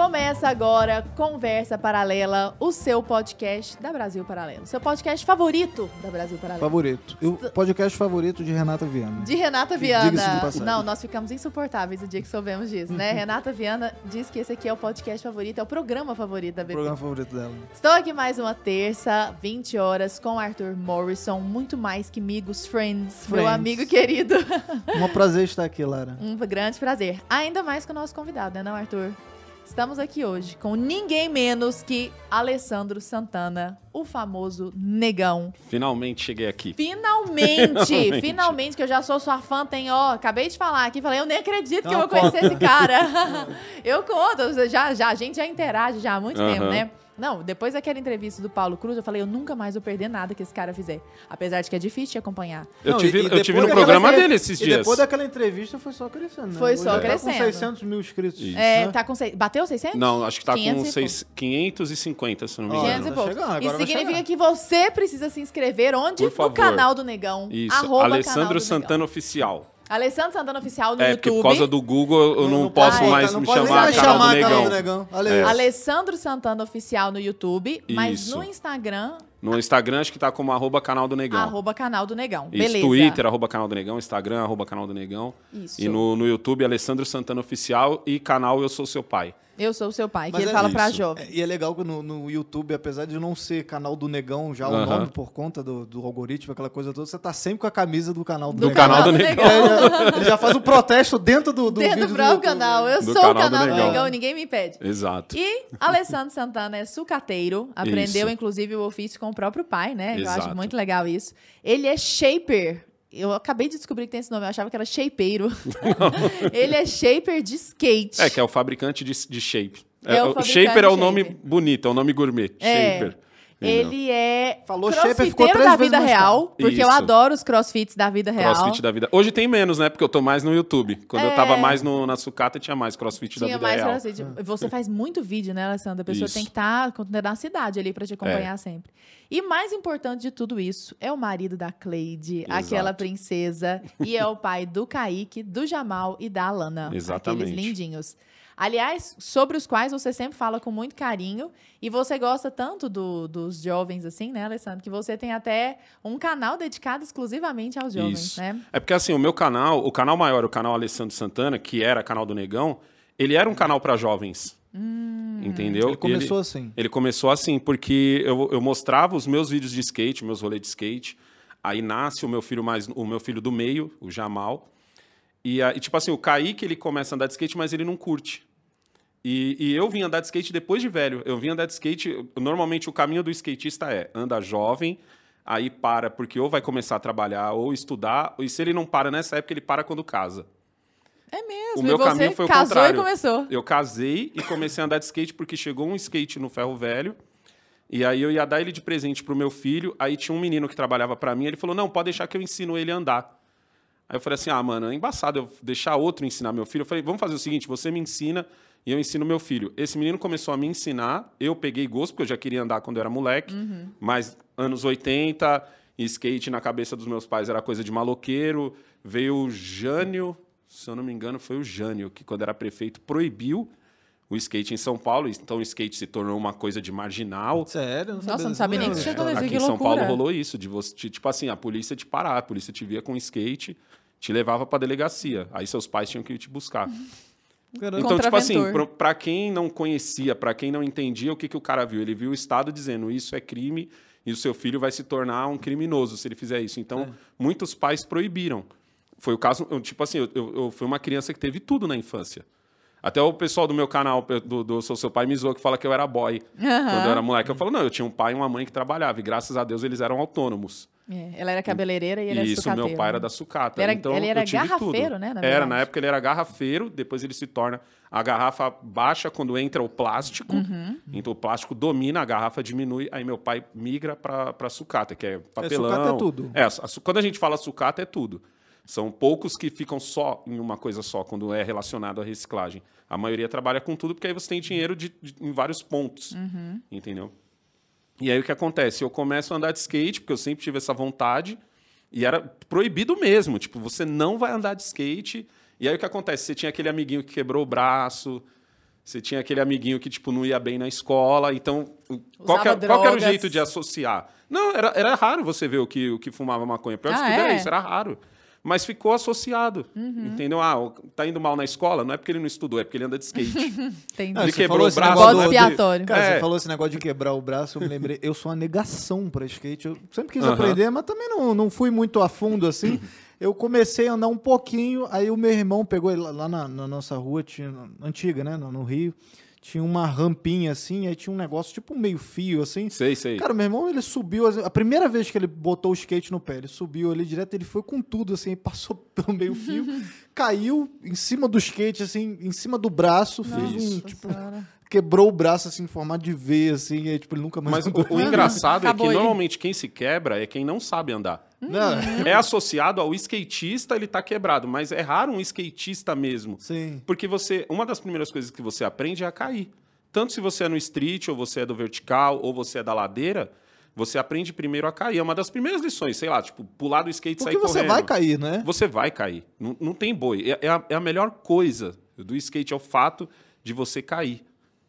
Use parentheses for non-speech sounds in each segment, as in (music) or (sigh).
Começa agora Conversa Paralela, o seu podcast da Brasil Paralelo. Seu podcast favorito da Brasil Paralelo. Favorito. E o podcast favorito de Renata Viana. De Renata Viana. Não, nós ficamos insuportáveis o dia que soubemos disso, né? (laughs) Renata Viana diz que esse aqui é o podcast favorito, é o programa favorito da O BP. programa favorito dela. Estou aqui mais uma terça, 20 horas, com Arthur Morrison, muito mais que amigos, friends, meu Friends. amigo querido. Um prazer estar aqui, Lara. Um grande prazer. Ainda mais com o nosso convidado, né, não, Arthur? Estamos aqui hoje com ninguém menos que Alessandro Santana, o famoso negão. Finalmente cheguei aqui. Finalmente, (laughs) finalmente, Finalmente. que eu já sou sua fã, tem, ó, acabei de falar aqui, falei, eu nem acredito que eu Não, vou conhecer esse cara. (laughs) eu conto, já, já, a gente já interage já há muito Aham. tempo, né? Não, depois daquela entrevista do Paulo Cruz, eu falei, eu nunca mais vou perder nada que esse cara fizer. Apesar de que é difícil de acompanhar. Eu Não, tive, e- e eu tive no programa dele esses E dias. depois daquela entrevista foi só crescendo, né? Foi Hoje só tá crescendo. com 600 mil inscritos. Isso. É, né? tá com seis, bateu 600? Não, acho que tá 500 com e seis, 550, se não me Ó, 500 engano. e tá pouco. chegando, agora Isso significa que você precisa se inscrever onde? Por No canal do Negão. Isso, Arroba canal Alessandro do Santana Negão. Oficial. Alessandro Santana Oficial no É, YouTube. por causa do Google eu não, Não posso mais não me pode chamar chamar do Negão. do Negão. É. Alessandro Santana Oficial no YouTube, mas Isso. no Instagram, No Instagram acho que tá como arroba canal do Negão. arroba canal do Negão. Isso, Beleza. Twitter, arroba canal do Negão, Instagram, arroba canal do Negão. Isso. E no, no YouTube, Alessandro Santana Oficial e canal Eu Sou Seu Pai. Eu sou o seu pai, que Mas ele é fala pra isso. jovem. É, E é legal que no, no YouTube, apesar de não ser canal do Negão, já o nome por conta do, do algoritmo, aquela coisa toda, você tá sempre com a camisa do canal do, Do Negão. canal do É, já- ele já faz um protesto dentro do, do Dentro vídeo do próprio YouTube. canal. Eu Do sou o canal do canal do Negão. Negão ninguém me impede. Exato. E Alessandro Santana é sucateiro, aprendeu Isso. inclusive o ofício com o próprio pai, né? Eu acho Exato. muito legal isso. Ele é shaper. Eu acabei de descobrir que tem esse nome, eu achava que era shapeiro. (laughs) ele é shaper de skate. É, que é o fabricante de, de shape. É o o fabricante shaper é o nome bonito, é o nome gourmet. É. Shaper. Ele é Falou shaper, ficou crossfiteiro três da vezes vida mais real, porque eu Isso. adoro os crossfits da vida real. Crossfit da vida. Hoje tem menos, né? Porque eu tô mais no YouTube. Quando eu É. tava mais no, na sucata, tinha mais crossfit da Tinha vida mais real. crossfit. Você faz muito vídeo, né, Alessandra? A pessoa Isso. tem que estar na cidade ali pra te acompanhar sempre. E mais importante de tudo isso é o marido da Cleide, Exato. aquela princesa, e é o pai do Kaique, do Jamal e da Alana. Exatamente. Aqueles lindinhos. Aliás, sobre os quais você sempre fala com muito carinho e você gosta tanto do- dos jovens assim, né, Alessandro? Que você tem até um canal dedicado exclusivamente aos jovens, Isso. né? É porque assim, o meu canal, o canal maior, o canal Alessandro Santana, que era canal do Negão, ele era um canal pra jovens. Hum. Entendeu? Ele começou ele, assim. ele começou assim, porque eu, eu mostrava os meus vídeos de skate, meus rolês de skate. Aí nasce o meu filho mais, o meu filho do meio, o Jamal. E, a- e, tipo assim, o Kaique, ele começa a andar de skate, mas ele não curte. E, e eu vim andar de skate depois de velho. Eu vim andar de skate. Normalmente o caminho do skatista é anda jovem, aí para porque ou vai começar a trabalhar ou estudar. E se ele não para nessa época, ele para quando casa. É mesmo. O meu e você caminho foi o casou contrário. e começou. Eu casei e comecei a andar de skate porque chegou um skate no ferro velho. E aí eu ia dar ele de presente pro meu filho. Aí tinha um menino que trabalhava para mim. Ele falou: Não, pode deixar que eu ensino ele a andar. Aí eu falei assim: Ah, mano, é embaçado eu deixar outro ensinar meu filho. Eu falei: Vamos fazer o seguinte: você me ensina e eu ensino meu filho. Esse menino começou a me ensinar. Eu peguei gosto, porque eu já queria andar quando eu era moleque. Mas anos 80, e skate na cabeça dos meus pais era coisa de maloqueiro. Veio o Jânio, se eu não me engano, foi o Jânio, que quando era prefeito proibiu o skate em São Paulo. Então o skate se tornou uma coisa de marginal. Sério? Nossa, não sabia nem que tinha acontecido. Aqui que em São. Paulo rolou isso, de você, tipo assim, a polícia te parar, a polícia te via com skate, te levava pra delegacia. Aí seus pais tinham que ir te buscar. (laughs) Caramba. Então, tipo assim, pra quem não conhecia, pra quem não entendia, o que, que o cara viu? Ele viu o Estado dizendo isso é crime e o seu filho vai se tornar um criminoso se ele fizer isso. Então, muitos pais proibiram. Foi o caso, eu, tipo assim, eu, eu, eu fui uma criança que teve tudo na infância. Até o pessoal do meu canal, do, do Sou Seu Pai, me zoou que fala que eu era boy quando eu era moleque. Eu falo, não, eu tinha um pai e uma mãe que trabalhavam e graças a Deus eles eram autônomos. É, ela era cabeleireira e ele era Isso, sucateiro. meu pai era né? da sucata. Ele era- então, ele era eu tive garrafeiro, tudo. né, na era, na época ele era garrafeiro, depois ele se torna. A garrafa baixa quando entra o plástico. Uhum. Então o plástico domina, a garrafa diminui, aí meu pai migra pra, pra sucata, que é papelão. sucata é tudo. É, a su- quando a gente fala sucata, é tudo. São poucos que ficam só em uma coisa só, quando é relacionado à reciclagem. A maioria trabalha com tudo, porque aí você tem dinheiro de- de- em vários pontos. Uhum. Entendeu? E aí o que acontece? Eu começo a andar de skate, porque eu sempre tive essa vontade, e era proibido mesmo. Tipo, você não vai andar de skate. E aí o que acontece? Você tinha aquele amiguinho que quebrou o braço, Você tinha aquele amiguinho que, tipo, não ia bem na escola. Então, qual, que, Usava é- qual que era o jeito de associar? Não, era, era raro você ver o que, o que fumava maconha. Pior que Ah, era é? isso, era raro. Mas ficou associado. Uhum. Entendeu? Ah, tá indo mal na escola? Não é porque ele não estudou, é porque ele anda de skate. (laughs) Entendi. Ele quebrou o braço. do- expiatório. Cara, É. você falou esse negócio de quebrar o braço, eu me lembrei. Eu sou uma negação pra skate. Eu sempre quis Aham. aprender, mas também não, não fui muito a fundo assim. (laughs) Eu comecei a andar um pouquinho, aí o meu irmão pegou ele lá- lá na, na nossa rua, tinha, antiga, né? No, no Rio. Tinha uma rampinha assim, aí tinha um negócio tipo um meio fio assim. Sei, sei. Cara, meu irmão, ele subiu. assim, A primeira vez que ele botou o skate no pé, ele subiu ali direto, ele foi com tudo, assim, (laughs) passou pelo meio fio, (laughs) caiu em cima do skate, assim, em cima do braço, fez um, tipo, quebrou o braço, assim, em formato de V, assim, e aí, tipo, ele nunca mais Mas o, o engraçado é que normalmente quem se quebra é quem não sabe andar. Não, É associado ao skatista, ele tá quebrado, mas é raro um skatista mesmo. sim. Porque você, uma das primeiras coisas que você aprende é a cair. Tanto se você é no street, ou você é do vertical, ou você é da ladeira, você aprende primeiro a cair. É uma das primeiras lições, sei lá, tipo, pular do skate e sair Porque você correndo. vai cair, né? Você vai cair. Não, não tem boi. É, é a, é a melhor coisa do skate, é o fato de você cair.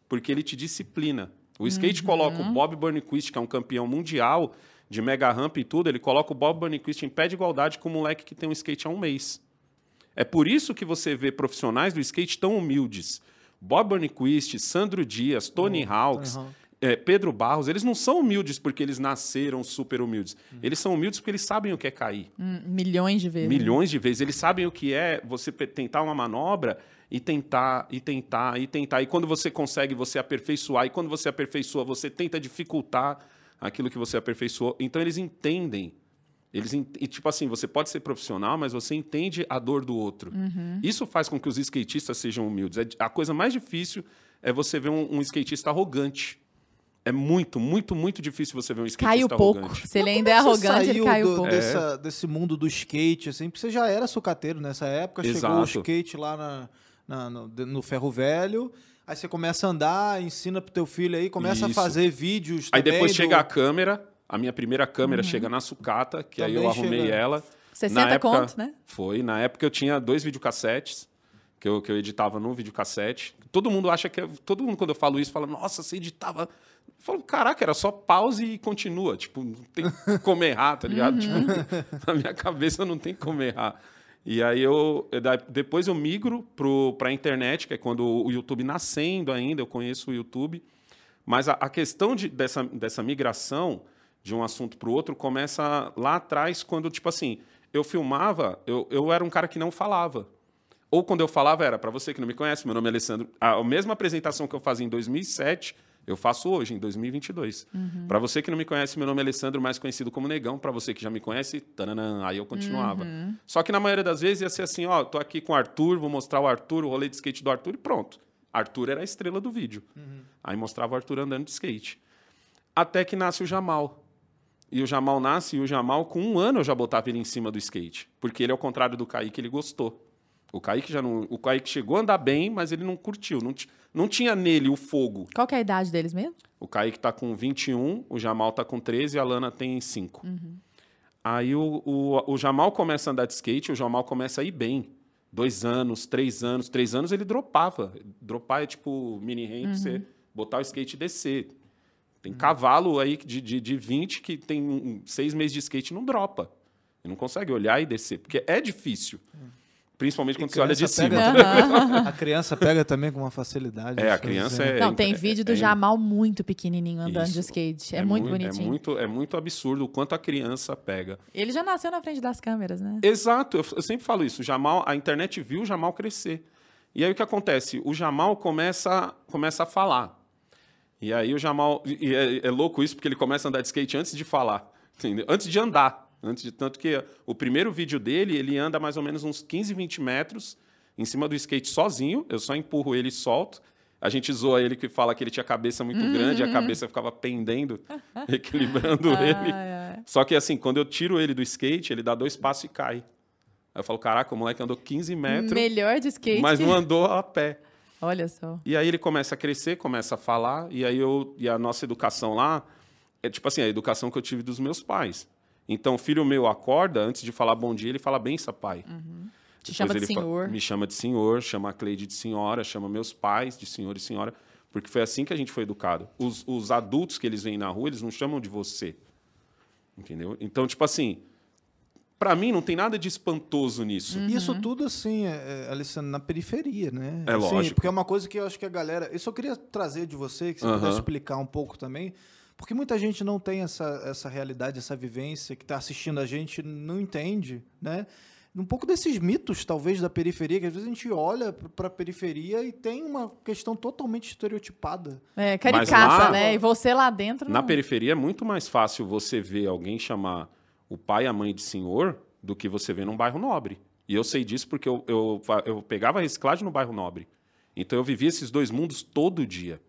Porque ele te disciplina. O skate coloca o Bob Burnquist, que é um campeão mundial de mega ramp e tudo, ele coloca o Bob Burnquist em pé de igualdade com o moleque que tem um skate há um mês. É por isso que você vê profissionais do skate tão humildes. Bob Burnquist, Sandro Dias, Tony Hawks, Tony Hawk. é, Pedro Barros, eles não são humildes porque eles nasceram super humildes. Eles são humildes porque eles sabem o que é cair. Hum, milhões de vezes. Milhões de vezes. Eles sabem o que é você tentar uma manobra e tentar, e tentar, e tentar. E quando você consegue, você aperfeiçoar. E quando você aperfeiçoa, você tenta dificultar aquilo que você aperfeiçoou. Então eles entendem. Eles ent- e tipo assim, você pode ser profissional, mas você entende a dor do outro. Isso faz com que os skatistas sejam humildes. É a coisa mais difícil é você ver um, um skatista arrogante. É muito, muito, muito difícil você ver um skatista Caiu pouco. arrogante. Se ele ainda é arrogante, ele caiu do- pouco. Dessa, desse mundo do skate, assim, porque você já era sucateiro nessa época, chegou o Exato. skate lá na, na- no, no Ferro Velho, aí você começa a andar, ensina pro teu filho aí, começa a Isso. fazer vídeos Aí também depois do- chega a câmera, a minha primeira câmera chega na sucata, que aí eu Também arrumei chega- ela. 60 Na época- conto, né? Foi. Na época eu tinha dois videocassetes, que eu, que eu editava no videocassete. Todo mundo acha que. é- Todo mundo, quando eu falo isso, fala, nossa, você editava. Eu falo, caraca, era só pause e continua. Tipo, não tem como errar, tá ligado? Tipo, (laughs) na minha cabeça não tem como errar. E aí eu. depois eu migro pro, pra internet, que é quando o YouTube nascendo ainda, eu conheço o YouTube. Mas a, a questão de- dessa, dessa migração de um assunto para o outro começa lá atrás, quando, tipo assim, eu filmava, eu, eu era um cara que não falava. Ou quando eu falava era, para você que não me conhece, meu nome é Alessandro, a mesma apresentação que eu fazia em 2007, eu faço hoje, em 2022. Para você que não me conhece, meu nome é Alessandro, mais conhecido como Negão. Para você que já me conhece, tananã, aí eu continuava. Só que na maioria das vezes ia ser assim, ó, tô aqui com o Arthur, vou mostrar o Arthur, o rolê de skate do Arthur e pronto. Arthur era a estrela do vídeo. Aí mostrava o Arthur andando de skate. Até que nasce o Jamal. E o Jamal nasce, e o Jamal, com um ano, eu já botava ele em cima do skate. Porque ele, ao contrário do Kaique, ele gostou. O Kaique, já não, o Kaique chegou a andar bem, mas ele não curtiu. Não, ti- não tinha nele o fogo. Qual que é a idade deles mesmo? O Kaique tá com 21, o Jamal tá com 13 e a Lana tem 5. Aí o, o, o Jamal começa a andar de skate, o Jamal começa a ir bem. Dois anos, três anos. Três anos ele dropava. Dropar é tipo mini ramp, pra você botar o skate e descer. Tem cavalo aí de, de, de 20 que tem um- seis meses de skate e não dropa. Ele não consegue olhar e descer, porque é difícil. Principalmente quando você olha de cima. pega- (laughs) A criança pega também com uma facilidade. É, a criança né? é. Não, tem vídeo do é- Jamal muito pequenininho andando de Isso. skate. É, muito mui- bonitinho. É muito, é muito absurdo o quanto a criança pega. Ele já nasceu na frente das câmeras, né? Exato, eu, eu sempre falo isso. Jamal, a internet viu o Jamal crescer. E aí o que acontece? O Jamal começa, começa a falar. E aí o Jamal. E é, é louco isso, porque ele começa a andar de skate antes de falar. entendeu? Antes de andar. Antes de, tanto que o primeiro vídeo dele, ele anda mais ou menos uns 15, 20 metros em cima do skate sozinho. Eu só empurro ele e solto. A gente zoa ele que fala que ele tinha cabeça muito grande, a cabeça ficava pendendo, (laughs) equilibrando ele. Ai, ai. Só que assim, quando eu tiro ele do skate, ele dá dois passos e cai. Aí eu falo, caraca, o moleque andou 15 metros, Melhor de skate. mas não andou a pé. Olha só. E aí ele começa a crescer, começa a falar, e aí eu e a nossa educação lá é tipo assim, a educação que eu tive dos meus pais. Então, o filho meu acorda, antes de falar bom dia, ele fala benção, pai. Te chama de senhor. Me chama de senhor, chama a Cleide de senhora, chama meus pais de senhor e senhora, porque foi assim que a gente foi educado. Os, os adultos que eles veem na rua, eles não chamam de você. Entendeu? Então, tipo assim, pra mim não tem nada de espantoso nisso. E Isso tudo, assim, é, é, Alessandro, na periferia, né? É Assim, lógico. Porque é uma coisa que eu acho que a galera. Eu só queria trazer de você, que você Aham. pudesse explicar um pouco também. Porque muita gente não tem essa, essa realidade, essa vivência, que está assistindo a gente não entende, né? Um pouco desses mitos, talvez, da periferia, que às vezes a gente olha para a periferia e tem uma questão totalmente estereotipada. É, caricata, lá- né? E você lá dentro Na não. periferia é muito mais fácil você ver alguém chamar o pai e a mãe de senhor do que você vê num bairro nobre. E eu sei disso porque eu, eu, eu pegava reciclagem no bairro nobre. Então eu vivia esses dois mundos todo dia.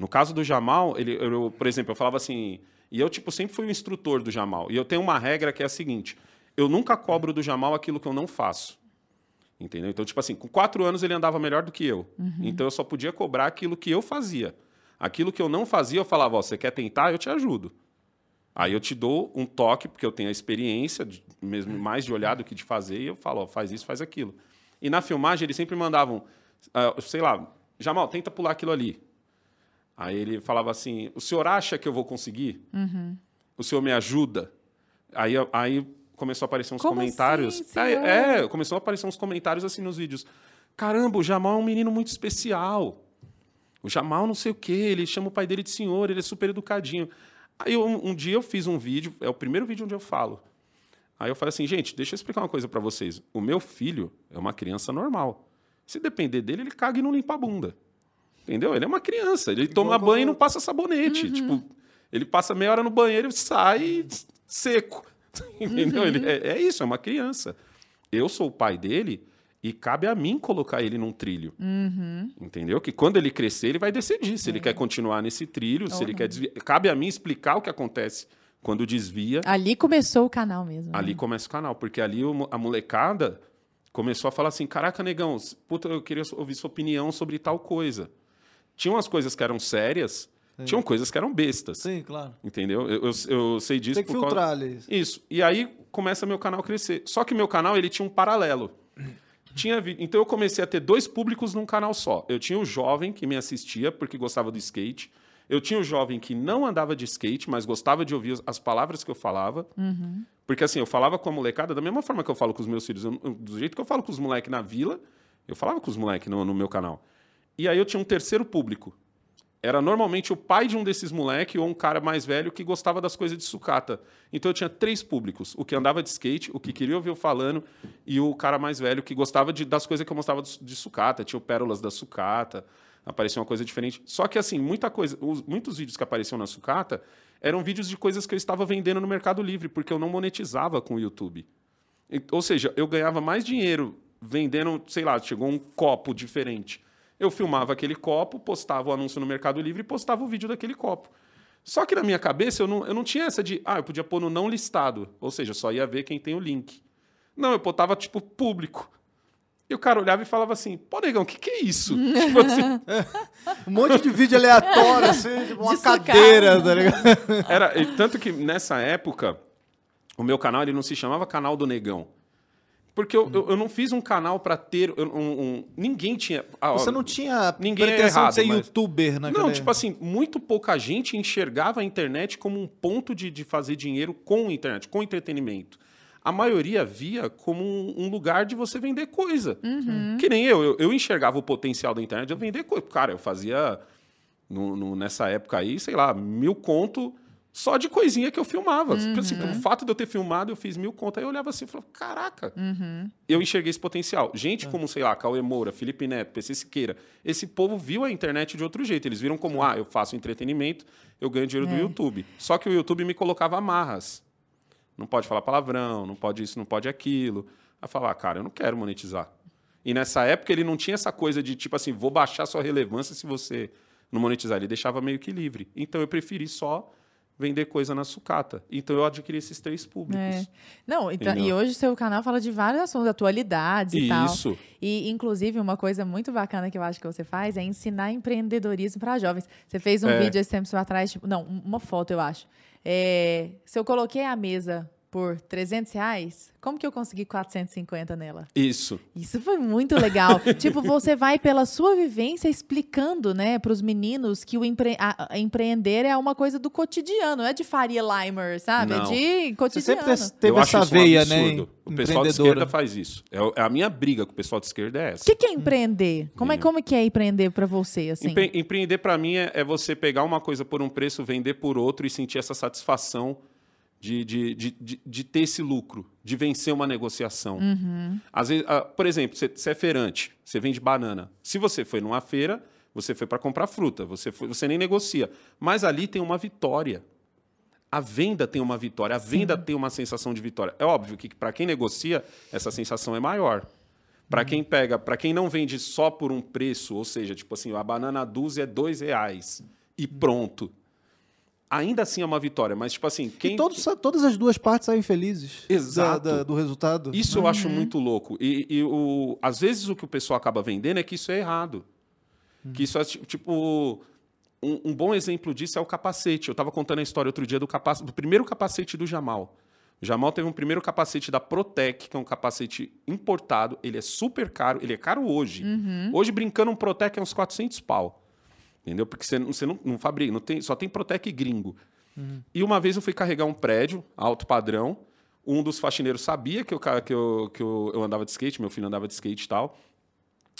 No caso do Jamal, ele, eu, por exemplo, eu falava assim. E eu, tipo, sempre fui o instrutor do Jamal. E eu tenho uma regra que é a seguinte: eu nunca cobro do Jamal aquilo que eu não faço. Entendeu? Então, tipo assim, com quatro anos ele andava melhor do que eu. Então eu só podia cobrar aquilo que eu fazia. Aquilo que eu não fazia, eu falava, ó, você quer tentar? Eu te ajudo. Aí eu te dou um toque, porque eu tenho a experiência, de- mesmo mais de olhar do que de fazer, e eu falo, ó, faz isso, faz aquilo. E na filmagem eles sempre mandavam, ah, sei lá, Jamal, tenta pular aquilo ali. Aí ele falava assim, o senhor acha que eu vou conseguir? O senhor me ajuda? Aí, aí começou a aparecer uns Como comentários. assim, é, é, começou a aparecer uns comentários assim nos vídeos. Caramba, o Jamal é um menino muito especial. O Jamal não sei o quê, ele chama o pai dele de senhor, ele é super educadinho. Aí eu- um, um dia eu fiz um vídeo, é o primeiro vídeo onde eu falo. Aí eu falei assim, gente, deixa eu explicar uma coisa pra vocês. O meu filho é uma criança normal. Se depender dele, ele caga e não limpa a bunda. Entendeu? Ele é uma criança, ele toma banho e não passa sabonete. Tipo, ele passa meia hora no banheiro e sai seco. (laughs) Entendeu? Ele, é, é isso, é uma criança. Eu sou o pai dele e cabe a mim colocar ele num trilho. Entendeu? Que quando ele crescer, ele vai decidir se ele quer continuar nesse trilho, se Ou ele não. quer desviar. Cabe a mim explicar o que acontece quando desvia. Ali começou o canal mesmo. Ali né? começa o canal, porque ali a molecada começou a falar assim: caraca, negão, puta, eu queria ouvir sua opinião sobre tal coisa. Tinham as coisas que eram sérias, tinham coisas que eram bestas. Sim, claro. Entendeu? Eu, eu, eu sei disso Tem que por filtrar causa... ali. Isso. E aí começa meu canal a crescer. Só que meu canal ele tinha um paralelo. Tinha vi- Então eu comecei a ter dois públicos num canal só. Eu tinha o jovem que me assistia porque gostava do skate. Eu tinha o jovem que não andava de skate, mas gostava de ouvir as- as palavras que eu falava. Porque assim, eu falava com a molecada da mesma forma que eu falo com os meus filhos. Eu- eu- do jeito que eu falo com os moleques na vila, eu falava com os moleques no, no meu canal. E aí eu tinha um terceiro público. Era normalmente o pai de um desses moleque ou um cara mais velho que gostava das coisas de sucata. Então eu tinha três públicos: o que andava de skate, o que queria ouvir eu falando e o cara mais velho que gostava de- das coisas que eu mostrava de, sucata. Tinha o pérolas da sucata, aparecia uma coisa diferente. Só que assim, muita coisa, os- muitos vídeos que apareciam na sucata eram vídeos de coisas que eu estava vendendo no Mercado Livre, porque eu não monetizava com o YouTube. Ou seja, eu ganhava mais dinheiro vendendo, sei lá, chegou um copo diferente. Eu filmava aquele copo, postava o anúncio no Mercado Livre e postava o vídeo daquele copo. Só que na minha cabeça eu não, eu não tinha essa de, ah, eu podia pôr no não listado. Ou seja, só ia ver quem tem o link. Não, eu botava tipo público. E o cara olhava e falava assim, pô, negão, o que, que é isso? (laughs) tipo assim, (laughs) Um monte de vídeo aleatório, assim, (laughs) tipo uma cadeira, tá ligado? Era, e tanto que nessa época, o meu canal ele não se chamava Canal do Negão. Porque eu, eu, eu não fiz um canal para ter. um- um- ninguém tinha. ah, Você não tinha Ninguém é pretensão errado, de ser mas- youtuber naquele... Não, tipo assim, muito pouca gente enxergava a internet como um ponto de, de fazer dinheiro com a internet, com entretenimento. A maioria via como um, lugar de você vender coisa. Que nem eu, eu, eu enxergava o potencial da internet de eu vender coisa. Cara, eu fazia no- no- nessa época aí, sei lá, mil conto só de coisinha que eu filmava. Assim, pelo fato de eu ter filmado, eu fiz mil conto. Aí eu olhava assim e falava, caraca, eu enxerguei esse potencial. Gente como, sei lá, Cauê Moura, Felipe Neto, PC Siqueira, esse povo viu a internet de outro jeito. Eles viram como, ah, eu faço entretenimento, eu ganho dinheiro do É. YouTube. Só que o YouTube me colocava amarras. Não pode falar palavrão, não pode isso, não pode aquilo. Aí eu falava, ah, cara, eu não quero monetizar. E nessa época ele não tinha essa coisa de, tipo assim, vou baixar sua relevância se você não monetizar. Ele deixava meio que livre. Então eu preferi só vender coisa na sucata. Então eu adquiri esses três públicos. É. Não, então, Entendeu? e hoje o seu canal fala de vários assuntos, atualidades e tal. Isso. E, inclusive, uma coisa muito bacana que eu acho que você faz é ensinar empreendedorismo para jovens. Você fez um É. vídeo esse tempo atrás, tipo, não, um- uma foto, eu acho. É, se eu coloquei a mesa por 300 reais, como que eu consegui 450 nela? Isso. Isso foi muito legal. (laughs) tipo, você vai pela sua vivência explicando, né, para os meninos que o empre a, a empreender é uma coisa do cotidiano, não é de Faria Limer, sabe? Não. É de Você cotidiano. sempre teve eu acho essa isso um veia, né? absurdo. O pessoal de esquerda faz isso. É é a minha briga com o pessoal de esquerda é essa. O que, que é empreender? Como é, como é que é empreender para você, assim? Empre- empreender para mim é, é você pegar uma coisa por um preço, vender por outro e sentir essa satisfação de, de, de, de, ter esse lucro, de vencer uma negociação. Às vezes, ah, por exemplo, você, você é feirante, você vende banana. Se você foi numa feira, você foi para comprar fruta, você, foi- você nem negocia. Mas ali tem uma vitória. A venda tem uma vitória, a venda tem uma sensação de vitória. É óbvio que para quem negocia, essa sensação é maior. Para quem pega, para quem não vende só por um preço, ou seja, tipo assim, a banana dúzia é dois reais e pronto. Ainda assim é uma vitória, mas tipo assim, quem E todos, todas as duas partes saem felizes da- Exato. da- do resultado. isso eu acho muito louco. E, e o, às vezes o que o pessoal acaba vendendo é que isso é errado. Que isso é ti- tipo. Um, um bom exemplo disso é o capacete. Eu estava contando a história outro dia do, do primeiro capacete do Jamal. O Jamal teve um primeiro capacete da Protec, que é um capacete importado. Ele é super caro. Ele é caro hoje. Hoje, brincando, um Protec é uns 400 pau. Entendeu? Porque você, não- você não, não fabrica, não tem, só tem Protec gringo. E uma vez eu fui carregar um prédio, alto padrão. Um dos faxineiros sabia que eu, que eu, que eu, eu andava de skate, meu filho andava de skate e tal.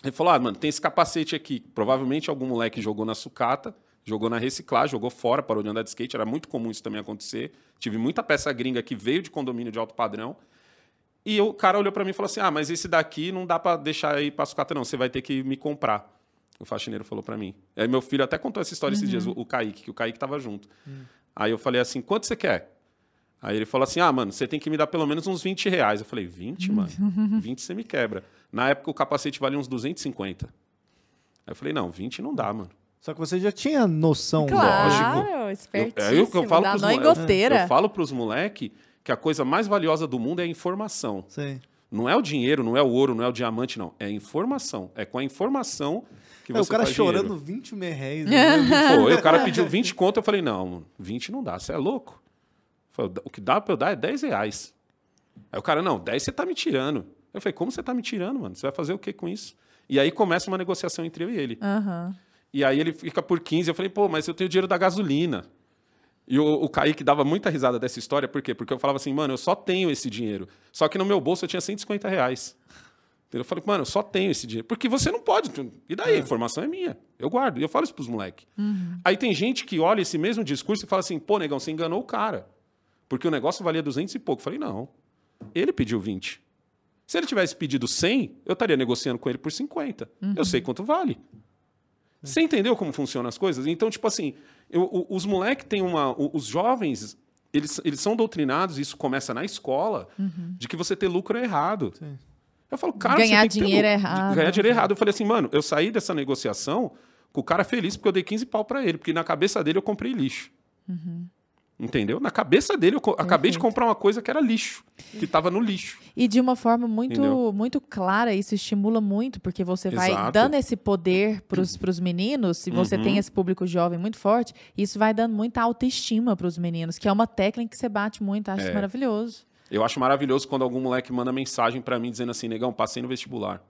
Ele falou: Ah, mano, tem esse capacete aqui. Provavelmente algum moleque jogou na sucata, jogou na reciclagem, jogou fora, parou de andar de skate. Era muito comum isso também acontecer. Tive muita peça gringa que veio de condomínio de alto padrão. E o cara olhou pra mim e falou assim: Ah, mas esse daqui não dá pra deixar aí pra sucata, não. Você vai ter que me comprar. O faxineiro falou pra mim. Aí meu filho até contou essa história esses dias, o, o Kaique, que o Kaique tava junto. Aí eu falei assim: quanto você quer? Aí ele falou assim: ah, mano, você tem que me dar pelo menos uns 20 reais. Eu falei: 20, mano? (laughs) 20 você me quebra. Na época o capacete valia uns 250. Aí eu falei: não, 20 não dá, mano. Só que você já tinha noção. Claro, Eu, espertíssimo. é aí que eu falo pros em mo- eu-. Eu falo pros moleque que a coisa mais valiosa do mundo é a informação. Sim. Não é o dinheiro, não é o ouro, não é o diamante, não. É a informação. É com a informação que É, o cara faz chorando dinheiro. 20 mil reais. né? Pô, o cara pediu 20 conto, eu falei, não, mano, 20 não dá, você é louco. Falei, o que dá pra eu dar é 10 reais. Aí o cara, não, 10 você tá me tirando. Eu falei, como você tá me tirando, mano? Você vai fazer o que com isso? E aí começa uma negociação entre eu e ele. Aham. E aí ele fica por 15, eu falei, pô, mas eu tenho dinheiro da gasolina. E o, o Kaique dava muita risada dessa história, por quê? Porque eu falava assim, mano, eu só tenho esse dinheiro. Só que no meu bolso eu tinha 150 reais. Eu falei, mano, eu só tenho esse dinheiro. Porque você não pode. E daí? A informação é minha. Eu guardo. E eu falo isso pros moleques. Aí tem gente que olha esse mesmo discurso e fala assim, pô, negão, você enganou o cara. Porque o negócio valia 200 e pouco. Eu falei, não. Ele pediu 20. Se ele tivesse pedido 100, eu estaria negociando com ele por 50. Eu sei quanto vale. Você entendeu como funcionam as coisas? Então, tipo assim, eu- os moleques têm uma. Os jovens, eles, eles são doutrinados, isso começa na escola, de que você ter lucro é errado. Eu falo, cara, Ganhar você tem que ter dinheiro lucro. errado. Ganhar dinheiro errado. Eu falei assim, mano, eu saí dessa negociação com o cara feliz porque eu dei 15 pau pra ele, porque na cabeça dele eu comprei lixo. Entendeu? Na cabeça dele, eu co- acabei de Perfeito. comprar uma coisa que era lixo, que tava no lixo. E de uma forma muito, Entendeu? muito clara, isso estimula muito, porque você vai Exato. dando esse poder para os meninos, se você Uhum. tem esse público jovem muito forte, isso vai dando muita autoestima para os meninos, que é uma técnica que você bate muito, acho É. maravilhoso. Eu acho maravilhoso quando algum moleque manda mensagem pra mim dizendo assim, negão, passei no vestibular.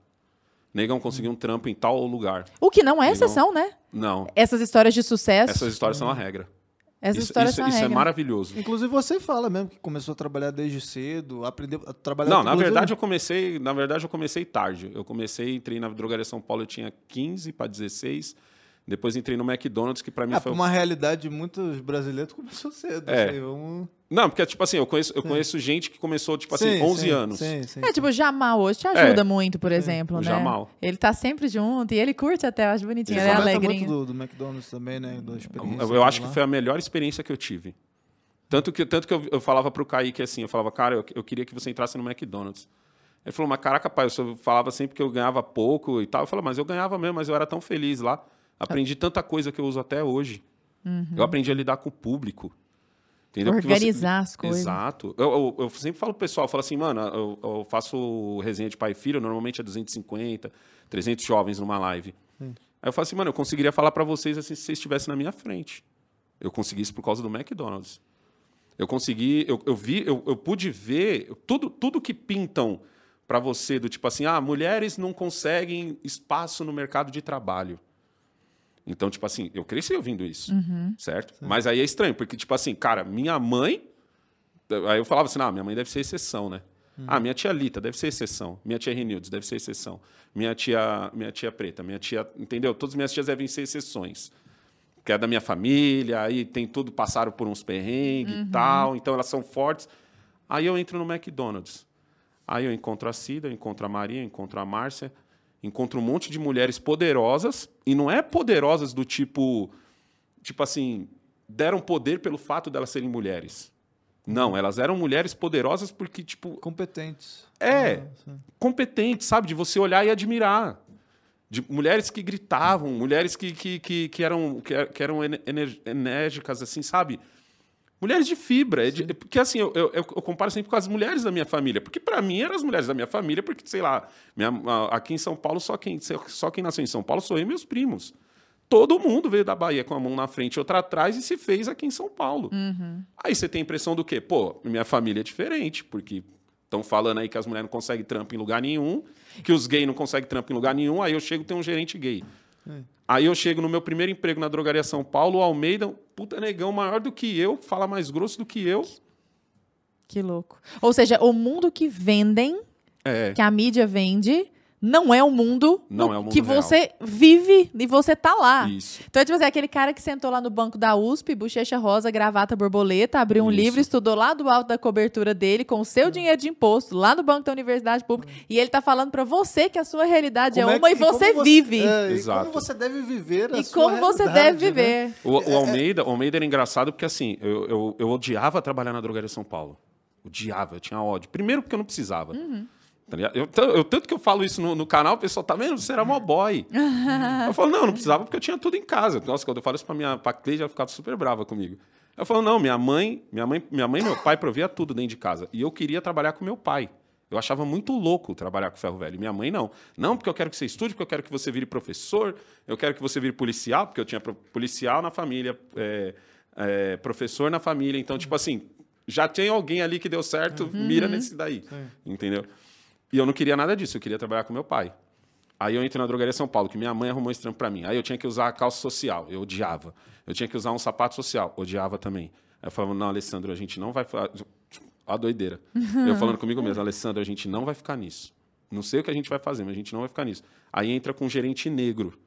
Negão, consegui um trampo em tal lugar. O que não é exceção, né? Não, Essas histórias de sucesso, essas histórias são a regra. essas Isso, histórias isso- são a isso é maravilhoso. Inclusive você fala mesmo que começou a trabalhar desde cedo, aprendeu a trabalhar. Não, na verdade eu comecei, na verdade eu comecei tarde. Eu comecei, entrei na Drogaria São Paulo, eu tinha 15 para 16. Depois entrei no McDonald's, que pra mim É, foi uma realidade de muitos brasileiros começou cedo. É. assim, vamos... Não, porque tipo assim, eu conheço, eu conheço gente que começou tipo assim, Sim, 11 sim, anos. Sim, sim, É, tipo, o Jamal hoje te ajuda É. muito, por exemplo, o né? Jamal. Ele tá sempre junto e ele curte até, eu acho bonitinho, Ele ele é alegrinho. muito do, do McDonald's também, né? Da experiência Eu, eu acho lá. que foi a melhor experiência que eu tive. Tanto que, tanto que eu, eu falava pro Kaique assim, eu falava, cara, eu, eu queria que você entrasse no McDonald's. Ele falou, mas caraca, pai, eu só falava sempre que eu ganhava pouco e tal. Eu falei, mas eu ganhava mesmo, mas eu era tão feliz lá. Aprendi tanta coisa que eu uso até hoje. Eu aprendi a lidar com o público. Entendeu? Porque você- Organizar as coisas. Exato. Eu, eu- eu sempre falo pro pessoal, eu falo assim, mano, eu, eu faço resenha de pai e filho, normalmente é 250, 300 jovens numa live. Aí eu falo assim, mano, eu conseguiria falar pra vocês assim se vocês estivessem na minha frente. Eu consegui isso por causa do McDonald's. Eu consegui, eu, eu vi, eu, eu pude ver tudo, tudo que pintam para você do tipo assim, ah, mulheres não conseguem espaço no mercado de trabalho. Então, tipo assim, eu cresci ouvindo isso, certo? Mas aí é estranho, porque, tipo assim, cara, minha mãe. Aí eu falava assim, ah, minha mãe deve ser exceção, né? Ah, minha tia Lita deve ser exceção. Minha tia Renildes deve ser exceção. Minha tia, minha tia Preta, minha tia. Entendeu? Todas as minhas tias devem ser exceções. Que é da minha família, aí tem tudo, passaram por uns perrengues e tal, então elas são fortes. Aí eu entro no McDonald's. Aí eu encontro a Cida, eu encontro a Maria, eu encontro a Márcia, encontro um monte de mulheres poderosas, e não é poderosas do tipo, tipo assim, deram poder pelo fato delas serem mulheres. Não, elas eram mulheres poderosas porque, tipo, Competentes. é, Ah, sim. competente, sabe? De você olhar e admirar. De mulheres que gritavam, mulheres que, que, que, que eram, que, que eram enérgicas, assim, sabe? Mulheres de fibra. é de- porque, assim, eu, eu, eu comparo sempre com as mulheres da minha família. Porque, para mim, eram as mulheres da minha família, porque, sei lá, minha- aqui em São Paulo, só quem, só quem nasceu em São Paulo sou eu e meus primos. Todo mundo veio da Bahia com a mão na frente e outra atrás e se fez aqui em São Paulo. Aí você tem a impressão do quê? Pô, minha família é diferente, porque estão falando aí que as mulheres não conseguem trampo em lugar nenhum, que os gays não conseguem trampo em lugar nenhum, aí eu chego tem um gerente gay. Aí eu chego no meu primeiro emprego na drogaria São Paulo, o Almeida, um puta negão maior do que eu, fala mais grosso do que eu. Que louco. Ou seja, o mundo que vendem, É, que a mídia vende, não é o mundo, Não no- é o mundo que real. você vive e você tá lá. isso. Então, tipo assim, aquele cara que sentou lá no banco da USP, bochecha rosa, gravata borboleta, abriu um Isso. livro, estudou lá do alto da cobertura dele, com o seu dinheiro de imposto, lá no banco da universidade pública, e ele tá falando pra você que a sua realidade é Como uma que- e você como vive. é, e Exato. como você deve viver a E sua como você deve né? viver. O, o Almeida, o Almeida era engraçado porque, assim, eu, eu, eu odiava trabalhar na drogaria São Paulo. Odiava, eu tinha ódio. Primeiro porque eu não precisava. Ligado? Eu, t- eu- tanto que eu falo isso no, no canal, o pessoal, tá vendo? Você era mó boy. (laughs) eu falo, não, não precisava porque eu tinha tudo em casa. Nossa, quando eu falo isso pra minha pra Cleide, ela ficava super brava comigo. Eu falo, não, minha mãe, minha mãe, minha mãe e meu pai provia tudo dentro de casa. E eu queria trabalhar com meu pai. Eu achava muito louco trabalhar com ferro velho. Minha mãe não. Não, porque eu quero que você estude, porque eu quero que você vire professor, eu quero que você vire policial, porque eu tinha policial na família, é, é, professor na família. Então, tipo assim, já tem alguém ali que deu certo, mira nesse daí. Entendeu? E eu não queria nada disso, eu queria trabalhar com meu pai. Aí eu entro na drogaria São Paulo, que minha mãe arrumou esse trampo pra mim. Aí eu tinha que usar a calça social, eu odiava. Eu tinha que usar um sapato social, odiava também. Aí eu falava, não, Alessandro, a gente não vai... A doideira. (laughs) Eu falando comigo mesmo, Alessandro, a gente não vai ficar nisso. Não sei o que a gente vai fazer, mas a gente não vai ficar nisso. Aí entra com um gerente negro.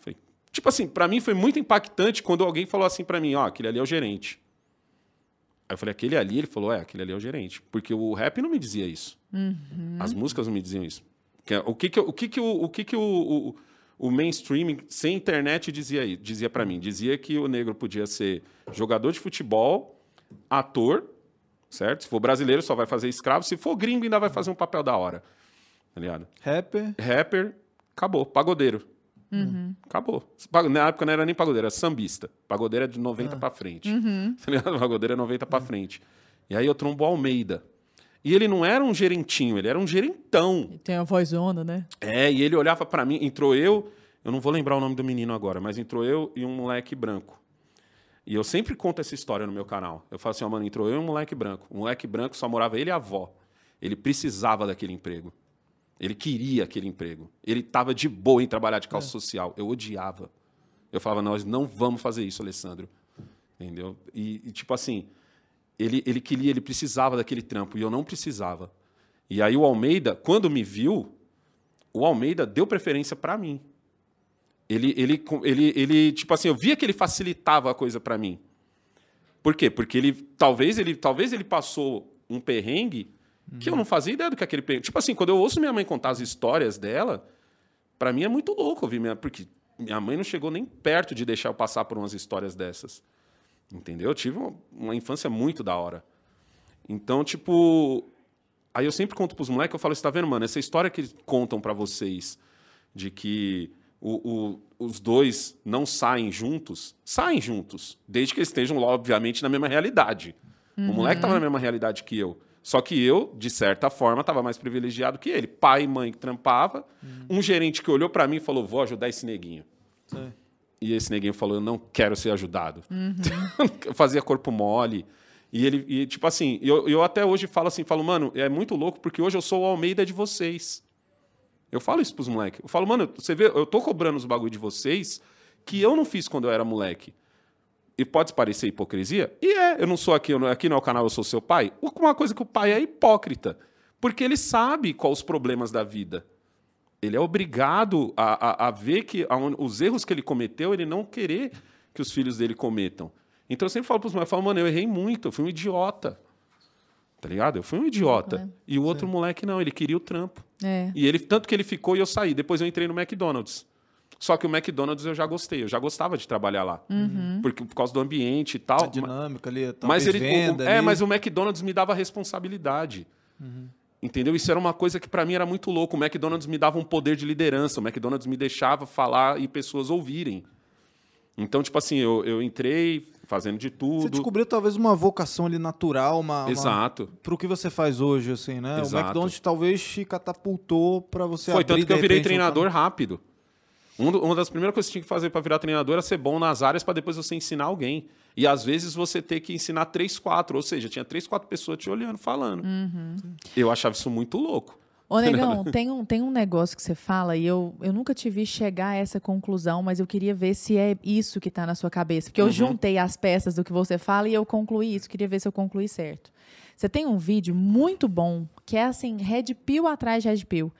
Falei, tipo assim, pra mim foi muito impactante quando alguém falou assim pra mim, ó, aquele ali é o gerente. Aí eu falei, aquele ali? Ele falou, é, aquele ali é o gerente. Porque o rap não me dizia isso. As músicas não me diziam isso. É- O que que, o, que, que, o, o, que que o, o, o mainstream, sem internet, dizia, aí- dizia para mim? Dizia que o negro podia ser jogador de futebol, ator, certo? Se for brasileiro, só vai fazer escravo. Se for gringo, ainda vai fazer um papel da hora. Tá ligado? Rapper. Rapper, acabou. Pagodeiro. Acabou. Pa- Na época não era nem pagodeiro, era sambista. Pagodeiro é de 90 pra frente. (laughs) Tá ligado? Pagodeiro é 90 pra frente. E aí eu trombo Almeida. E ele não era um gerentinho, ele era um gerentão. Tem uma vozona, né? É, e ele olhava pra mim, entrou eu, eu não vou lembrar o nome do menino agora, mas entrou eu e um moleque branco. E eu sempre conto essa história no meu canal. Eu falo assim, ó, mano, entrou eu e um moleque branco. O moleque branco só morava ele e a avó. Ele precisava daquele emprego. Ele queria aquele emprego. Ele tava de boa em trabalhar de calça social. Eu odiava. Eu falava, nós não vamos fazer isso, Alessandro. Entendeu? E, e, tipo assim, ele, ele queria, ele precisava daquele trampo e eu não precisava. E aí o Almeida, quando me viu, o Almeida deu preferência para mim. Ele, ele, ele, ele, tipo assim, eu via que ele facilitava a coisa para mim. Por quê? Porque ele, talvez ele, talvez ele passou um perrengue que eu não fazia ideia do que aquele perrengue. Tipo assim, quando eu ouço minha mãe contar as histórias dela, para mim é muito louco ouvir minha, porque minha mãe não chegou nem perto de deixar eu passar por umas histórias dessas. Entendeu? Eu tive uma, uma infância muito da hora. Então, tipo, aí eu sempre conto pros moleques, eu falo, você tá vendo, mano, essa história que contam para vocês de que o- o- os dois não saem juntos, saem juntos, desde que eles estejam, obviamente, na mesma realidade. O moleque tava na mesma realidade que eu. Só que eu, de certa forma, estava mais privilegiado que ele. Pai e mãe que trampava, um gerente que olhou para mim e falou, vou ajudar esse neguinho. Sim. E esse neguinho falou, eu não quero ser ajudado. (laughs) eu fazia corpo mole. E ele, e, tipo assim, eu, eu até hoje falo assim, falo, mano, é muito louco porque hoje eu sou o Almeida de vocês. Eu falo isso pros moleques. Eu falo, mano, você vê, eu tô cobrando os bagulho de vocês que eu não fiz quando eu era moleque. E pode parecer hipocrisia? E é, eu não sou aqui, não- aqui no canal eu sou seu pai. Uma coisa que o pai é hipócrita. Porque ele sabe quais os problemas da vida. Ele é obrigado a, a, a ver que aonde- os erros que ele cometeu, ele não querer que os filhos dele cometam. Então eu sempre falo para os eu falo, mano, eu errei muito, eu fui um idiota. Tá ligado? Eu fui um idiota. né? E o outro moleque não, ele queria o trampo. É. E ele, tanto que ele ficou e eu saí. Depois eu entrei no McDonald's. Só que o McDonald's eu já gostei, eu já gostava de trabalhar lá. Uhum. Porque, por causa do ambiente e tal. A dinâmica ali, Mas ele, venda o- é, ali. mas o McDonald's me dava responsabilidade. Uhum. Entendeu? Isso era uma coisa que pra mim era muito louco. O McDonald's me dava um poder de liderança. O McDonald's me deixava falar e pessoas ouvirem. Então, tipo assim, eu, eu entrei fazendo de Você tudo. descobriu talvez uma vocação ali natural, uma, uma Exato. pro que você faz hoje, assim, né? O Exato. McDonald's talvez te catapultou pra você Foi abrir, tanto que eu virei treinador rápido. Um do- uma das primeiras coisas que você tinha que fazer para virar treinador era ser bom nas áreas para depois você ensinar alguém. E às vezes você ter que ensinar três, quatro. Ou seja, tinha três, quatro pessoas te olhando, falando. Uhum. Eu achava isso muito louco. Ô, (laughs) Negão, tem um, tem um negócio que você fala e eu, eu nunca te vi chegar a essa conclusão, mas eu queria ver se é isso que tá na sua cabeça. Porque eu Uhum. juntei as peças do que você fala e eu concluí isso. Queria ver se eu concluí certo. Você tem um vídeo muito bom, que é assim, Red Pill atrás de Red Pill.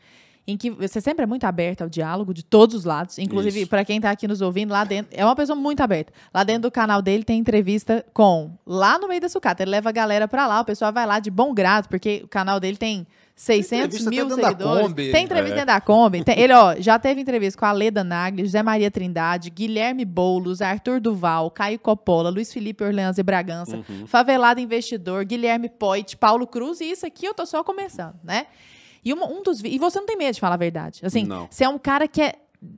Em que você sempre é muito aberta ao diálogo de todos os lados. Inclusive, para quem tá aqui nos ouvindo, lá dentro. É uma pessoa muito aberta. Lá dentro do canal dele tem entrevista com. Lá no meio da sucata. Ele leva a galera pra lá, o pessoal vai lá de bom grado, porque o canal dele tem 600 entrevista mil seguidores. Tem entrevista É. dentro da Kombi. Tem- ele, ó, já teve entrevista com a Leda Nagli, José Maria Trindade, Guilherme Boulos, Arthur Duval, Caio Coppola, Luiz Felipe Orleans e Bragança, Uhum. Favelado Investidor, Guilherme Poit, Paulo Cruz, e isso aqui eu tô só começando, né? E uma- um dos E você não tem medo de falar a verdade. Assim, Não. você é um cara que é,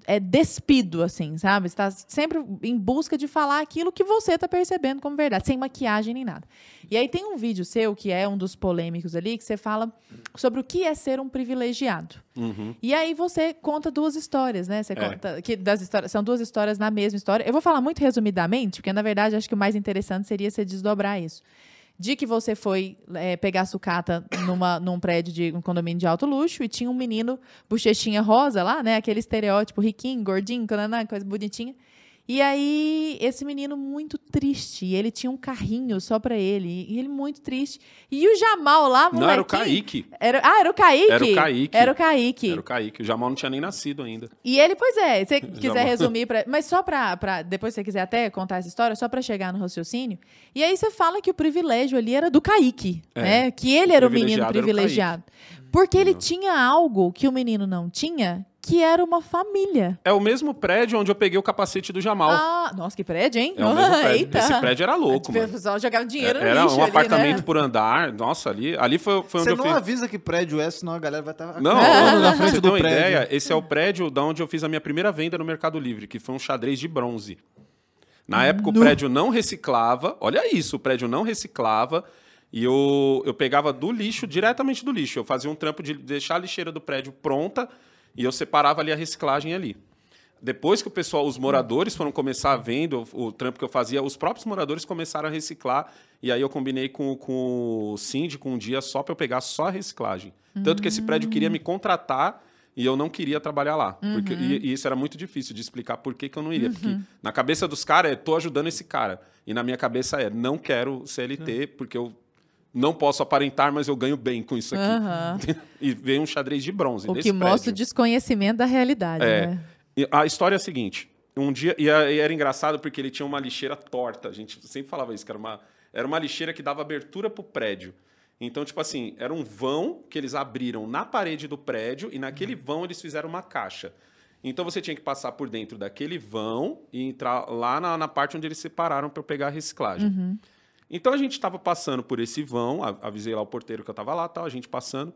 é despido, assim, sabe? Você tá sempre em busca de falar aquilo que você tá percebendo como verdade, sem maquiagem nem nada. E aí tem um vídeo seu, que é um dos polêmicos ali, que você fala sobre o que é ser um privilegiado. Uhum. E aí você conta duas histórias, né? Você É. conta que das histórias, são duas histórias na mesma história. Eu vou falar muito resumidamente, porque na verdade acho que o mais interessante seria você desdobrar isso. De que você foi é, pegar sucata numa, num prédio de um condomínio de alto luxo e tinha um menino bochechinha rosa lá, né? Aquele estereótipo riquinho, gordinho, coisa bonitinha. E aí, esse menino muito triste. Ele tinha um carrinho só pra ele. E ele muito triste. E o Jamal lá, molequinho... Não, era o Kaique. Era, ah, era o Kaique? Era o Kaique. Era o Kaique. Era o Kaique. O Jamal não tinha nem nascido ainda. E ele, pois é, se você (laughs) quiser Jamal. resumir, pra, mas só pra, pra. Depois, se você quiser até contar essa história, só pra chegar no raciocínio. E aí você fala que o privilégio ali era do Kaique, É. né? Que ele era o menino privilegiado o. Porque ele Não. tinha algo que o menino não tinha, que era uma família. É o mesmo prédio onde eu peguei o capacete do Jamal. Ah, nossa, que prédio, hein? é o mesmo (laughs) prédio. Eita. Esse prédio era louco, O mano. pessoal jogava dinheiro no Era lixo um ali, apartamento né? por andar. Nossa, ali, ali foi, foi onde Você eu não fiz. avisa que prédio é, senão a galera vai estar Não, acampando na frente você do prédio. ideia, esse é o prédio da onde eu fiz a minha primeira venda no Mercado Livre, que foi um xadrez de bronze. Na época, o Nu. prédio não reciclava. Olha isso, o prédio não reciclava. E eu, eu pegava do lixo, diretamente do lixo. Eu fazia um trampo de deixar a lixeira do prédio pronta e eu separava ali a reciclagem ali. Depois que o pessoal, os moradores foram começar vendo o, o trampo que eu fazia, os próprios moradores começaram a reciclar. E aí eu combinei com, com o síndico um dia só para eu pegar só a reciclagem. Tanto que esse prédio queria me contratar e eu não queria trabalhar lá. Porque, e, e isso era muito difícil de explicar por que, que eu não iria. Porque na cabeça dos caras é, tô ajudando esse cara. E na minha cabeça é, não quero CLT, porque eu não posso aparentar, mas eu ganho bem com isso aqui. Aham. (laughs) e veio um xadrez de bronze O que mostra o desconhecimento da realidade, É. né? A história é a seguinte: um dia. E era engraçado porque ele tinha uma lixeira torta. A gente sempre falava isso, que era uma, era uma lixeira que dava abertura pro prédio. Então, tipo assim, era um vão que eles abriram na parede do prédio e naquele vão eles fizeram uma caixa. Então você tinha que passar por dentro daquele vão e entrar lá na, na parte onde eles separaram para pegar a reciclagem. Então a gente estava passando por esse vão, avisei lá o porteiro que eu estava lá, tal, a gente passando.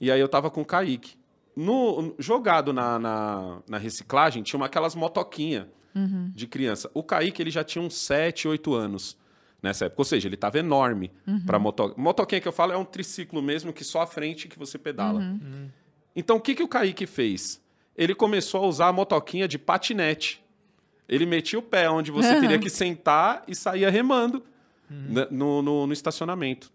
E aí eu estava com o Kaique. No, jogado na, na, na reciclagem, tinha uma, aquelas motoquinhas de criança. O Kaique ele já tinha uns 7, 8 anos nessa época. Ou seja, ele estava enorme para moto. Motoquinha que eu falo é um triciclo mesmo, que só a frente que você pedala. Então o que, que o Kaique fez? Ele começou a usar a motoquinha de patinete. Ele metia o pé onde você (laughs) teria que sentar e saía remando. Né, no, no, no estacionamento.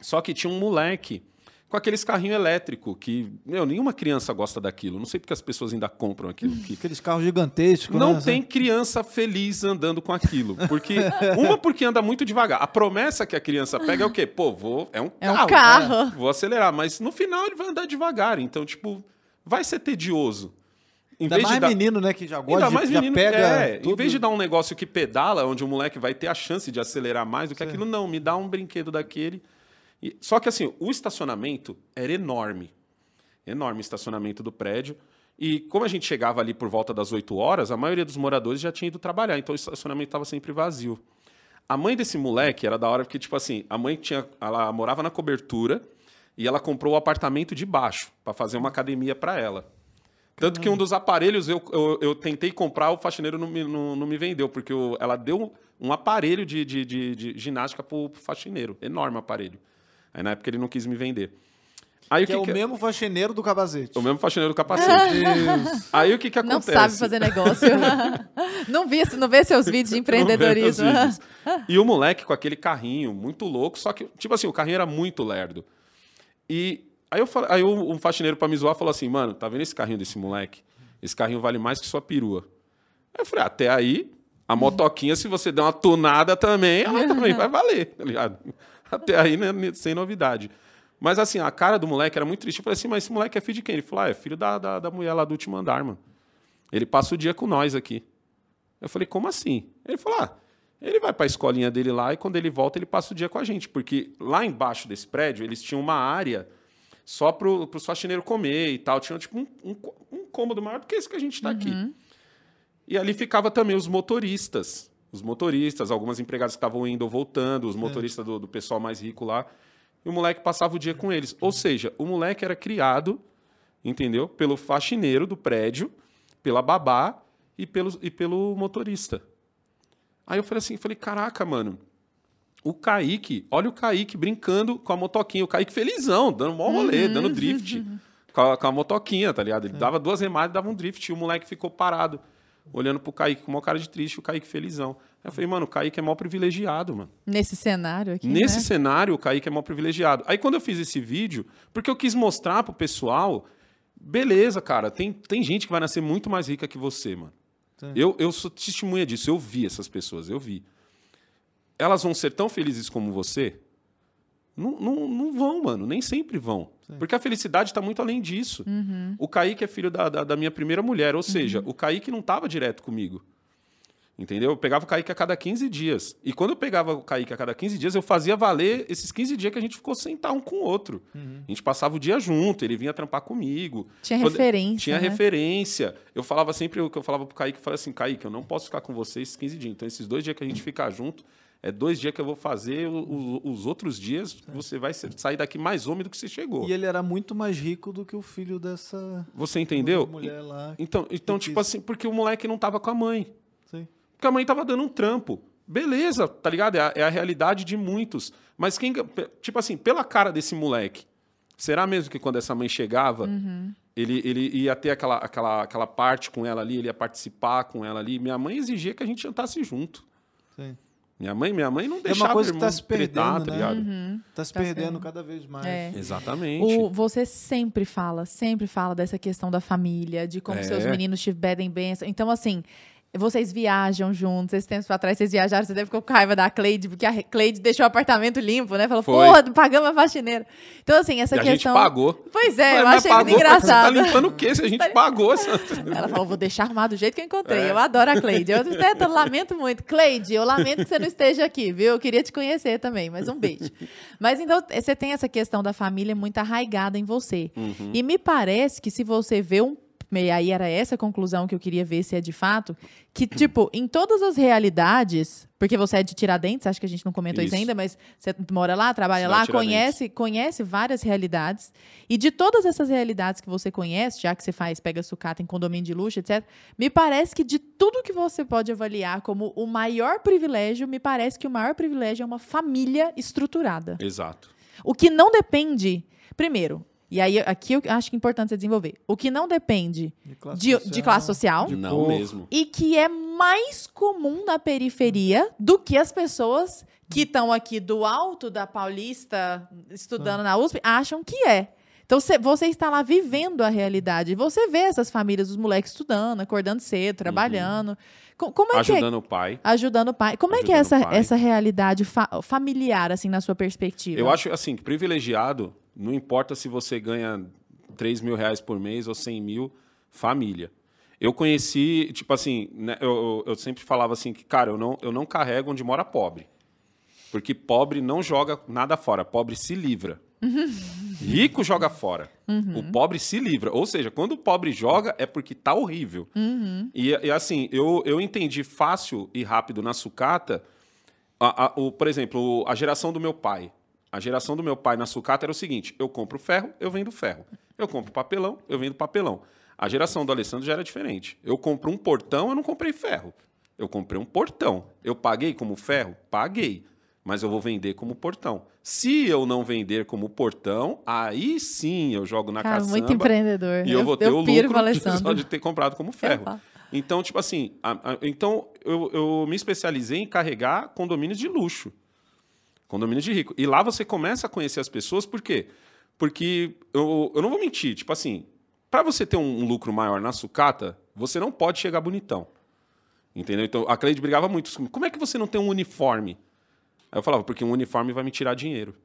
Só que tinha um moleque com aqueles carrinhos elétricos que, meu, nenhuma criança gosta daquilo. Não sei porque as pessoas ainda compram aquilo. Que Aqueles carros gigantescos. não né? tem criança feliz andando com aquilo. Porque, (laughs) uma, porque anda muito devagar. A promessa que a criança pega é o quê? Pô, vou. É um É carro. um carro. né? Vou acelerar. Mas no final ele vai andar devagar. Então, tipo, vai ser tedioso. Em Ainda vez de mais dar- menino, né? Que já gosta Ainda de, mais já menino, pega é, em tudo. vez de dar um negócio que pedala, onde o moleque vai ter a chance de acelerar mais do que aquilo, não, me dá um brinquedo daquele. E- só que assim, o estacionamento era enorme. Enorme estacionamento do prédio. E como a gente chegava ali por volta das 8 horas, a maioria dos moradores já tinha ido trabalhar, então o estacionamento estava sempre vazio. A mãe desse moleque era da hora porque, tipo assim, a mãe tinha, ela morava na cobertura e ela comprou o apartamento de baixo para fazer uma academia para ela. Tanto que um dos aparelhos eu, eu, eu tentei comprar, o faxineiro não me, não, não me vendeu, porque o- ela deu um aparelho de, de, de, de ginástica pro, pro faxineiro. Enorme aparelho. Aí na época ele não quis me vender. Aí Que o é que o que- mesmo faxineiro do capacete. o mesmo faxineiro do capacete. (laughs) Aí o que que Não acontece? sabe fazer negócio. (laughs) não, vi, não vê seus vídeos de empreendedorismo. Não vídeos. e o moleque com aquele carrinho muito louco, só que, tipo assim, o carrinho era muito lerdo. E aí, eu falei, aí um faxineiro pra me zoar falou assim, mano, tá vendo esse carrinho desse moleque? Esse carrinho vale mais que sua perua. Aí eu falei, até aí, a motoquinha, se você der uma tunada também, ela também vai valer, tá ligado? (laughs) Até aí, né, sem novidade. Mas assim, a cara do moleque era muito triste. Eu falei assim, mas esse moleque é filho de quem? Ele falou, ah, é filho da, da, da mulher lá do último andar, mano. Ele passa o dia com nós aqui. Eu falei, como assim? Ele falou, ah, ele vai para a escolinha dele lá e quando ele volta, ele passa o dia com a gente. Porque lá embaixo desse prédio, eles tinham uma área só para os faxineiros comer e tal. Tinha tipo um, um, um cômodo maior do que esse que a gente está aqui. E ali ficava também os motoristas. Os motoristas, algumas empregadas que estavam indo ou voltando, os motoristas do, do pessoal mais rico lá. E o moleque passava o dia com eles. Ou seja, o moleque era criado, entendeu? Pelo faxineiro do prédio, pela babá e pelo, e pelo motorista. Aí eu falei assim, falei, caraca, mano, o Kaique, olha o Kaique brincando com a motoquinha, o Kaique felizão, dando mó rolê, dando drift com a, com a motoquinha, tá ligado? Ele dava duas remadas e dava um drift, e o moleque ficou parado, olhando pro Kaique com uma cara de triste, o Kaique felizão. Aí eu falei, mano, o Kaique é mó privilegiado, mano. Nesse cenário aqui. Nesse né? cenário, o Kaique é mó privilegiado. Aí quando eu fiz esse vídeo, porque eu quis mostrar pro pessoal, beleza, cara, tem, tem gente que vai nascer muito mais rica que você, mano. Sim. Eu, eu sou testemunha disso, eu vi essas pessoas, eu vi. Elas vão ser tão felizes como você? Não, não, não vão, mano, nem sempre vão. Porque a felicidade está muito além disso. O Kaique é filho da, da, da minha primeira mulher, ou seja, o Kaique não estava direto comigo. Entendeu? Eu pegava o Kaique a cada 15 dias. E quando eu pegava o Kaique a cada 15 dias, eu fazia valer esses 15 dias que a gente ficou sentar um com o outro. A gente passava o dia junto, ele vinha trampar comigo. Tinha Quando- referência. Tinha né? referência. Eu falava sempre o que eu falava pro Kaique, eu falava assim, Kaique, eu não posso ficar com você esses 15 dias. Então, esses dois dias que a gente ficar junto, é dois dias que eu vou fazer, o- o- os outros dias você vai sair daqui mais homem do que você chegou. E ele era muito mais rico do que o filho dessa Você entendeu? mulher lá. Então, então tipo que- assim, porque o moleque não tava com a mãe. Sim. Porque a mãe tava dando um trampo. Beleza, tá ligado? É a, é a realidade de muitos. Mas quem. Tipo assim, pela cara desse moleque, será mesmo que quando essa mãe chegava, ele, ele ia ter aquela, aquela, aquela parte com ela ali, ele ia participar com ela ali? Minha mãe exigia que a gente jantasse junto. Sim. Minha mãe, minha mãe não uma deixava coisa o que irmão tá se perdendo, tá né? ligado? Tá se Tá perdendo sendo. cada vez mais. É. Exatamente. O, você sempre fala, sempre fala dessa questão da família, de como É. seus meninos te pedem bênção. Então, assim, vocês viajam juntos. Esses tempos pra trás, vocês viajaram, você deve ficar com raiva da Cleide, porque a Cleide deixou o apartamento limpo, né? Falou, Foi. porra, pagamos a faxineira. Então, assim, essa e a questão. gente pagou. Pois é, Mas- eu mas achei muito pagou, engraçado. Você tá limpando o quê se a gente (laughs) pagou? essa- Ela falou, vou deixar arrumado do jeito que eu encontrei. É. Eu adoro a Cleide. Eu até tô- lamento muito. Cleide, eu lamento que você não esteja aqui, viu? Eu queria te conhecer também, mas um beijo. Mas então, você tem essa questão da família muito arraigada em você. Uhum. E me parece que se você vê um. E aí era essa a conclusão que eu queria ver se é de fato. Que, tipo, em todas as realidades, porque você é de Tiradentes, acho que a gente não comentou isso, Isso. ainda, mas você mora lá, trabalha Cidade lá, Tiradentes. conhece, conhece várias realidades. E de todas essas realidades que você conhece, já que você faz, pega sucata em condomínio de luxo, etc., me parece que de tudo que você pode avaliar como o maior privilégio, me parece que o maior privilégio é uma família estruturada. Exato. O que não depende, primeiro, e aí aqui eu acho que é importante você desenvolver, o que não depende De classe de, social. de classe social De não mesmo. e que é mais comum na periferia do que as pessoas que estão aqui do alto da Paulista, estudando na USP, acham que é. Então cê- você está lá vivendo a realidade. Você vê essas famílias, os moleques estudando, acordando cedo, trabalhando. Co- Como é que é? Ajudando o pai. Ajudando o pai. Como é que é Ajudando essa, essa realidade fa- familiar, assim, na sua perspectiva? Eu acho assim, privilegiado, não importa se você ganha 3 mil reais por mês ou 100 mil, família. Eu conheci, tipo assim, né, eu, eu sempre falava assim que, cara, eu não, eu não carrego onde mora pobre. Porque pobre não joga nada fora, pobre se livra. (laughs) Rico joga fora. O pobre se livra. Ou seja, quando o pobre joga é porque tá horrível. E, e, assim, eu, eu entendi fácil e rápido na sucata, a- a- o, por exemplo, a geração do meu pai. A geração do meu pai na sucata era o seguinte: eu compro ferro, eu vendo ferro. Eu compro papelão, eu vendo papelão. A geração do Alessandro já era diferente. Eu compro um portão, eu não comprei ferro. Eu comprei um portão. Eu paguei como ferro? Paguei. Mas eu vou vender como portão. Se eu não vender como portão, aí sim eu jogo na Cara, caçamba. muito empreendedor. E eu, vou ter com o lucro (laughs) só de ter comprado como ferro. Então, tipo assim, a- a- então eu, eu me especializei em carregar condomínios de luxo. Condomínios de rico. E lá você começa a conhecer as pessoas, por quê? Porque eu, eu não vou mentir, tipo assim, para você ter um, lucro maior na sucata, você não pode chegar bonitão. Entendeu? Então a Cleide brigava muito. Como é que você não tem um uniforme? Aí eu falava, porque um uniforme vai me tirar dinheiro.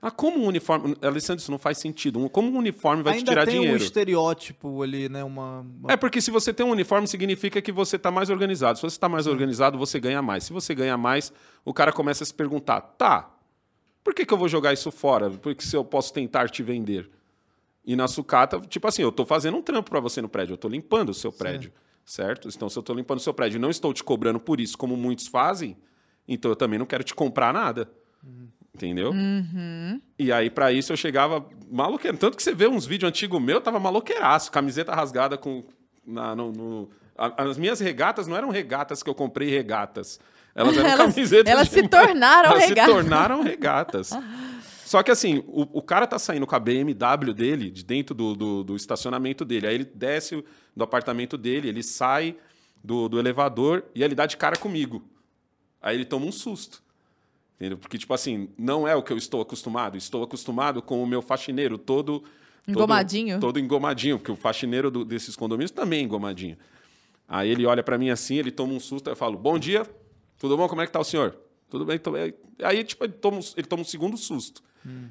Ah, como um uniforme. Alessandro, isso não faz sentido. Um- Como um uniforme vai te Ainda tirar tem um dinheiro? estereótipo ali, né? Uma, uma- É porque se você tem um uniforme, significa que você está mais organizado. Se você está mais organizado, você ganha mais. Se você ganha mais, o cara começa a se perguntar: tá, por que, que eu vou jogar isso fora? Porque se eu posso tentar te vender. E na sucata, tipo assim, eu estou fazendo um trampo para você no prédio, eu estou limpando o seu prédio, certo? Então, se eu estou limpando o seu prédio e não estou te cobrando por isso, como muitos fazem, então eu também não quero te comprar nada. Entendeu? E aí, pra isso, eu chegava maloqueiro. Tanto que você vê uns vídeos antigos meu, eu tava maloqueiraço, camiseta rasgada com. Na, no, no- as minhas regatas não eram regatas que eu comprei regatas. Elas eram (laughs) Elas- camisetas. elas se tornaram (laughs) elas regatas. se tornaram regatas. (laughs) Só que assim, o, o cara tá saindo com a BMW dele, de dentro do, do, do estacionamento dele. Aí ele desce do apartamento dele, ele sai do, do elevador e ele dá de cara comigo. Aí ele toma um susto. Entendeu? Porque, tipo assim, não é o que eu estou acostumado. Estou acostumado com o meu faxineiro todo. todo- Engomadinho? Todo, engomadinho, porque o faxineiro do- desses condomínios também é engomadinho. Aí ele olha pra mim assim, ele toma um susto, eu falo, bom dia, tudo bom? Como é que tá o senhor? Tudo bem, tô bem. Aí, tipo, ele toma, um- ele toma um segundo susto.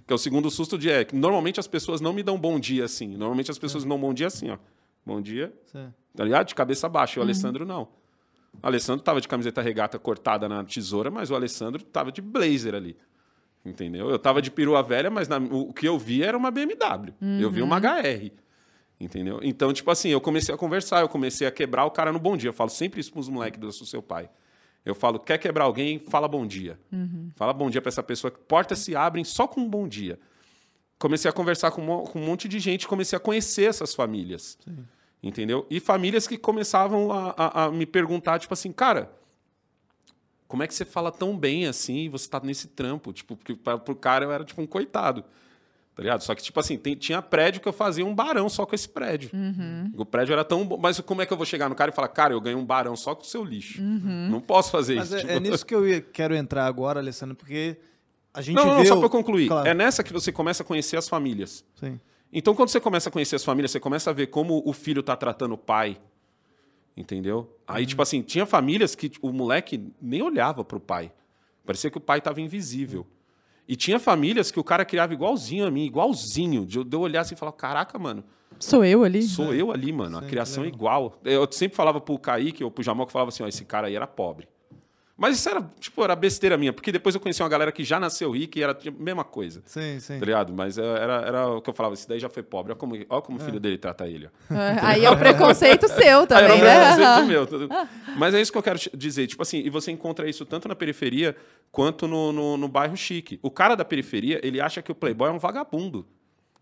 Que é o segundo susto de é que normalmente as pessoas não me dão bom dia assim. Normalmente as pessoas me dão bom dia assim, ó. Bom dia, Sim. tá ligado? De cabeça baixa. E o Alessandro não. O Alessandro tava de camiseta regata cortada na tesoura, mas o Alessandro tava de blazer ali. Entendeu? Eu tava de perua velha, mas na- o que eu vi era uma BMW. Eu vi uma HR. Entendeu? Então, tipo assim, eu comecei a conversar, eu comecei a quebrar o cara no bom dia. Eu falo sempre isso pros moleques do seu pai. Eu falo, quer quebrar alguém, fala bom dia. Fala bom dia pra essa pessoa. Portas se abrem só com um bom dia. Comecei a conversar com, mo- com um monte de gente, comecei a conhecer essas famílias. Entendeu? E famílias que começavam a, a- a me perguntar, tipo assim, cara, como é que você fala tão bem assim e você tá nesse trampo? Tipo, porque pra, pro cara eu era tipo um coitado. Tá ligado? Só que, tipo assim, tem- tinha prédio que eu fazia um barão só com esse prédio. O prédio era tão bom. Mas como é que eu vou chegar no cara e falar, cara, eu ganhei um barão só com o seu lixo? Não posso fazer Mas isso. é, Tipo, é nisso que eu ia- quero entrar agora, Alessandro, porque a gente Não, não, vê... não, só o- para eu concluir. Claro. É nessa que você começa a conhecer as famílias. Sim. Então, quando você começa a conhecer as famílias, você começa a ver como o filho tá tratando o pai. Entendeu? Aí, tipo assim, tinha famílias que o moleque nem olhava pro pai. Parecia que o pai tava invisível. E tinha famílias que o cara criava igualzinho a mim, igualzinho. De eu, de eu olhar assim e falar: caraca, mano, Sou eu ali. sou eu ali, mano. A criação é igual. Eu sempre falava pro Kaique ou pro Jamal que falava assim: ó, esse cara aí era pobre. Mas isso era, tipo, era besteira minha, porque depois eu conheci uma galera que já nasceu rica e era a mesma coisa. Sim, sim. Tá ligado? Mas é, era, era o que eu falava, esse daí já foi pobre. Olha como, olha como o filho dele trata ele. ó. É, Aí é o preconceito (laughs) seu Ah, também, era um né? preconceito meu. tudo. Mas é isso que eu quero dizer. Tipo assim, e você encontra isso tanto na periferia quanto no, no, no bairro chique. O cara da periferia, ele acha que o playboy é um vagabundo.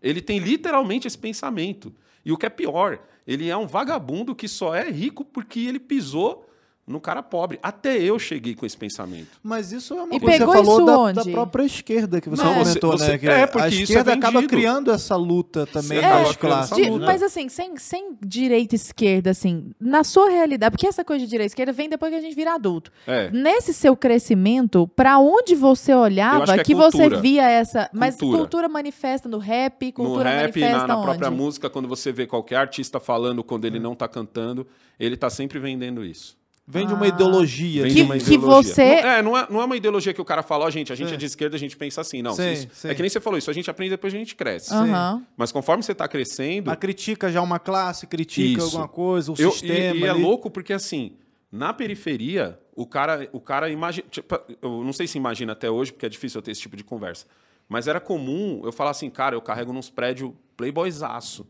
Ele tem literalmente esse pensamento. E o que é pior, ele é um vagabundo que só é rico porque ele pisou no cara pobre. Até eu cheguei com esse pensamento. Mas isso é uma E coisa que você falou da, da própria esquerda que você Não, comentou, você- né? Que é, porque a isso é esquerda acaba vendido. criando essa luta também Sim, das acaba classes. De- luta. mas assim, sem, sem direita e esquerda, assim, na sua realidade, porque essa coisa de direita e esquerda vem depois que a gente vira adulto. É. Nesse seu crescimento, pra onde você Eu olhava que, que é você via essa. Mas Cultura. cultura manifesta no rap, No cultura rap, manifesta na, na onde? própria música, quando você vê qualquer artista falando quando ele não tá cantando, ele tá sempre vendendo isso. Vem de uma Ah. ideologia. Vem de de Que- uma uma que ideologia. você- Não, é, não é, não é uma ideologia que o cara fala, ó, gente, a gente Sim. é de esquerda, a gente pensa assim. Não, Sim, isso- sim. é que nem você falou, isso a gente aprende depois a gente cresce. Aham. Mas conforme você tá crescendo, Mas critica já uma classe, critica Isso. alguma coisa, o Eu- sistema. e, e é louco porque, assim, na periferia, o cara, o cara imagina. Tipo, eu não sei se imagina até hoje, porque é difícil eu ter esse tipo de conversa. Mas era comum eu falar assim, cara, eu carrego nos prédios playboyzaço.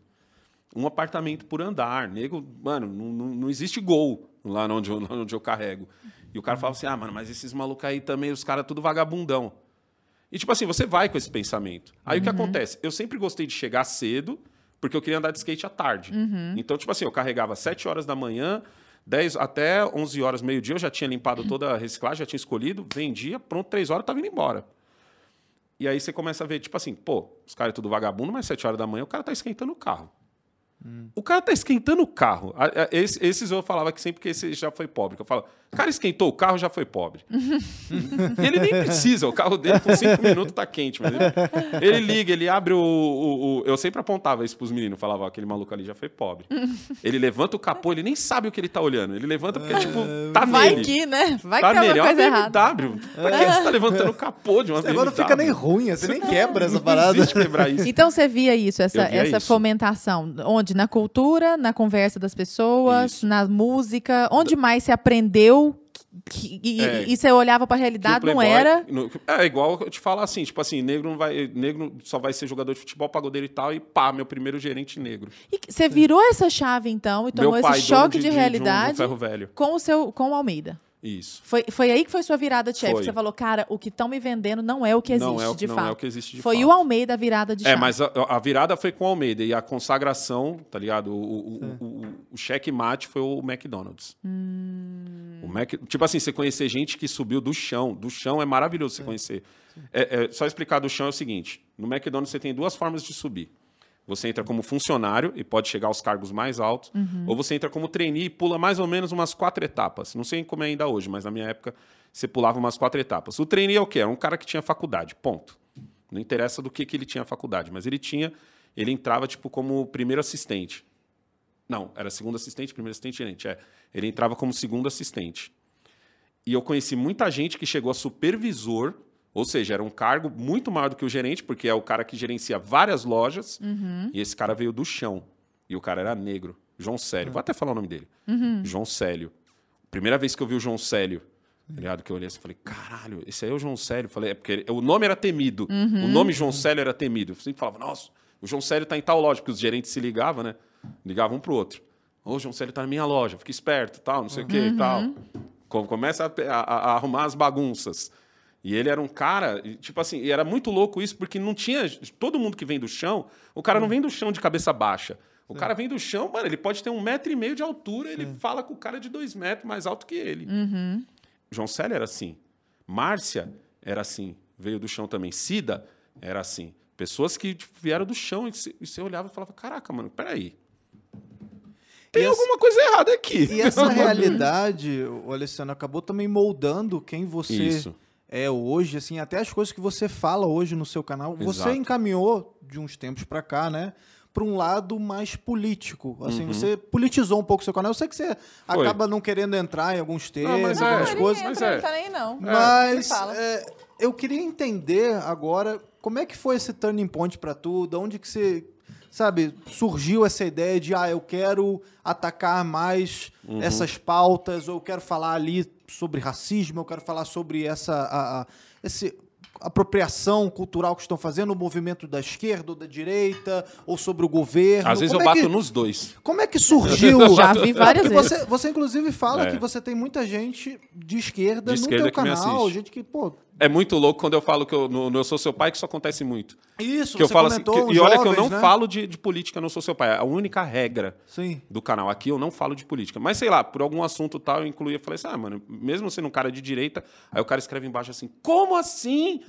Um apartamento por andar. Nego, mano, não, não, não existe gol lá onde, eu, onde eu carrego. E o cara falava assim, ah, mano, mas esses malucos aí também, os caras tudo vagabundão. E tipo assim, você vai com esse pensamento. Aí o que acontece? Eu sempre gostei de chegar cedo, porque eu queria andar de skate à tarde. Então, tipo assim, eu carregava 7 horas da manhã, 10 até 11 horas, meio-dia, eu já tinha limpado toda a reciclagem, já tinha escolhido, vendia, pronto, 3 horas, eu tava indo embora. E aí você começa a ver, tipo assim, pô, os caras é tudo vagabundo, mas 7 horas da manhã o cara tá esquentando o carro. O cara tá esquentando o carro. Esse- Esses eu falava que sempre que esse já foi pobre. Eu falo, o cara esquentou o carro, já foi pobre. (laughs) ele nem precisa, o carro dele com cinco minutos tá quente. Mas ele, ele liga, ele abre o, o- o- Eu sempre apontava isso pros meninos, falava, ó, aquele maluco ali já foi pobre. ele levanta o capô, ele nem sabe o que ele tá olhando. Ele levanta porque, tipo, tá Vai nele. que, né? Vai tá que tem nele. É uma coisa errada. BMW. Pra que você tá levantando o capô de uma Esse negócio não fica nem BMW? ruim, você nem quebra essa Não parada. existe quebrar isso. Então você via isso, essa, via essa isso. fomentação, onde? Na cultura, na conversa das pessoas, Isso. na música, onde mais você aprendeu que- e, É. e você olhava pra Que o realidade, não era. no- é igual eu te falar assim, tipo assim, negro não vai, negro só vai ser jogador de futebol, pagodeiro e tal, e pá, meu primeiro gerente negro. E você virou essa chave então e tomou pai, esse choque de, de, realidade de um velho. com o seu com o Almeida. Isso. Foi, foi aí que foi sua virada de chefe. Foi. Você falou, cara, o que estão me vendendo não é o que existe não é o, de não fato. é o que existe de foi fato. o Almeida a virada de chave. É, mas a, a virada foi com o Almeida e a consagração, tá ligado? O, o, o, o, o checkmate foi o McDonald's. Hum. O Mac, tipo assim, você conhecer gente que subiu do chão. Do chão é maravilhoso você conhecer. É, é, só explicar do chão é o seguinte: no McDonald's você tem duas formas de subir. Você entra como funcionário e pode chegar aos cargos mais altos, ou você entra como trainee e pula mais ou menos umas quatro etapas. Não sei como é ainda hoje, mas na minha época você pulava umas quatro etapas. O trainee é o quê? Era um cara que tinha faculdade, ponto. Não interessa do que, que ele tinha faculdade, mas ele tinha, ele entrava tipo como primeiro assistente. Não, era segundo assistente, primeiro assistente, gerente. É. Ele entrava como segundo assistente. E eu conheci muita gente que chegou a supervisor, ou seja, era um cargo muito maior do que o gerente, porque é o cara que gerencia várias lojas, e esse cara veio do chão. E o cara era negro, João Célio. Vou até falar o nome dele. João Célio. Primeira vez que eu vi o João Célio, tá ligado? Que eu olhei assim e falei, caralho, esse aí é o João Célio. Falei, é porque ele- o nome era temido. O nome João Célio era temido. Eu sempre falava, nossa, o João Célio tá em tal loja, porque os gerentes se ligavam, né? Ligavam um pro outro. Ô, o João Célio tá na minha loja, fica esperto, tal, não sei o que e tal. Co- Começa a, a- a arrumar as bagunças. E ele era um cara, tipo assim, e era muito louco isso, porque não tinha. Todo mundo que vem do chão, o cara não vem do chão de cabeça baixa. O cara vem do chão, mano, ele pode ter um metro e meio de altura, ele fala com o cara de dois metros mais alto que ele. João Célio era assim. Márcia era assim, veio do chão também. Cida era assim. Pessoas que tipo, vieram do chão e você, olhava e falava: caraca, mano, peraí. Tem E essa- alguma coisa errada aqui. E essa (laughs) realidade, o Alessandro, acabou também moldando quem você Isso. É hoje, assim, até as coisas que você fala hoje no seu canal. Você Exato. encaminhou de uns tempos pra cá, né? Para um lado mais político. Assim, Uhum. você politizou um pouco o seu canal. Eu sei que você acaba não querendo entrar em alguns termos, mas é, algumas ele coisas. mas é. tá nem não. Mas Você fala. é, eu queria entender agora como é que foi esse turning point pra tu, de onde que você, sabe, surgiu essa ideia de, ah, eu quero atacar mais Uhum. essas pautas, ou eu quero falar ali sobre racismo, eu quero falar sobre essa, a, a- esse apropriação cultural que estão fazendo, o movimento da esquerda ou da direita, ou sobre o governo. Às vezes eu Como é bato que- nos dois. Como é que surgiu? (laughs) Já vi várias (laughs) vezes. Você, você, inclusive, fala É. que você tem muita gente de esquerda De no esquerda teu que me canal, gente que, pô, É muito louco quando eu falo que eu, no, no Eu Sou Seu Pai, que isso acontece muito. Isso, Que eu falo assim, que- e olha que eu jovens, não né? falo de, de política, não sou seu pai. É a única regra Sim. do canal. Aqui eu não falo de política. Mas sei lá, por algum assunto tal, eu incluía. Falei assim, ah, mano, mesmo sendo um cara de direita, aí o cara escreve embaixo assim: como assim?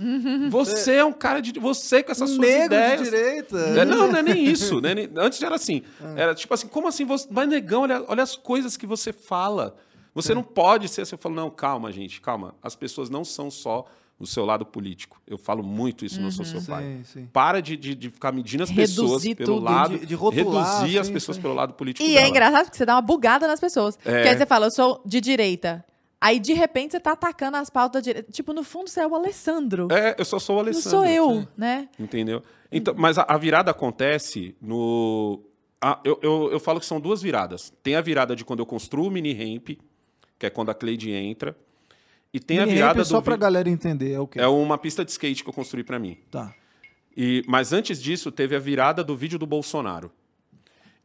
Você é um cara de. Você com essas suas Negro ideias. de direita. É, não, não é nem isso. Né? Antes era assim. (laughs) Era tipo assim, como assim? Você... Mas, negão, olha, olha as coisas que você fala. Você não pode ser assim. Eu falo, não, calma, gente, calma. As pessoas não são só o seu lado político. Eu falo muito isso no Sou Seu Pai. Sim, sim. Para de, de, de ficar medindo as Reduzir pessoas pelo tudo. lado. De- de rotular, reduzir as sim, pessoas sim. pelo lado político. E é dela. engraçado porque você dá uma bugada nas pessoas. É. Porque aí você fala, eu sou de direita. Aí, de repente, você tá atacando as pautas direita. Tipo, no fundo, você é o Alessandro. É, eu só sou o não Alessandro. sou eu, né? Entendeu? Então, mas a, a virada acontece no. a- eu, eu, eu falo que são duas viradas. Tem a virada de quando eu construo o mini ramp, que é quando a Cleide entra. E tem a virada do. só pra vi- galera entender, é o quê? É uma pista de skate que eu construí pra mim. Tá. E, mas antes disso, teve a virada do vídeo do Bolsonaro.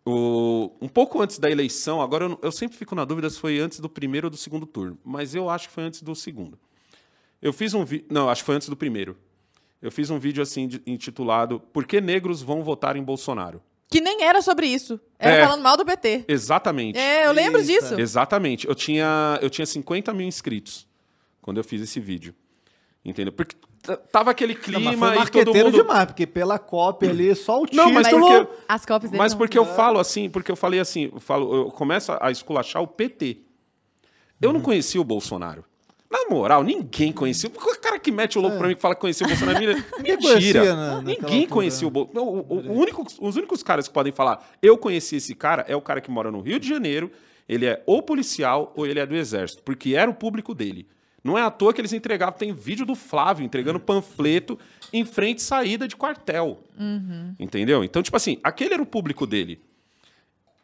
O- um pouco antes da eleição, agora eu, eu sempre fico na dúvida se foi antes do primeiro ou do segundo turno, mas eu acho que foi antes do segundo. Eu fiz um vídeo. Não, acho que foi antes do primeiro. Eu fiz um vídeo assim de- intitulado Por que negros vão votar em Bolsonaro? Que nem era sobre isso. Era É. falando mal do PT. Exatamente. É, eu lembro Eita. disso. Exatamente. Eu tinha, eu tinha 50 mil inscritos quando eu fiz esse vídeo. Entendeu? Porque tava aquele Não, clima mas foi e todo mundo. demais, porque pela cópia ali, só o Não, título... mas Mas porque- as cópias dele Mas não. porque eu falo assim, porque eu falei assim, eu, falo, eu começo a esculachar o PT. Eu Uhum. não conhecia o Bolsonaro. Na moral, ninguém conhecia. O cara que mete o louco pra mim que fala que conhecia o Bolsonaro. é (laughs) Ninguém Mentira. conhecia, né, ninguém conhecia o Bolsonaro. os únicos caras que podem falar, eu conheci esse cara, é o cara que mora no Rio de Janeiro. Ele é ou policial ou ele é do exército, porque era o público dele. Não é à toa que eles entregavam. Tem vídeo do Flávio entregando panfleto em frente e saída de quartel. Entendeu? Então, tipo assim, aquele era o público dele.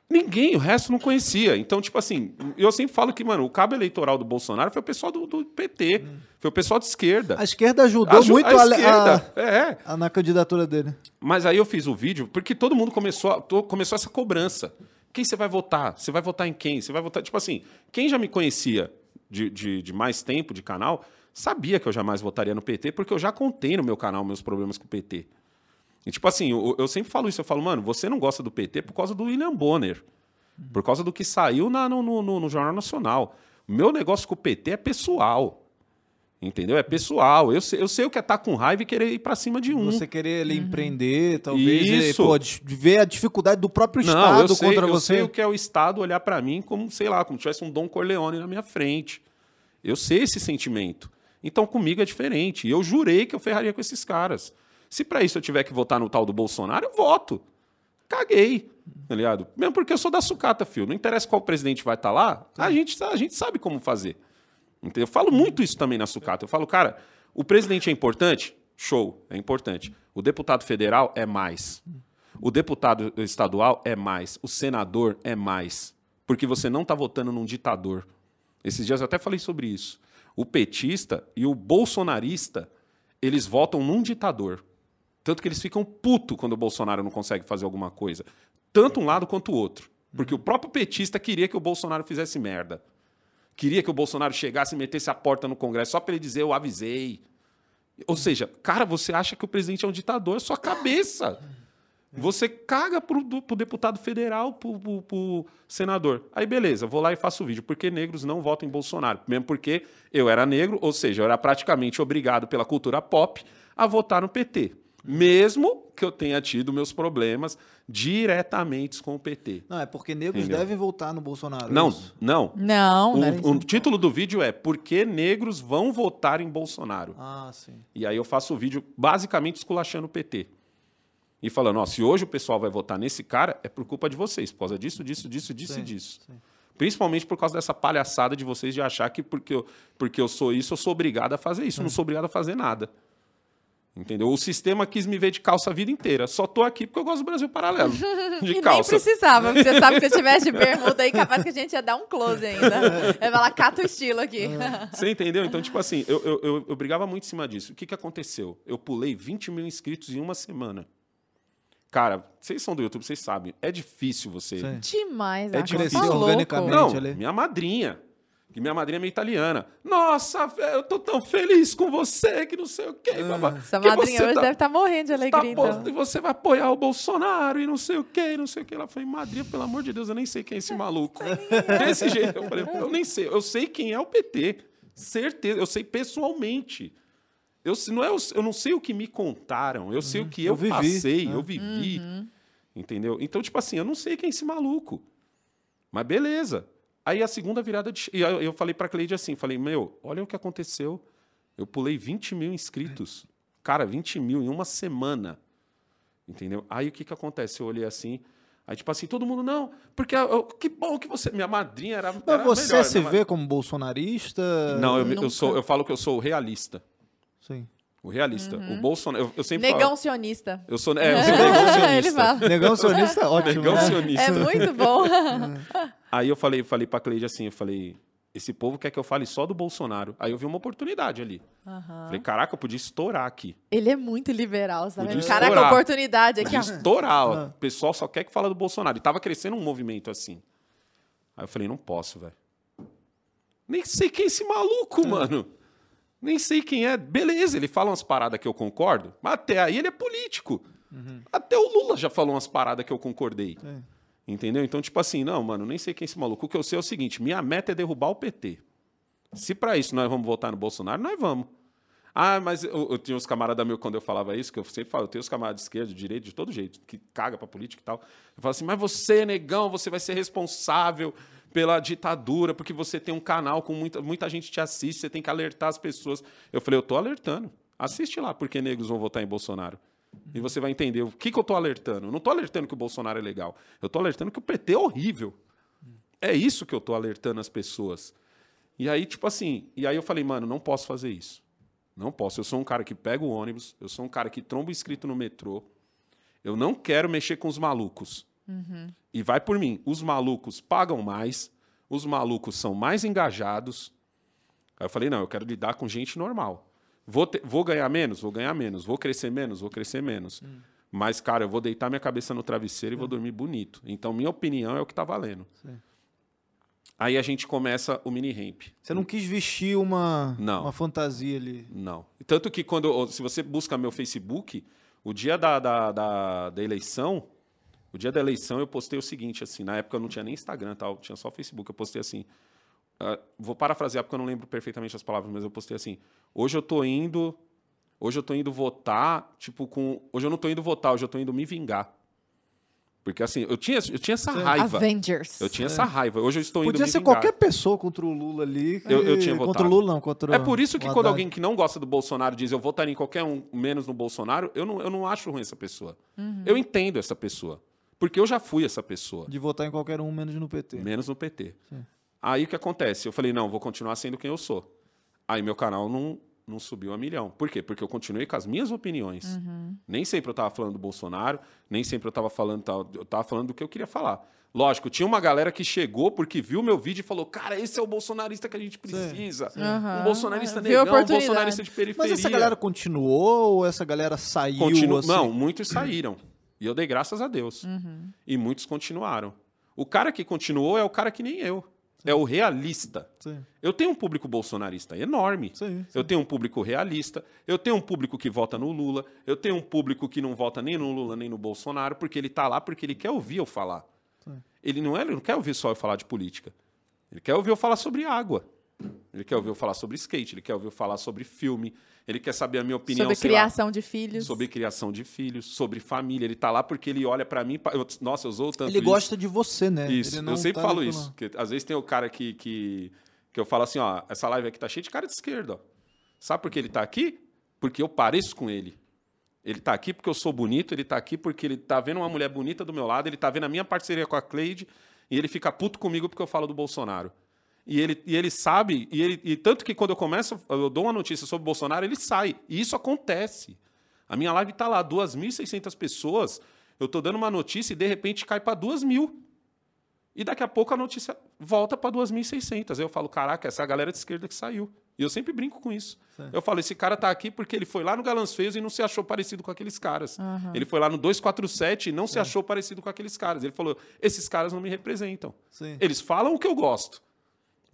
Ninguém, o resto não conhecia. Então, tipo assim, eu sempre falo que, mano, o cabo eleitoral do Bolsonaro foi o pessoal do, do PT, foi o pessoal de esquerda. A esquerda ajudou Aju- muito a a, esquerda. é. a- a- na candidatura dele. Mas aí eu fiz o vídeo porque todo mundo começou, a- to- começou essa cobrança. Quem você vai votar? Você vai votar em quem? Você vai votar. Tipo assim, quem já me conhecia de, de, de mais tempo de canal sabia que eu jamais votaria no PT, porque eu já contei no meu canal meus problemas com o PT. E tipo assim, eu, eu sempre falo isso, eu falo, mano, você não gosta do PT por causa do William Bonner. Por causa do que saiu na- no, no- no- Jornal Nacional. O meu negócio com o PT é pessoal. Entendeu? É pessoal. Eu sei, eu sei o que é estar com raiva e querer ir pra cima de um. Você querer ele empreender, talvez, e, Isso. pô, de- de ver a dificuldade do próprio Não, Estado eu sei, contra eu você. sei o que é o Estado olhar pra mim como, sei lá, como tivesse um Dom Corleone na minha frente. Eu sei esse sentimento. Então comigo é diferente. E eu jurei que eu ferraria com esses caras. Se pra isso eu tiver que votar no tal do Bolsonaro, eu voto. Caguei. Tá ligado? Mesmo porque eu sou da sucata, filho. Não interessa qual presidente vai estar lá, a gente, a gente sabe como fazer. Entendeu? Eu falo muito isso também na sucata. Eu falo, cara, o presidente é importante? Show, é importante. O deputado federal é mais. O deputado estadual é mais. O senador é mais. Porque você não está votando num ditador. Esses dias eu até falei sobre isso. O petista e o bolsonarista, eles votam num ditador. Tanto que eles ficam puto quando o Bolsonaro não consegue fazer alguma coisa. Tanto um lado quanto o outro. Porque o próprio petista queria que o Bolsonaro fizesse merda. Queria que o Bolsonaro chegasse e metesse a porta no Congresso só para ele dizer eu avisei. Ou seja, cara, você acha que o presidente é um ditador, é sua cabeça. Você caga pro, pro deputado federal, pro, pro- pro senador. Aí, beleza, vou lá e faço o vídeo. Por que negros não votam em Bolsonaro? Mesmo porque eu era negro, ou seja, eu era praticamente obrigado pela cultura pop a votar no PT. Mesmo que eu tenha tido meus problemas diretamente com o PT. Não, é porque negros Entendeu? devem voltar no Bolsonaro. é Não, isso? não. Não, O, não o título do vídeo é Por que negros vão votar em Bolsonaro? Ah, sim. E aí eu faço o vídeo basicamente esculachando o PT. E falando, ó, se hoje o pessoal vai votar nesse cara, é por culpa de vocês, por causa disso, disso, disso, disso Sim, e disso. sim. Principalmente por causa dessa palhaçada de vocês de achar que porque eu, porque eu sou isso, eu sou obrigado a fazer isso. Eu não sou obrigado a fazer nada. Entendeu? O sistema quis me ver de calça a vida inteira. Só tô aqui porque eu gosto do Brasil Paralelo. (laughs) De E nem calça. precisava, porque você sabe que se eu tivesse de bermuda aí, capaz que a gente ia dar um close ainda. (laughs) Ia falar, cata o estilo aqui. Você entendeu? Então, tipo assim, eu, eu, eu, eu brigava muito em cima disso. O que, que aconteceu? Eu pulei 20 mil inscritos em uma semana. Cara, vocês são do YouTube, vocês sabem. É difícil você. Sim. Demais, É difícil. tá organicamente. Não, ali. minha madrinha. Que minha madrinha é meio italiana. Nossa, velho, eu tô tão feliz com você, que não sei o quê. Essa Que madrinha hoje tá- deve estar morrendo de tá alegria. então. e você vai apoiar o Bolsonaro e não sei o quê, e não sei o quê. Ela falou, madrinha, pelo amor de Deus, eu nem sei quem é esse (laughs) maluco. Desse jeito. Eu falei, eu nem sei. Eu sei quem é o PT. Certeza. Eu sei pessoalmente. Eu, não é, eu não sei o que me contaram. Eu sei o que eu, Eu vivi, passei, né? eu vivi. Uhum. Entendeu? Então, tipo assim, eu não sei quem é esse maluco. Mas beleza. Aí a segunda virada de. E eu, eu falei pra Cleide assim: falei, meu, olha o que aconteceu. Eu pulei 20 mil inscritos. Cara, 20 mil em uma semana. Entendeu? Aí o que que acontece? Eu olhei assim. Aí, tipo assim, todo mundo, não, porque ah, eu- que bom que você. Minha madrinha era. Mas era você melhor, se minha vê como bolsonarista? Não, eu, eu, sou, eu falo que eu sou realista. Sim. O realista. O Bolsonaro. Eu, eu sempre Negão falo. sionista. Eu sou, é, eu sou (laughs) negão sionista. Negão sionista é ótimo. Negão né? sionista. É muito bom. (laughs) Aí eu falei, falei pra Cleide assim, eu falei, esse povo quer que eu fale só do Bolsonaro. Aí eu vi uma oportunidade ali. Falei, caraca, eu podia estourar aqui. Ele é muito liberal, sabe? Podia Caraca, estourar. oportunidade aqui, Podia ó. estourar. ó. Ah. O pessoal só quer que fala do Bolsonaro. E tava crescendo um movimento assim. Aí eu falei, não posso, velho. Nem sei quem é esse maluco, mano. Nem sei quem é. Beleza, ele fala umas paradas que eu concordo, mas até aí ele é político. Até o Lula já falou umas paradas que eu concordei. Sim. Entendeu? Então, tipo assim, não, mano, nem sei quem é esse maluco. O que eu sei é o seguinte: minha meta é derrubar o PT. Se pra isso nós vamos votar no Bolsonaro, nós vamos. Ah, mas eu, eu tinha uns camaradas meus, quando eu falava isso, que eu sempre falo, eu tenho os camaradas de esquerda, de direita, de todo jeito, que caga pra política e tal. Eu falo assim, mas você, negão, você vai ser responsável pela ditadura, porque você tem um canal com muita, muita gente te assiste, você tem que alertar as pessoas. Eu falei, eu tô alertando. Assiste lá porque negros vão votar em Bolsonaro. E você vai entender o que, que eu tô alertando. Eu não tô alertando que o Bolsonaro é legal. Eu tô alertando que o PT é horrível. É isso que eu tô alertando as pessoas. E aí, tipo assim, e aí eu falei, mano, não posso fazer isso. Não posso. Eu sou um cara que pega o ônibus, eu sou um cara que tromba inscrito no metrô. Eu não quero mexer com os malucos. E vai por mim. Os malucos pagam mais, os malucos são mais engajados. Aí eu falei, não, eu quero lidar com gente normal. Vou, ter- vou ganhar menos? Vou ganhar menos. Vou crescer menos? Vou crescer menos. Mas, cara, eu vou deitar minha cabeça no travesseiro e vou dormir bonito. Então, minha opinião é o que tá valendo. Sim. Aí a gente começa o mini ramp. Você não quis vestir uma, Não. uma fantasia ali. Não. Tanto que quando. Se você busca meu Facebook, o dia da, da, da, da eleição, o dia da eleição eu postei o seguinte, assim, na época eu não tinha nem Instagram tal, tinha só Facebook, eu postei assim. ah, vou parafrasear porque eu não lembro perfeitamente as palavras, mas eu postei assim. Hoje eu tô indo. Hoje eu tô indo votar, tipo, com. Hoje eu não tô indo votar, hoje eu tô indo me vingar. Porque assim, eu tinha, eu tinha essa raiva. Avengers. Eu tinha essa raiva. Hoje eu estou indo Podia me ser vingar. qualquer pessoa contra o Lula ali. Eu- eu tinha Contra votado. o Lula, não. Contra É por isso que quando alguém que não gosta do Bolsonaro diz eu votaria em qualquer um, menos no Bolsonaro, eu não, eu não acho ruim essa pessoa. Eu entendo essa pessoa. Porque eu já fui essa pessoa. De votar em qualquer um, menos no PT. Menos no PT. Aí o que acontece? Eu falei, não, vou continuar sendo quem eu sou. Aí meu canal não, não subiu a milhão. Por quê? Porque eu continuei com as minhas opiniões. Nem sempre eu estava falando do Bolsonaro, nem sempre eu estava falando tal. Eu estava falando do que eu queria falar. Lógico, tinha uma galera que chegou porque viu meu vídeo e falou: Cara, esse é o bolsonarista que a gente precisa. Aham. Um bolsonarista Viu a negão, um bolsonarista de periferia. Mas essa galera continuou ou essa galera saiu? Continu... assim? Não, muitos saíram. E eu dei graças a Deus. Uhum. E muitos continuaram. O cara que continuou é o cara que nem eu. É o realista. Sim, Eu tenho um público bolsonarista enorme. sim. sim. Eu tenho um público realista, eu tenho um público que vota no Lula, eu tenho um público que não vota nem no Lula nem no Bolsonaro, porque ele está lá porque ele quer ouvir eu falar. Sim. Ele não, é, ele não quer ouvir só eu falar de política. Ele quer ouvir eu falar sobre água. Ele quer ouvir eu falar sobre skate, ele quer ouvir eu falar sobre filme, ele quer saber a minha opinião Sobre sei lá, criação de filhos. sobre criação de filhos, sobre família. Ele tá lá porque ele olha pra mim. eu- nossa, eu usou tanto Ele isso. gosta de você, né? Isso, Ele não eu sempre tá falo isso. Que, às vezes tem o cara que, que, que eu falo assim, ó, essa live aqui tá cheia de cara de esquerda, ó. Sabe por que ele tá aqui? Porque eu pareço com ele. Ele tá aqui porque eu sou bonito, ele tá aqui porque ele tá vendo uma mulher bonita do meu lado, ele tá vendo a minha parceria com a Cleide, e ele fica puto comigo porque eu falo do Bolsonaro. E ele, e ele sabe, e, ele, e tanto que quando eu começo, eu dou uma notícia sobre o Bolsonaro, ele sai. E isso acontece. A minha live tá lá, 2.600 pessoas, eu tô dando uma notícia e de repente cai para 2.000. E daqui a pouco a notícia volta para 2.600. Aí eu falo, caraca, essa é a galera de esquerda que saiu. E eu sempre brinco com isso. Certo. Eu falo, esse cara tá aqui porque ele foi lá no Galãs Feios e não se achou parecido com aqueles caras. Ele foi lá no 247 e não se achou parecido com aqueles caras. Ele falou, esses caras não me representam. Sim. Eles falam o que eu gosto.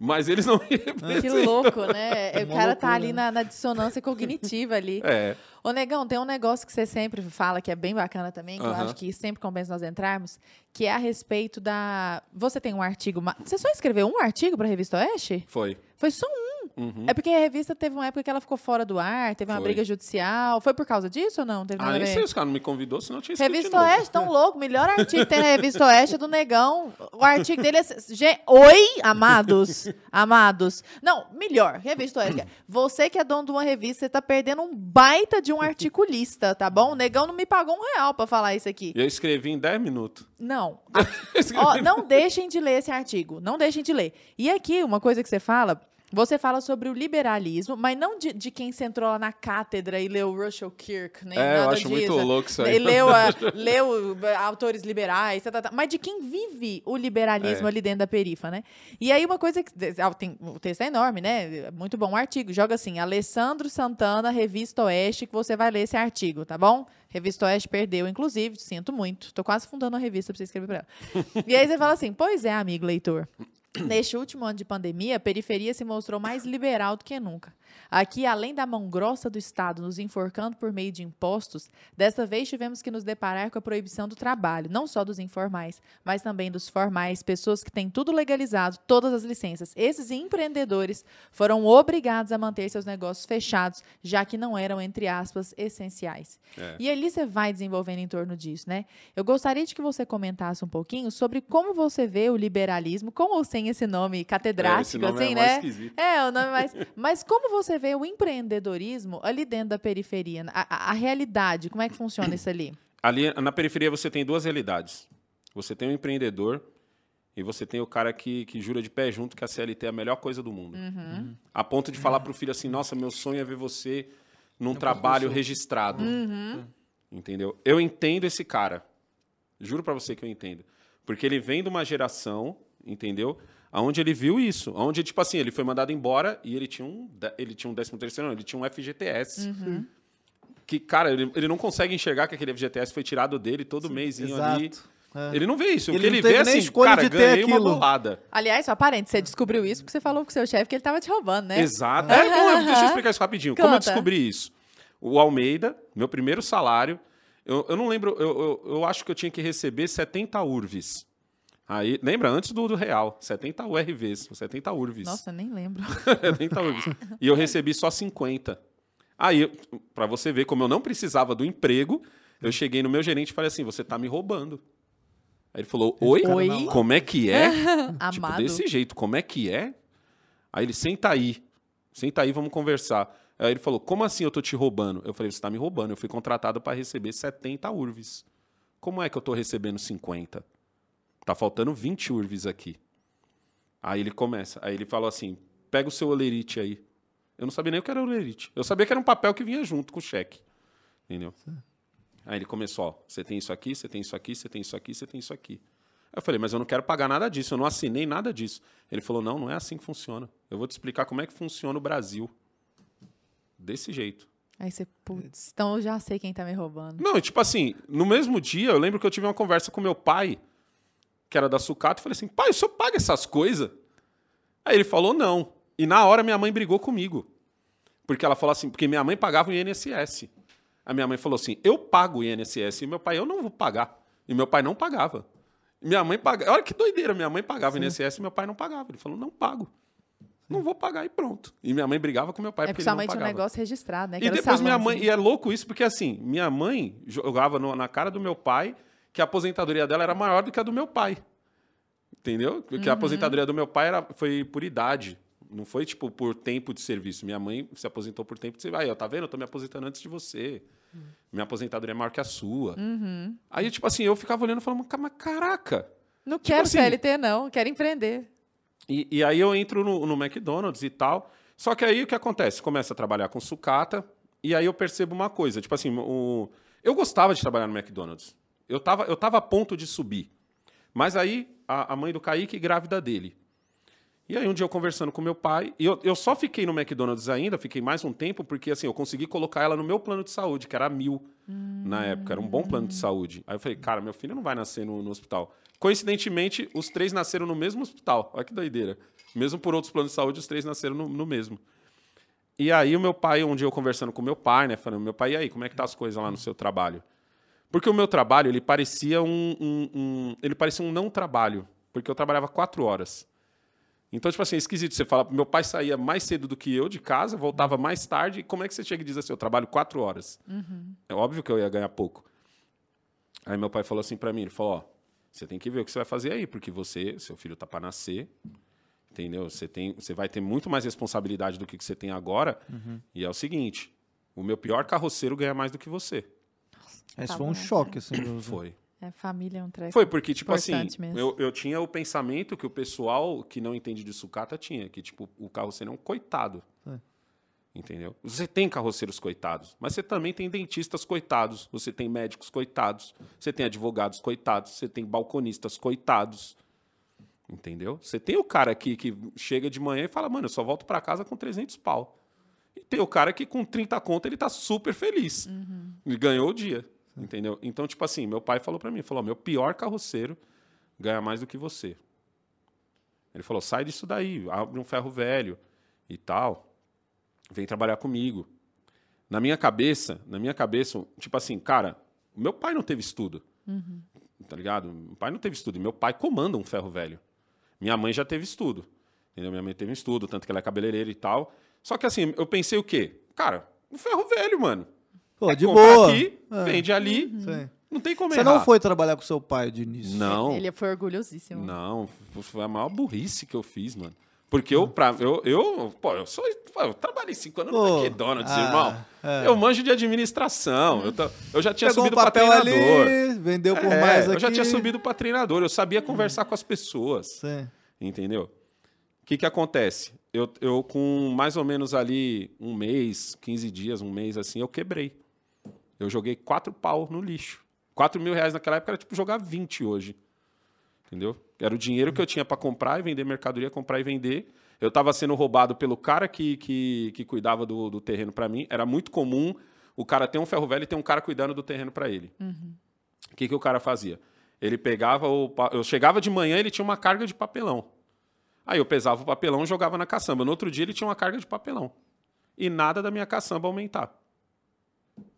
Mas eles não (laughs) me Que representam. louco, né? É o cara tá loucura, ali né? na, na dissonância cognitiva ali. (laughs) É. Ô, Negão, tem um negócio que você sempre fala que é bem bacana também, que eu Aham. acho que sempre compensa nós entrarmos, que é a respeito da. Você tem um artigo. Você só escreveu um artigo pra Revista Oeste? Foi. Foi só um. Uhum. É porque a revista teve uma época que ela ficou fora do ar, teve uma Foi. briga judicial. Foi por causa disso ou não? Teve Ah, nem sei, os caras não me convidou, senão eu tinha escrito Revista. Oeste, tão louco. Melhor artigo que tem na (laughs) Revista Oeste é do Negão. O artigo dele é. Ge- Oi, amados. Amados. Não, melhor. Revista Oeste. Você que é dono de uma revista, você tá perdendo um baita de um articulista, tá bom? O Negão não me pagou um real pra falar isso aqui. Eu escrevi em 10 minutos. Não. (laughs) Ó, não deixem de ler esse artigo. Não deixem de ler. E aqui, uma coisa que você fala. Você fala sobre o liberalismo, mas não de, de quem sentou lá na cátedra e leu Russell Kirk, nem É, eu nada acho disso. muito louco isso aí. E leu, a- (laughs) leu eh, autores liberais, tá, tá, tá. mas de quem vive o liberalismo É. ali dentro da perifa, né? E aí uma coisa que ah, tem, o texto é enorme, né? Muito bom o artigo. Joga assim, Alessandro Santana, Revista Oeste, que você vai ler esse artigo, tá bom? Revista Oeste perdeu, inclusive, sinto muito. Tô quase fundando uma revista pra você escrever pra ela. e aí você fala assim: "Pois é, amigo leitor, Neste último ano de pandemia, a periferia se mostrou mais liberal do que nunca. Aqui, além da mão grossa do Estado nos enforcando por meio de impostos, desta vez tivemos que nos deparar com a proibição do trabalho, não só dos informais, mas também dos formais, pessoas que têm tudo legalizado, todas as licenças. Esses empreendedores foram obrigados a manter seus negócios fechados, já que não eram, entre aspas, essenciais. É. E ali você vai desenvolvendo em torno disso, né? Eu gostaria de que você comentasse um pouquinho sobre como você vê o liberalismo, com ou sem esse nome catedrático, É, esse nome assim, é mais né? esquisito. É, o nome mais. (laughs) Mas como você vê o empreendedorismo ali dentro da periferia? A, a- a realidade, como é que funciona isso ali? Ali na periferia você tem duas realidades. Você tem o empreendedor e você tem o cara que, que jura de pé junto que a CLT é a melhor coisa do mundo. Uhum. A ponto de falar pro filho assim: nossa, meu sonho é ver você num trabalho registrado. Uhum. Entendeu? Eu entendo esse cara. Juro pra você que eu entendo. Porque ele vem de uma geração, entendeu? Aonde ele viu isso. Onde, tipo assim, ele foi mandado embora e ele tinha um, ele tinha um 13 terceiro, não, ele tinha um FGTS. Uhum. Que, cara, ele, ele não consegue enxergar que aquele FGTS foi tirado dele todo mêsinho ali. Exato. É. Ele não vê isso. Ele o que ele vê é nem assim, cara, de ter ganhei uma aquilo. bolada. Aliás, só parente, você descobriu isso porque você falou com o seu chefe que ele estava te roubando, né? Exato. É, não, deixa eu explicar isso rapidinho. Como eu Conta. descobri isso? O Almeida, meu primeiro salário, eu, eu não lembro, eu, eu, eu acho que eu tinha que receber 70 URVs. Aí, lembra? Antes do, do real, 70 URVs, 70 URVs. Nossa, nem lembro. (laughs) 70 URVs. E eu recebi só 50. Aí, para você ver como eu não precisava do emprego, eu cheguei no meu gerente e falei assim: você tá me roubando. Aí ele falou: Oi? Oi? Como é que é? (laughs) Tipo, Amado. desse jeito, como é que é? Aí ele, senta aí. Senta aí, vamos conversar. Aí ele falou, como assim eu tô te roubando? Eu falei, você tá me roubando. Eu fui contratado para receber 70 URVs. Como é que eu tô recebendo 50? Tá faltando 20 URVs aqui. Aí ele começa. Aí ele falou assim, pega o seu olerite aí. Eu não sabia nem o que era olerite. Eu sabia que era um papel que vinha junto com o cheque. Entendeu? Aí ele começou, ó, você tem isso aqui, você tem isso aqui, você tem isso aqui, você tem isso aqui. Aí eu falei, mas eu não quero pagar nada disso, eu não assinei nada disso. Ele falou, não, não é assim que funciona. Eu vou te explicar como é que funciona o Brasil. Desse jeito. Aí você, putz, então eu já sei quem tá me roubando. Não, e tipo assim, no mesmo dia, eu lembro que eu tive uma conversa com meu pai, que era da sucata, e falei assim, pai, o senhor paga essas coisas? Aí ele falou, não. E na hora minha mãe brigou comigo. Porque ela falou assim, porque minha mãe pagava o INSS. A minha mãe falou assim, eu pago o INSS. E meu pai, eu não vou pagar. E meu pai não pagava. Minha mãe pagava. Olha que doideira, minha mãe pagava o INSS e meu pai não pagava. Ele falou, não pago. Não vou pagar e pronto. E minha mãe brigava com meu pai É porque porque ele não tinha um pagava. negócio registrado, né? que E depois minha mãe. E é louco isso, porque assim, minha mãe jogava no- na cara do meu pai que a aposentadoria dela era maior do que a do meu pai. Entendeu? Porque Uhum. a aposentadoria do meu pai era, foi por idade. Não foi, tipo, por tempo de serviço. Minha mãe se aposentou por tempo de serviço. Aí, ó, tá vendo? Eu tô me aposentando antes de você. Minha aposentadoria é maior que a sua. Uhum. Aí, tipo assim, eu ficava olhando e falando, "Ca- mas caraca. Não Tipo quero assim- CLT, não. Quero empreender. E, e aí eu entro no, no McDonald's e tal. Só que aí o que acontece? Começa a trabalhar com sucata, e aí eu percebo uma coisa. Tipo assim, o... eu gostava de trabalhar no McDonald's. Eu tava, eu tava a ponto de subir. Mas aí a, a mãe do Kaique grávida dele. E aí um dia eu conversando com meu pai, e eu, eu só fiquei no McDonald's ainda, fiquei mais um tempo, porque assim, eu consegui colocar ela no meu plano de saúde, que era mil na época, era um bom plano de saúde. Aí eu falei, cara, meu filho não vai nascer no, no hospital. Coincidentemente, os três nasceram no mesmo hospital. Olha que doideira. Mesmo por outros planos de saúde, os três nasceram no, no mesmo. E aí o meu pai, um dia eu conversando com meu pai, né, falando, meu pai, e aí, como é que tá as coisas lá no seu trabalho? Porque o meu trabalho, ele parecia um, um- um- ele parecia um não trabalho, porque eu trabalhava quatro horas. Então, tipo assim, é esquisito. Você fala, meu pai saía mais cedo do que eu de casa, voltava mais tarde, e como é que você chega e diz assim, eu trabalho quatro horas? É óbvio que eu ia ganhar pouco. Aí meu pai falou assim pra mim, ele falou, ó, você tem que ver o que você vai fazer aí, porque você, seu filho tá pra nascer, entendeu? Você, tem, você vai ter muito mais responsabilidade do que que você tem agora, e é o seguinte, o meu pior carroceiro ganha mais do que você. Esse foi um choque, assim. mesmo. (coughs) Foi. É, família é um treco. Foi, porque, tipo assim, mesmo. eu, eu tinha o pensamento que o pessoal que não entende de sucata tinha, que, tipo, o carroceiro é um coitado. É. Entendeu? Você tem carroceiros coitados, mas você também tem dentistas coitados, você tem médicos coitados, você tem advogados coitados, você tem balconistas coitados. Entendeu? Você tem o cara aqui que chega de manhã e fala, mano, eu só volto pra casa com 300 pau. E tem o cara que com 30 conto ele tá super feliz. Ele ganhou o dia. Entendeu? Então, tipo assim, meu pai falou pra mim, falou, meu pior carroceiro ganha mais do que você. Ele falou, sai disso daí, abre um ferro velho e tal, vem trabalhar comigo. Na minha cabeça, na minha cabeça, tipo assim, cara, meu pai não teve estudo, tá ligado? Meu pai não teve estudo, e meu pai comanda um ferro velho. Minha mãe já teve estudo, entendeu? Minha mãe teve um estudo, tanto que ela é cabeleireira e tal. Só que assim, eu pensei o quê? Cara, um ferro velho, mano. Pô, de Compra boa. aqui, É. vende ali, Sim. não tem como Você errar. não foi trabalhar com seu pai de início? Não. Ele foi orgulhosíssimo. Não, foi a maior burrice que eu fiz, mano. Porque eu, pra, eu, eu, pô, eu sou. eu trabalhei cinco anos Pô, no McDonald's, ah, irmão. é. Eu manjo de administração. Eu, ta- eu já tinha Pegou um subido pra papel treinador. ali, vendeu por É, mais aqui. eu já tinha subido pra treinador. Eu sabia conversar com as pessoas. Sim. Entendeu? O que, que acontece? Eu, eu, com mais ou menos ali um mês, 15 dias, um mês assim, eu quebrei. Eu joguei quatro pau no lixo. Quatro mil reais naquela época era tipo jogar 20 hoje. Entendeu? Era o dinheiro que eu tinha para comprar e vender mercadoria, comprar e vender. Eu estava sendo roubado pelo cara que, que, que cuidava do, do terreno para mim. Era muito comum o cara ter um ferro velho e ter um cara cuidando do terreno para ele. O que, que o cara fazia? Ele pegava o. Eu chegava de manhã ele tinha uma carga de papelão. Aí eu pesava o papelão e jogava na caçamba. No outro dia ele tinha uma carga de papelão. E nada da minha caçamba aumentar.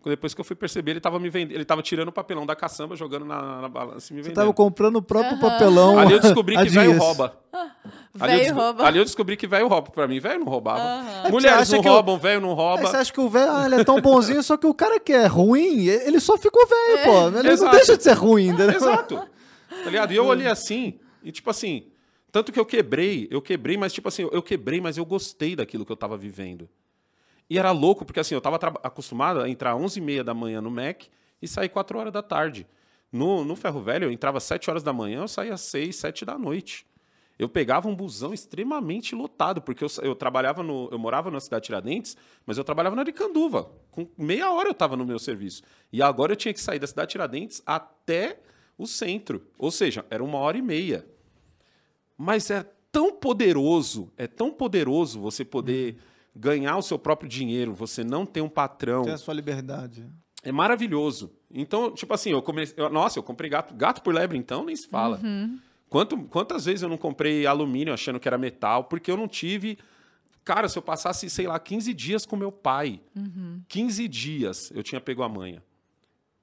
Depois que eu fui perceber, ele estava me vendendo, ele tava tirando o papelão da caçamba, jogando na, na balança e me Você vendendo. tava comprando o próprio papelão. Ali eu descobri (laughs) que velho rouba. Ali eu, Velho desco- rouba. ali eu descobri que velho rouba. Pra mim, velho não roubava. Aham. Mulheres Você acha não roubam, velho não Aí rouba. você acha que o velho, ah, ele é tão bonzinho, só que o cara que é ruim, ele só ficou velho, pô. Ele É. Exato. não deixa de ser ruim, entendeu? Exato. Tá ligado? E eu olhei assim, e tipo assim, tanto que eu quebrei, eu quebrei, mas tipo assim, eu quebrei, mas eu gostei daquilo que eu tava vivendo. E era louco, porque assim, eu tava traba- acostumado a entrar às 11h30 da manhã no Mac e sair 4 horas da tarde. No, no Ferro Velho, eu entrava às 7 horas da manhã, eu saía às 6, 7 da noite. Eu pegava um busão extremamente lotado, porque eu, eu trabalhava no. Eu morava na cidade de Tiradentes, mas eu trabalhava na Aricanduva. Com meia hora eu estava no meu serviço. E agora eu tinha que sair da cidade de Tiradentes até o centro. Ou seja, era uma hora e meia. Mas é tão poderoso, é tão poderoso você poder ganhar o seu próprio dinheiro, você não ter um patrão. Tem a sua liberdade. É maravilhoso. Então, tipo assim, eu comecei. eu- nossa, eu comprei gato, gato por lebre, então nem se fala. Quanto, quantas vezes eu não comprei alumínio achando que era metal, porque eu não tive. Cara, se eu passasse, sei lá, 15 dias com meu pai, 15 dias eu tinha pego a manha.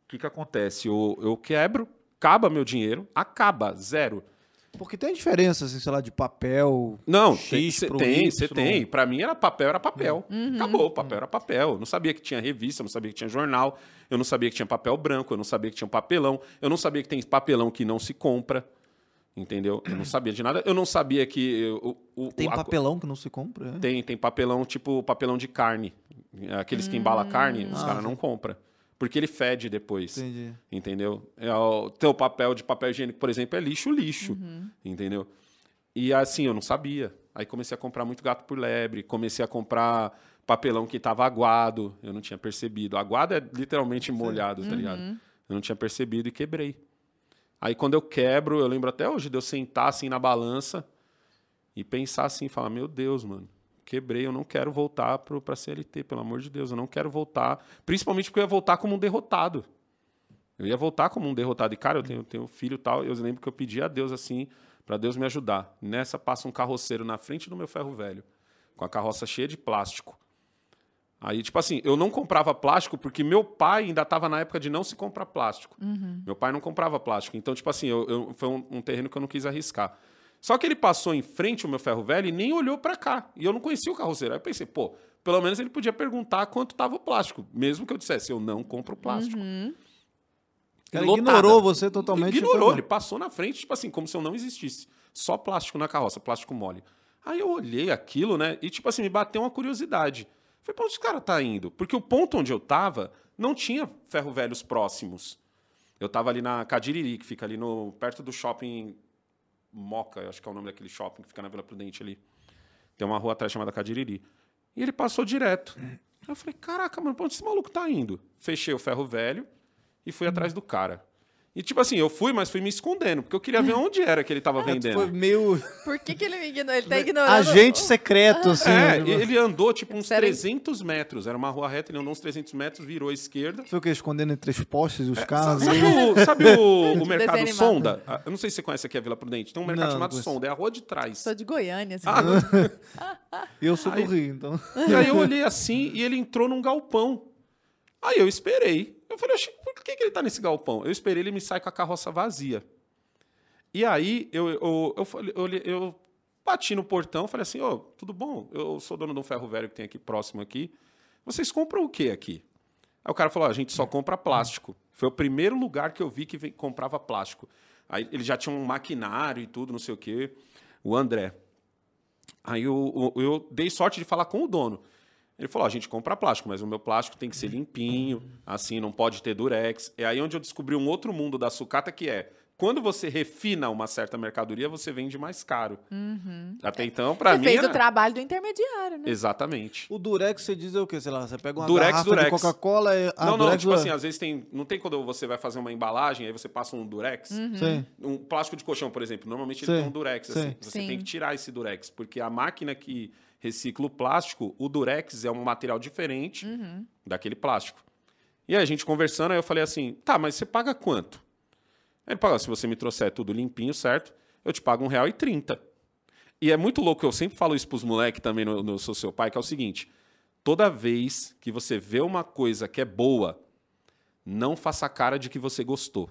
O que, que acontece? Eu, eu quebro, acaba meu dinheiro, acaba, zero. Porque tem diferença, assim, sei lá, de papel. Não, X pro tem, você tem. Pra mim era papel, era papel. Acabou, papel era papel. Eu não sabia que tinha revista, eu não sabia que tinha jornal, eu não sabia que tinha papel branco, eu não sabia que tinha papelão, eu não sabia que tem papelão que não se compra. Entendeu? Eu não sabia de nada. Eu não sabia que. O, o- Tem a- papelão que não se compra? é? Tem, tem papelão, tipo papelão de carne. Aqueles que embala carne, os Ah, caras não compram. Porque ele fede depois. Entendi. Entendeu? É o teu papel de papel higiênico, por exemplo, é lixo, lixo. Entendeu? E assim, eu não sabia. Aí comecei a comprar muito gato por lebre, comecei a comprar papelão que estava aguado, eu não tinha percebido. Aguado é literalmente molhado, tá ligado? Eu não tinha percebido e quebrei. Aí quando eu quebro, eu lembro até hoje de eu sentar assim na balança e pensar assim, falar, meu Deus, mano, quebrei, eu não quero voltar para CLT, pelo amor de Deus, eu não quero voltar, principalmente porque eu ia voltar como um derrotado. Eu ia voltar como um derrotado. E, cara, eu tenho, tenho filho e tal, eu lembro que eu pedi a Deus assim, para Deus me ajudar. Nessa passa um carroceiro na frente do meu ferro velho, com a carroça cheia de plástico. Aí, tipo assim, eu não comprava plástico porque meu pai ainda estava na época de não se comprar plástico. Uhum. Meu pai não comprava plástico. Então, tipo assim, eu, eu, foi um, um, terreno que eu não quis arriscar. Só que ele passou em frente ao meu ferro velho e nem olhou para cá. E eu não conhecia o carroceiro. Aí eu pensei, pô, pelo menos ele podia perguntar quanto estava o plástico, mesmo que eu dissesse, eu não compro plástico. Uhum. Cara, ignorou você totalmente. Ignorou, ele passou na frente, tipo assim, como se eu não existisse. Só plástico na carroça, plástico mole. Aí eu olhei aquilo, né? E, tipo assim, me bateu uma curiosidade. Falei, pra onde esse cara tá indo? Porque o ponto onde eu tava não tinha ferro velhos próximos. Eu tava ali na Cadiriri, que fica ali no, perto do shopping Moca, acho que é o nome daquele shopping que fica na Vila Prudente ali. Tem uma rua atrás chamada Cadiriri. E ele passou direto. Eu falei, caraca, mano, pra onde esse maluco tá indo? Fechei o ferro velho e fui atrás do cara. E tipo assim, eu fui, mas fui me escondendo, porque eu queria ver onde era que ele tava vendendo. Foi meio. Por que, que ele me ignorou? Ele tá ignorando. Agente secreto, assim. É, né? ele andou tipo uns Sério? 300 metros. Era uma rua reta, ele andou uns 300 metros, virou à esquerda. Foi o que? Escondendo entre os postes e os carros. Sabe o, sabe o, (laughs) o mercado. Sonda? Ah, Eu não sei se você conhece aqui a Vila Prudente. Tem um mercado Não, chamado. Sonda, é a rua de trás. Sou de Goiânia, assim. Ah, (laughs) E eu sou do Rio, então. E aí eu olhei assim e ele entrou num galpão. Aí eu esperei. Eu falei, "Oxi, por que, que ele tá nesse galpão? Eu esperei ele me sair com a carroça vazia. E aí eu, eu, eu, eu, eu bati no portão falei assim, ô, tudo bom? Eu sou dono de um ferro velho que tem aqui próximo aqui. Vocês compram o que aqui? Aí o cara falou, "Ó, a gente só compra plástico. Foi o primeiro lugar que eu vi que comprava plástico. Aí ele já tinha um maquinário e tudo, não sei o quê. O André. Aí eu, eu, eu dei sorte de falar com o dono. Ele falou: "Ó, a gente compra plástico, mas o meu plástico tem que ser limpinho, assim, não pode ter durex. É aí onde eu descobri um outro mundo da sucata que é. Quando você refina uma certa mercadoria, você vende mais caro. Até então, para Você mim. fez o trabalho do intermediário, né? Exatamente. O Durex, você diz é o quê? Sei lá, você pega uma Durex, garrafa Durex. de Coca-Cola e... Ah, não, não, Durex, tipo assim, às vezes tem. Não tem quando você vai fazer uma embalagem, aí você passa um durex. Sim. Um plástico de colchão, por exemplo, normalmente ele Sim, tem um durex. sim. Assim. Você Sim. tem que tirar esse durex, porque a máquina que recicla o plástico, o durex é um material diferente daquele plástico. E aí a gente conversando, aí eu falei assim, tá, mas você paga quanto? Aí ele falou, se você me trouxer tudo limpinho, certo? Eu te pago um real e trinta. E é muito louco, eu sempre falo isso pros moleques também no, no Sou Seu Pai, que é o seguinte, toda vez que você vê uma coisa que é boa, não faça cara de que você gostou.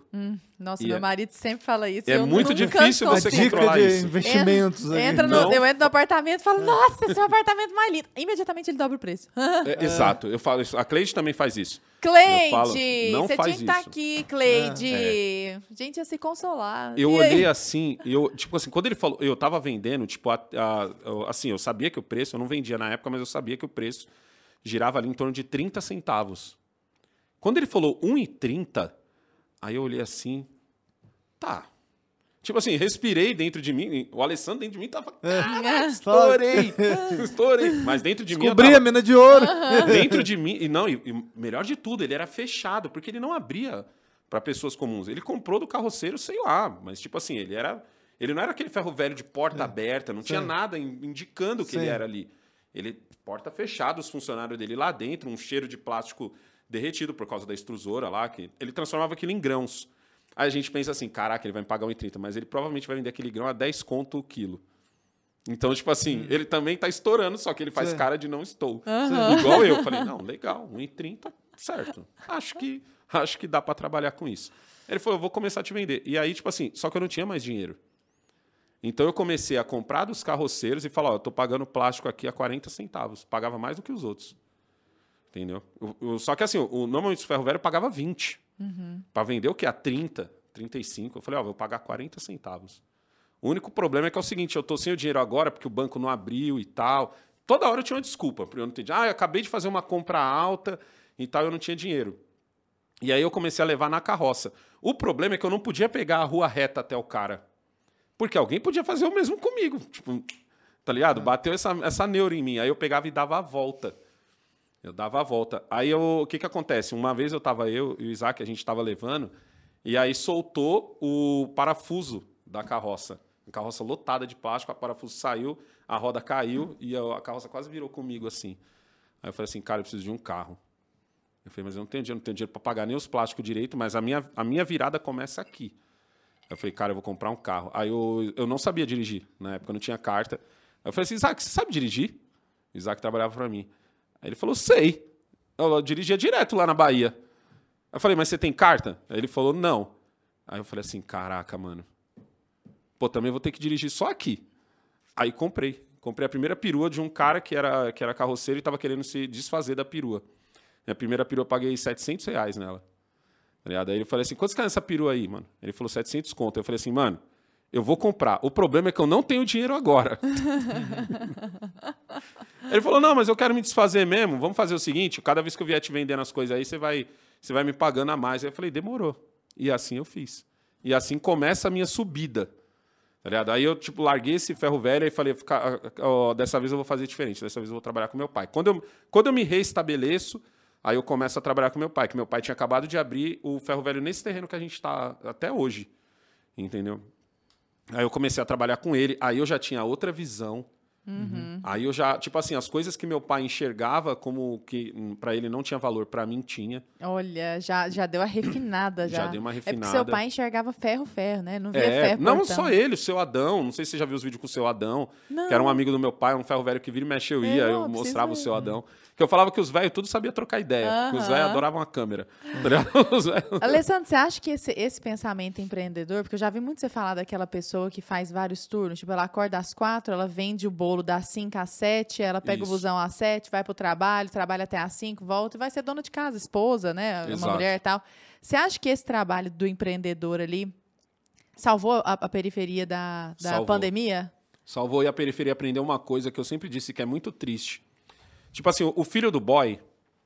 Nossa, E meu é- marido sempre fala isso. é eu muito difícil você Dica controlar de isso. investimentos. ali. Entra no, Não. eu entro no apartamento e falo, nossa, seu apartamento mais lindo. Imediatamente ele dobra o preço. É, (laughs) Exato, eu falo isso. A Cleide também faz isso. Cleide, falo, não você faz tinha que estar isso. aqui, Cleide. Gente, ia se consolar. Eu E aí? olhei assim, e eu, tipo assim, quando ele falou, eu tava vendendo, tipo, a- a- eu- assim, eu sabia que o preço, eu não vendia na época, mas eu sabia que o preço girava ali em torno de 30 centavos. Quando ele falou 1,30, aí eu olhei assim, tá. Tipo assim, respirei dentro de mim, o Alessandro dentro de mim tava, "Caraca, estourei, (laughs) estourei. Mas dentro de mim eu Descobri a mina de ouro. dentro de mim. E não, e, e melhor de tudo, ele era fechado, porque ele não abria para pessoas comuns. Ele comprou do carroceiro, sei lá, mas tipo assim, ele era. Ele não era aquele ferro velho de porta aberta, não tinha Sim. nada in- indicando que ele Sim. era ali. Ele, porta fechada, os funcionários dele lá dentro, um cheiro de plástico derretido por causa da extrusora lá, que ele transformava aquilo em grãos. Aí a gente pensa assim, caraca, ele vai me pagar 1,30, mas ele provavelmente vai vender aquele grão a 10 conto o quilo. Então, tipo assim, ele também tá estourando, só que ele faz Sim. cara de não estou. Aham. Igual eu. (laughs) Falei, não, legal, 1,30, certo. Acho que, acho que dá para trabalhar com isso. Ele falou, eu vou começar a te vender. E aí, tipo assim, só que eu não tinha mais dinheiro. Então eu comecei a comprar dos carroceiros e falar, ó, eu tô pagando plástico aqui a 40 centavos. Pagava mais do que os outros. Entendeu? O- o- só que assim, o, normalmente o ferro velho pagava 20. Para vender o quê? A 30, 35. Eu falei, ó, vou pagar 40 centavos. O único problema é que é o seguinte, eu tô sem o dinheiro agora porque o banco não abriu e tal. Toda hora eu tinha uma desculpa, eu não entendi. Ah, eu acabei de fazer uma compra alta e tal, eu não tinha dinheiro. E aí eu comecei a levar na carroça. O problema é que eu não podia pegar a rua reta até o cara. Porque alguém podia fazer o mesmo comigo. Tipo, tá ligado? Bateu essa, essa neura em mim. Aí eu pegava e dava a volta. Eu dava a volta. Aí eu- o que que acontece? Uma vez eu tava eu e o Isaac, a gente tava levando, e aí soltou o parafuso da carroça. A carroça lotada de plástico, a parafuso saiu, a roda caiu e a, carroça quase virou comigo assim. Aí eu falei assim, cara, eu preciso de um carro. Eu falei, mas eu não tenho dinheiro, não tenho dinheiro para pagar nem os plásticos direito, mas a minha, a minha virada começa aqui. Eu falei, cara, eu vou comprar um carro. Aí eu, eu não sabia dirigir, na época eu não tinha carta. Aí eu falei assim, Isaac, você sabe dirigir? O Isaac trabalhava para mim. Aí ele falou, sei. Eu, eu dirigia direto lá na Bahia. Eu falei, mas você tem carta? Aí ele falou, não. Aí eu falei assim, caraca, mano. Pô, também vou ter que dirigir só aqui. Aí comprei. Comprei a primeira perua de um cara que era, que era carroceiro e estava querendo se desfazer da perua. Minha primeira perua eu paguei 700 reais nela. Tá Aí ele falou assim, quantos cai nessa perua aí, mano? Ele falou 700 conto. Eu falei assim, mano, eu vou comprar. O problema é que eu não tenho dinheiro agora. (laughs) ele falou, não, mas eu quero me desfazer mesmo. Vamos fazer o seguinte, cada vez que eu vier te vendendo as coisas aí, você vai, você vai me pagando a mais. Aí eu falei, demorou. E assim eu fiz. E assim começa a minha subida. Tá Aí eu, tipo, larguei esse ferro velho e falei, oh, dessa vez eu vou fazer diferente, dessa vez eu vou trabalhar com meu pai. Quando eu, quando eu me reestabeleço, Aí eu começo a trabalhar com meu pai, que meu pai tinha acabado de abrir o ferro velho nesse terreno que a gente está até hoje. Entendeu? Aí eu comecei a trabalhar com ele, aí eu já tinha outra visão Uhum. Aí eu já, tipo assim, as coisas que meu pai enxergava como que para ele não tinha valor, para mim tinha. Olha, já, já deu a refinada já. Já deu uma refinada. É porque seu pai enxergava ferro, ferro, né? Não via é, ferro. Não só ele, o seu Adão. Não sei se você já viu os vídeos com o seu Adão, não. que era um amigo do meu pai, um ferro velho que vira e mexe eu ia, eu, eu mostrava o seu Adão. Que eu falava que os velhos tudo sabia trocar ideia. Uhum. Os velhos adoravam a câmera. Tá (laughs) Alessandro, você acha que esse, esse pensamento empreendedor, porque eu já vi muito você falar daquela pessoa que faz vários turnos, tipo, ela acorda às quatro, ela vende o bolo das cinco às sete, ela pega Isso. o busão às sete, vai pro trabalho, trabalha até às cinco, volta e vai ser dona de casa, esposa, né? Exato. Uma mulher e tal. Você acha que esse trabalho do empreendedor ali salvou a, a periferia da, da pandemia? Salvou e a periferia aprendeu uma coisa que eu sempre disse que é muito triste. Tipo assim, o filho do boy,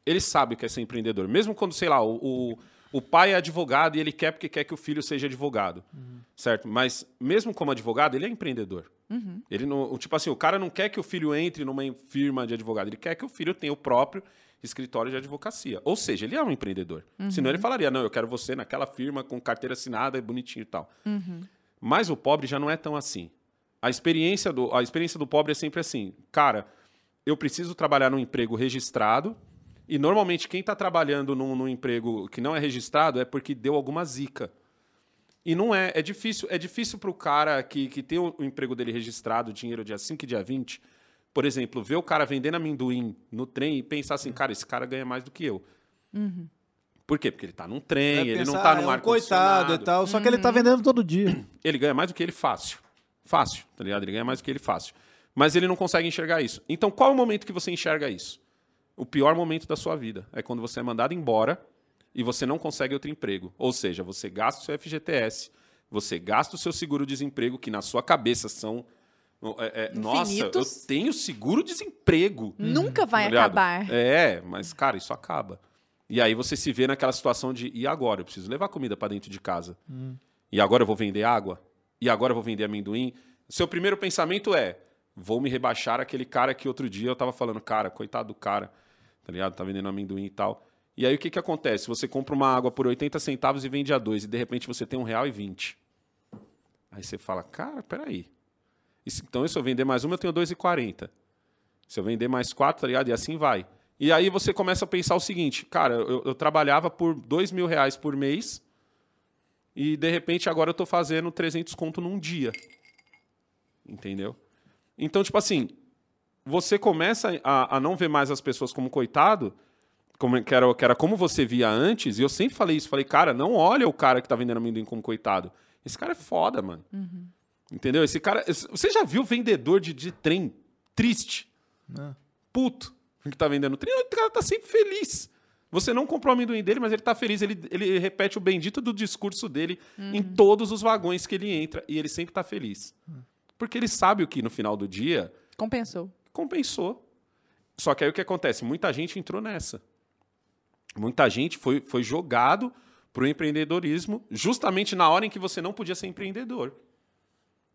ele sabe que é ser empreendedor. Mesmo quando, sei lá, o, o, o pai é advogado e ele quer porque quer que o filho seja advogado. Uhum. Certo? Mas mesmo como advogado, ele é empreendedor. Uhum. Ele não, tipo assim, o cara não quer que o filho entre numa firma de advogado, ele quer que o filho tenha o próprio escritório de advocacia. Ou seja, ele é um empreendedor. Uhum. Senão ele falaria: não, eu quero você naquela firma com carteira assinada, bonitinho e tal. Uhum. Mas o pobre já não é tão assim. A experiência, do, a experiência do pobre é sempre assim: cara, eu preciso trabalhar num emprego registrado. E normalmente quem está trabalhando num, num emprego que não é registrado é porque deu alguma zica. E não é, é difícil, é difícil para o cara que, que tem o, o, emprego dele registrado, dinheiro dia 5 e dia 20, por exemplo, ver o cara vendendo amendoim no trem e pensar assim, cara, esse cara ganha mais do que eu. Uhum. Por quê? Porque ele está num trem, ele pensar, não está num é um ar coitado e tal, só que ele está uhum. vendendo todo dia. Ele ganha mais do que ele fácil. Fácil, tá ligado? Ele ganha mais do que ele fácil. Mas ele não consegue enxergar isso. Então, qual é o momento que você enxerga isso? O pior momento da sua vida é quando você é mandado embora e você não consegue outro emprego. Ou seja, você gasta o seu FGTS, você gasta o seu seguro-desemprego, que na sua cabeça são. É, é, nossa, eu tenho seguro-desemprego. Nunca vai tá acabar. É, mas, cara, isso acaba. E aí você se vê naquela situação de, e agora? Eu preciso levar comida para dentro de casa. Hum. E agora eu vou vender água? E agora eu vou vender amendoim? Seu primeiro pensamento é, vou me rebaixar aquele cara que outro dia eu tava falando, cara, coitado do cara, tá ligado? Tá vendendo amendoim e tal. E aí o que, que acontece? Você compra uma água por 80 centavos e vende a dois, e de repente você tem um real e vinte. Aí você fala, cara, peraí. Então, se eu vender mais uma, eu tenho 2,40. Se eu vender mais quatro, tá ligado? E assim vai. E aí você começa a pensar o seguinte, cara, eu, eu trabalhava por dois mil reais por mês e de repente agora eu tô fazendo 300 conto num dia. Entendeu? Então, tipo assim, você começa a, a não ver mais as pessoas como coitado como, que, era, que era como você via antes, e eu sempre falei isso, falei, cara, não olha o cara que tá vendendo amendoim como coitado. Esse cara é foda, mano. Uhum. Entendeu? Esse cara. Você já viu vendedor de, de trem triste? Não. Puto. Que tá vendendo trem, o cara tá sempre feliz. Você não comprou o amendoim dele, mas ele tá feliz. Ele, ele repete o bendito do discurso dele uhum. em todos os vagões que ele entra. E ele sempre tá feliz. Uhum. Porque ele sabe o que no final do dia. Compensou. Compensou. Só que aí o que acontece? Muita gente entrou nessa muita gente foi, foi jogado para o empreendedorismo justamente na hora em que você não podia ser empreendedor.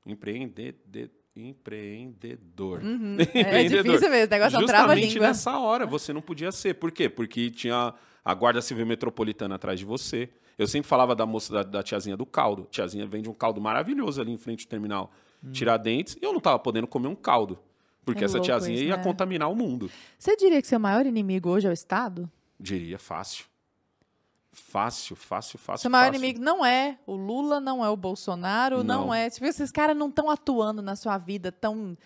Empreendedor. Empreendedor. Uhum. (laughs) É, difícil mesmo, o negócio trava Justamente nessa hora você não podia ser. Por quê? Porque tinha a Guarda Civil Metropolitana atrás de você. Eu sempre falava da moça, da, da tiazinha do caldo. Tiazinha vende um caldo maravilhoso ali em frente ao terminal. Tiradentes, e eu não tava podendo comer um caldo. Porque É essa tiazinha isso, ia né? contaminar o mundo. Você diria que seu maior inimigo hoje é o Estado? Diria fácil. Fácil, fácil, fácil. Seu maior fácil. inimigo não é o Lula, não é o Bolsonaro, não, Não. é. Tipo, esses caras não estão atuando na sua vida tão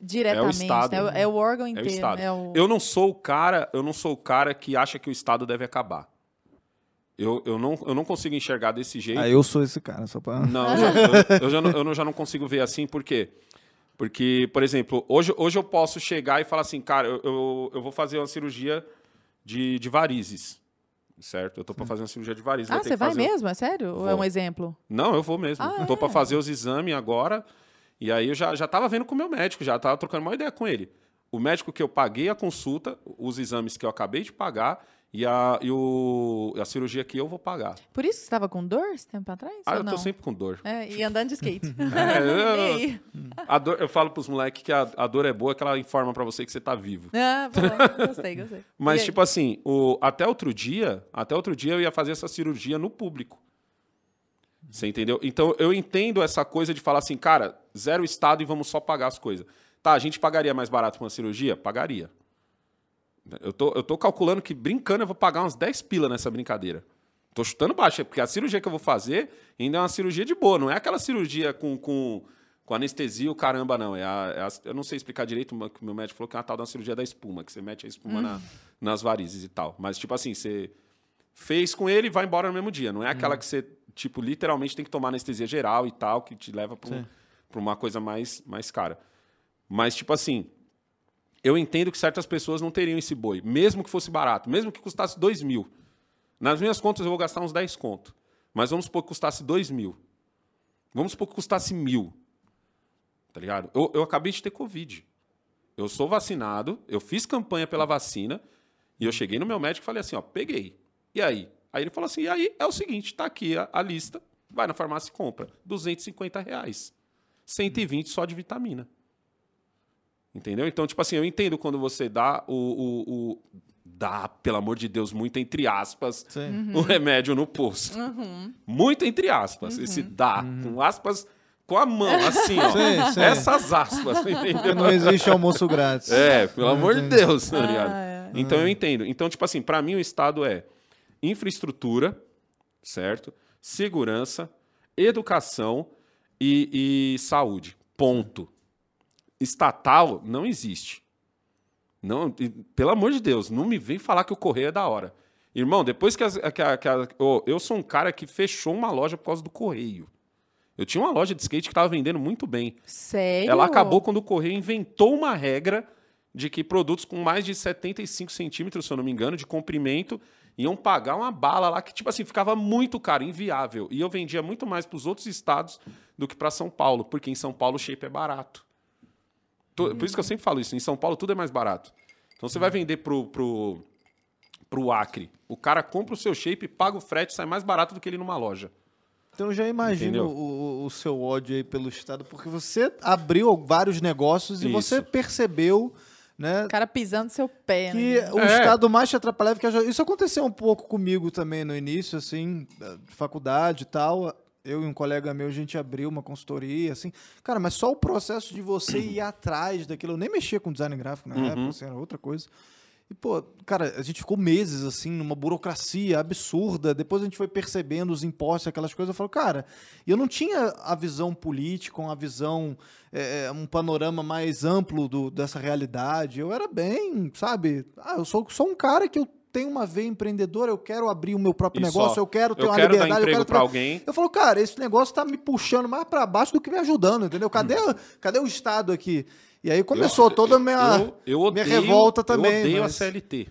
diretamente. Estado. né? É, o, é o órgão É o inteiro. Estado. é o- Eu não sou o cara, eu não sou o cara que acha que o Estado deve acabar. Eu, eu, não, eu não consigo enxergar desse jeito. Ah, eu sou esse cara, só pra. Não, (laughs) eu já, eu, eu já não, eu não- já não consigo ver assim, por quê? Porque, por exemplo, hoje, hoje eu posso chegar e falar assim, cara, eu, eu, eu vou fazer uma cirurgia de, de varizes, certo? Eu tô pra fazer uma cirurgia de varizes. Ah, vou você vai fazer- mesmo? É sério? Ou é Vou. um exemplo? Não, eu vou mesmo. Ah, tô é? pra fazer os exames agora, e aí eu já, já tava vendo com o meu médico, já tava trocando uma ideia com ele. O médico que eu paguei a consulta, os exames que eu acabei de pagar, e a, e o, a cirurgia que eu vou pagar. Por isso que você estava com dor esse tempo atrás? Ah, ou eu não? tô sempre com dor. É, e andando de skate. (laughs) (laughs) É, eu- E aí? A dor, eu falo pros moleques que a, a dor é boa, que ela informa pra você que você tá vivo. Ah, bom, (laughs) gostei, gostei. Mas, tipo assim, o, até outro dia, até outro dia eu ia fazer essa cirurgia no público. Você entendeu? Então eu entendo essa coisa de falar assim, cara, zero estado e vamos só pagar as coisas. Tá, a gente pagaria mais barato pra uma cirurgia? Pagaria. Eu tô, eu tô calculando que, brincando, eu vou pagar uns 10 pila nessa brincadeira. Tô chutando baixo, porque a cirurgia que eu vou fazer ainda é uma cirurgia de boa, não é aquela cirurgia com, com, com anestesia, o caramba, não. É a, é a- eu não sei explicar direito, mas o meu médico falou que é uma tal da cirurgia da espuma, que você mete a espuma na- nas varizes e tal. Mas, tipo assim, você fez com ele e vai embora no mesmo dia. Não é aquela que você, tipo, literalmente tem que tomar anestesia geral e tal, que te leva pra, um- uma coisa mais, mais cara. Mas, tipo assim, eu entendo que certas pessoas não teriam esse boi, mesmo que fosse barato, mesmo que custasse 2 mil. Nas minhas contas eu vou gastar uns 10 conto. Mas vamos supor que custasse 2 mil. Vamos supor que custasse mil. Tá ligado? Eu, eu acabei de ter Covid. Eu sou vacinado, eu fiz campanha pela vacina, e eu cheguei no meu médico e falei assim, ó, peguei. E aí? Aí ele falou assim, e aí é o seguinte, tá aqui a, a lista, vai na farmácia e compra. 250 reais. 120 só de vitamina. Entendeu? Então, tipo assim, eu entendo quando você dá o. o, o- dá, pelo amor de Deus, muito entre aspas, Sim. o remédio no posto. Muito entre aspas. Esse dá, com aspas, com a mão, assim, ó. Sim, sim. Essas aspas, (laughs) entendeu? não existe almoço grátis. É, pelo amor de Deus, tá ligado? Ah, é. Então eu entendo. Então, tipo assim, pra mim o Estado é infraestrutura, certo? Segurança, educação e, e saúde. Ponto. Estatal não existe. Não, pelo amor de Deus, não me vem falar que o correio é da hora. Irmão, depois que, as, que, a, que a- ô, eu sou um cara que fechou uma loja por causa do correio. Eu tinha uma loja de skate que estava vendendo muito bem. Sério? Ela acabou quando o Correio inventou uma regra de que produtos com mais de 75 centímetros, se eu não me engano, de comprimento, iam pagar uma bala lá que, tipo assim, ficava muito caro, inviável. E eu vendia muito mais para os outros estados do que para São Paulo, porque em São Paulo o shape é barato. Por isso que eu sempre falo isso, em São Paulo tudo é mais barato. Então você vai vender pro, pro, pro Acre, o cara compra o seu shape, paga o frete, sai mais barato do que ele numa loja. Então eu já imagino o, o seu ódio aí pelo Estado, porque você abriu vários negócios e Isso. você percebeu, né? O cara pisando no seu pé, que né? o É. Estado mais te atrapalhava que Isso aconteceu um pouco comigo também no início, assim, da- de faculdade e tal. Eu e um colega meu, a gente abriu uma consultoria, assim. Cara, mas só o processo de você ir atrás daquilo. Eu nem mexia com design gráfico na Uhum. época, assim, era outra coisa. E, pô, cara, a gente ficou meses, assim, numa burocracia absurda. Depois a gente foi percebendo os impostos, aquelas coisas. Eu falo, cara, eu não tinha a visão política, uma visão, é, um panorama mais amplo do, dessa realidade. Eu era bem, sabe? Ah, eu sou, sou um cara que eu tenho uma veia empreendedora, eu quero abrir o meu próprio negócio, eu quero ter Eu uma quero dar liberdade. eu emprego quero pra tra- alguém. eu falo, cara, esse negócio tá me puxando mais pra baixo do que me ajudando, entendeu? Cadê, cadê o Estado aqui? E aí começou toda a minha, eu, eu odeio, minha revolta também. Eu odeio mas- a CLT.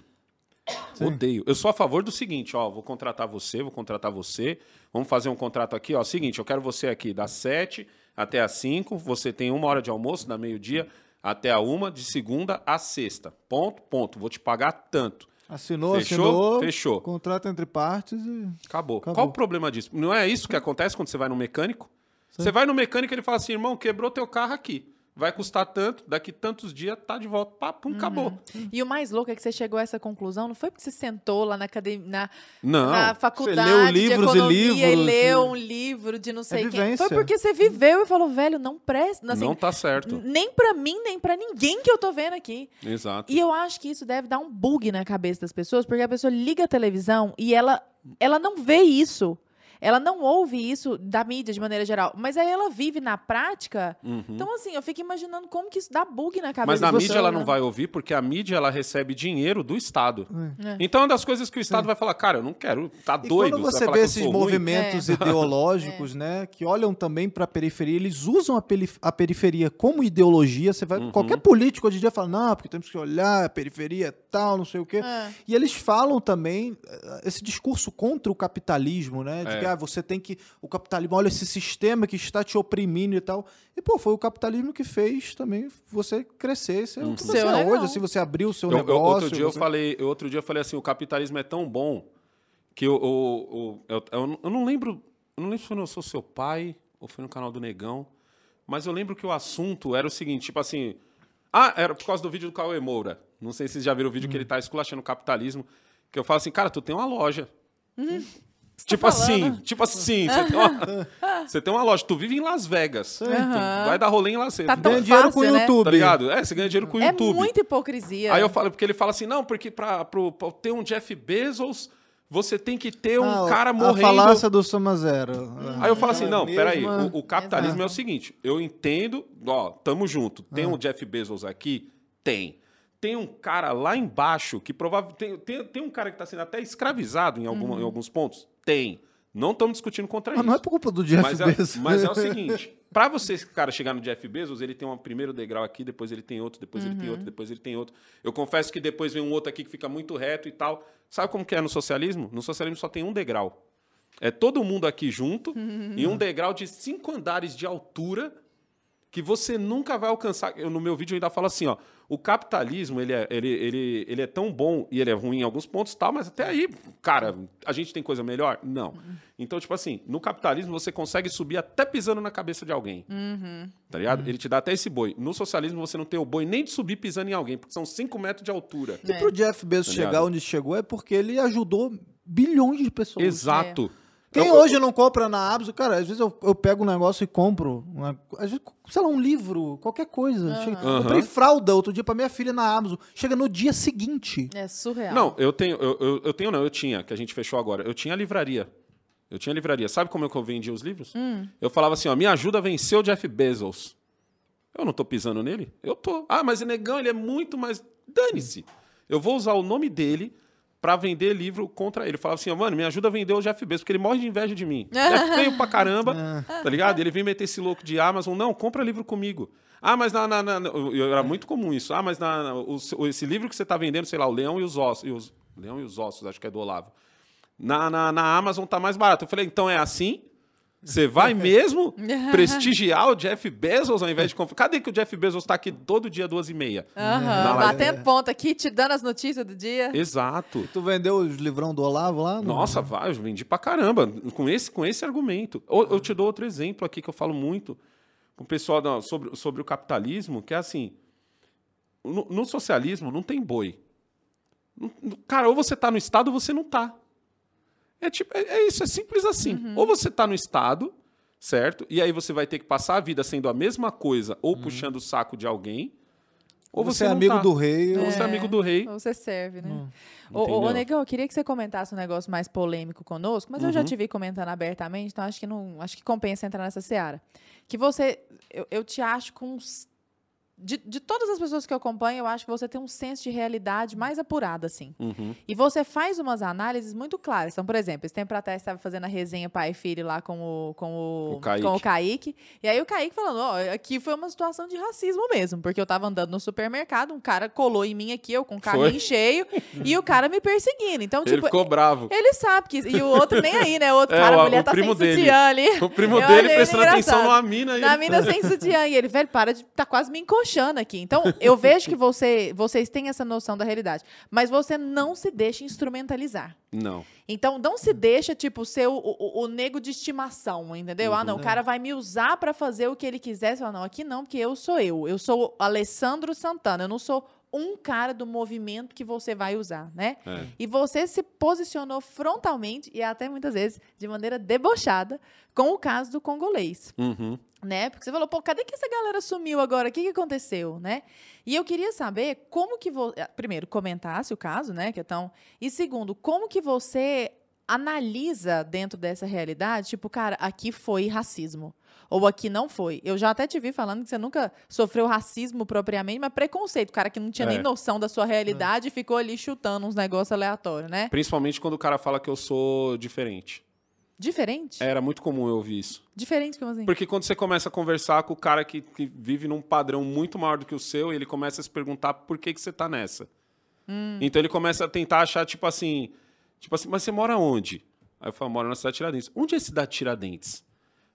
Odeio. Eu sou a favor do seguinte, ó, vou contratar você, vou contratar você. Vamos fazer um contrato aqui, ó. Seguinte, eu quero você aqui das 7 até as 5. Você tem uma hora de almoço, da meio-dia até a uma, de segunda a sexta. Ponto, ponto. Vou te pagar tanto. Assinou, Fechou? assinou. Fechou. Contrato entre partes e. Acabou. Acabou. Qual o problema disso? Não é isso que acontece quando você vai no mecânico? Você vai no mecânico e ele fala assim, irmão, quebrou teu carro aqui. Vai custar tanto, daqui tantos dias tá de volta, pá, pum, acabou. E o mais louco é que você chegou a essa conclusão, não foi porque você sentou lá na academia, na, Não, na faculdade leu de livros e economia e, livros, leu e- um livro de não sei quem. vivência. Foi porque você viveu e falou, velho, não presta. Assim, não tá certo. Nem pra mim, nem pra ninguém que eu tô vendo aqui. Exato. E eu acho que isso deve dar um bug na cabeça das pessoas, porque a pessoa liga a televisão e ela, ela não vê isso. Ela não ouve isso da mídia de maneira geral. Mas aí ela vive na prática. Uhum. Então, assim, eu fico imaginando como que isso dá bug na cabeça Mas na mídia ela pessoas, não né? vai ouvir, porque a mídia ela recebe dinheiro do Estado. É. Então, é uma das coisas que o Estado vai falar, cara, eu não quero, tá E doido. quando você falar vê esses movimentos ideológicos, (laughs) né, que olham também para a periferia, eles usam a, pelif- a periferia como ideologia. Você vai, Uhum. qualquer político hoje em dia fala, não, porque temos que olhar a periferia tal, não sei o quê. É. E eles falam também eh, esse discurso contra o capitalismo, né, de É. que ah, você tem que o capitalismo, olha esse sistema que está te oprimindo e tal. E pô, foi o capitalismo que fez também você crescer, o que você Seu é hoje, assim, você abriu o seu Eu- eu- negócio. outro dia eu você- falei, eu- outro dia eu falei assim, o capitalismo é tão bom que o- eu, eu não- eu não lembro, eu não lembro se foi no Eu Sou Seu Pai ou foi no canal do Negão, mas eu lembro que o assunto era o seguinte, tipo assim, ah, era por causa do vídeo do Cauê Moura. Não sei se vocês já viram o vídeo que ele tá esculachando o capitalismo, que eu falo assim, cara, tu tem uma loja. Tipo tá assim, tipo assim, você tem, uma, (laughs) você tem uma loja, tu vive em Las Vegas. Aham. Vai dar rolê em Las Vegas. Tá Ganha dinheiro com o fácil, né? YouTube. Tá ligado? É, você ganha dinheiro com o É YouTube. muita hipocrisia. Aí eu falo, porque ele fala assim, não, porque pra, pro, pra ter um Jeff Bezos, você tem que ter um Ah, cara A morrendo. falácia do Soma Zero. Aí eu falo assim, É a não, peraí, mesma- o, o capitalismo é o seguinte, eu entendo, ó, tamo junto, tem Ah. um Jeff Bezos aqui? Tem. Tem um cara lá embaixo que provavelmente... Tem, tem, tem um cara que tá sendo até escravizado em, alguma- em alguns pontos? Tem. Não estamos discutindo contra Mas isso. não é por culpa do Jeff mas, Bezos. é, mas é o (laughs) seguinte, para você, esse cara, chegar no Jeff Bezos, ele tem um primeiro degrau aqui, depois ele tem outro, depois ele tem outro, depois ele tem outro. Eu confesso que depois vem um outro aqui que fica muito reto e tal. Sabe como que é no socialismo? No socialismo só tem um degrau. É todo mundo aqui junto e um degrau de cinco andares de altura que você nunca vai alcançar. Eu, no meu vídeo eu ainda falo assim, ó, o capitalismo ele é, ele, ele, ele é tão bom e ele é ruim em alguns pontos, tal, mas até aí, cara, a gente tem coisa melhor? Não. Então, tipo assim, no capitalismo você consegue subir até pisando na cabeça de alguém. Tá ligado? Ele te dá até esse boi. No socialismo você não tem o boi nem de subir pisando em alguém, porque são 5 metros de altura. E pro Jeff Bezos Tá chegar onde chegou é porque ele ajudou bilhões de pessoas. Exato. Quem Eu- hoje não compra na Amazon, cara, às vezes eu, eu pego um negócio e compro, uma- às vezes, sei lá, um livro, qualquer coisa. Chega- Aham. Comprei fralda outro dia pra minha filha na Amazon. Chega no dia seguinte. É surreal. Não, eu tenho, eu, eu, eu tenho não, eu tinha, que a gente fechou agora. Eu tinha livraria. Eu tinha livraria. Sabe como é que eu vendia os livros? Eu falava assim, ó, me ajuda a vencer o Jeff Bezos. Eu não tô pisando nele? Eu tô. Ah, mas o negão, ele é muito mais... Dane-se. Eu vou usar o nome dele pra vender livro contra ele. Eu falava assim, ó, mano, me ajuda a vender o Jeff Bezos, porque ele morre de inveja de mim. (laughs) É feio pra caramba, tá ligado? Ele vem meter esse louco de Amazon. Não, compra livro comigo. Ah, mas na, na- na- era muito comum isso. Ah, mas na, o- esse livro que você tá vendendo, sei lá, o Leão e os Ossos. E os, Leão e os Ossos, acho que é do Olavo. Na, na, na Amazon tá mais barato. Eu falei, então é assim? Você vai (laughs) mesmo (laughs) prestigiar o Jeff Bezos ao invés de? Cadê que o Jeff Bezos tá aqui todo dia, duas e meia? Live. batendo ponto aqui, te dando as notícias do dia. Exato. Tu vendeu os livrão do Olavo lá? Não? Nossa, vai, eu vendi pra caramba. Com esse, com esse argumento. Ou- Eu te dou outro exemplo aqui que eu falo muito com o pessoal da- sobre, sobre o capitalismo, que é assim: no, no socialismo não tem boi. Cara, ou você tá no Estado ou você não tá. É, tipo, é, é isso, é simples assim. Ou você tá no Estado, certo? E aí você vai ter que passar a vida sendo a mesma coisa ou puxando o saco de alguém. Ou Você você, é amigo tá. do rei. Ou você é amigo do rei. Ou você serve, né? Hum, Ô, ô? Negão, eu queria que você comentasse um negócio mais polêmico conosco, mas eu Uhum. já te vi comentando abertamente, então acho que não, acho que compensa entrar nessa seara. Que você, eu, eu te acho com uns- de, de todas as pessoas que eu acompanho, eu acho que você tem um senso de realidade mais apurado, assim. Uhum. E você faz umas análises muito claras. Então, por exemplo, esse tempo atrás estava fazendo a resenha pai e filho lá com o, com o, O Kaique. com o Kaique. E aí o Kaique falando, ó, aqui foi uma situação de racismo mesmo. Porque eu tava andando no supermercado, um cara colou em mim aqui, eu com o carrinho Foi. cheio, (laughs) e o cara me perseguindo. Então, Ele tipo, ficou bravo. ele sabe que. E o outro nem aí, né? O outro (laughs) É, cara, o- a mulher tá sem primo dele. sutiã ali. O primo Eu dele prestando ele atenção numa mina. e Na ele- mina (laughs) sem sutiã. E ele, velho, para de. Tá quase me encoxando debochando aqui. Então, eu vejo que você, vocês têm essa noção da realidade. Mas você não se deixa instrumentalizar. Não. Então, não se deixa, tipo, ser o, o, o nego de estimação, entendeu? Ah, não, o cara vai me usar para fazer o que ele quiser. Você fala, não, aqui não, porque eu sou eu. Eu sou Alessandro Santana. Eu não sou um cara do movimento que você vai usar, né? É. E você se posicionou frontalmente e até muitas vezes de maneira debochada com o caso do congolês, Uhum. Né? Porque você falou, pô, cadê que essa galera sumiu agora? O que, que aconteceu, né? E eu queria saber como que você, primeiro, comentasse o caso, né, que é tão, e segundo, como que você analisa dentro dessa realidade, tipo, cara, aqui foi racismo. Ou aqui não foi. Eu já até te vi falando que você nunca sofreu racismo propriamente, mas preconceito. O cara que não tinha É. nem noção da sua realidade e ficou ali chutando uns negócios aleatórios, né? Principalmente quando o cara fala que eu sou diferente. Diferente? Era muito comum eu ouvir isso. Diferente, como assim? Porque quando você começa a conversar com o cara que, que vive num padrão muito maior do que o seu, ele começa a se perguntar por que, que você tá nessa. Então ele começa a tentar achar, tipo assim, tipo assim, mas você mora onde? Aí eu falo, moro na cidade de Tiradentes. Onde é a cidade de Tiradentes?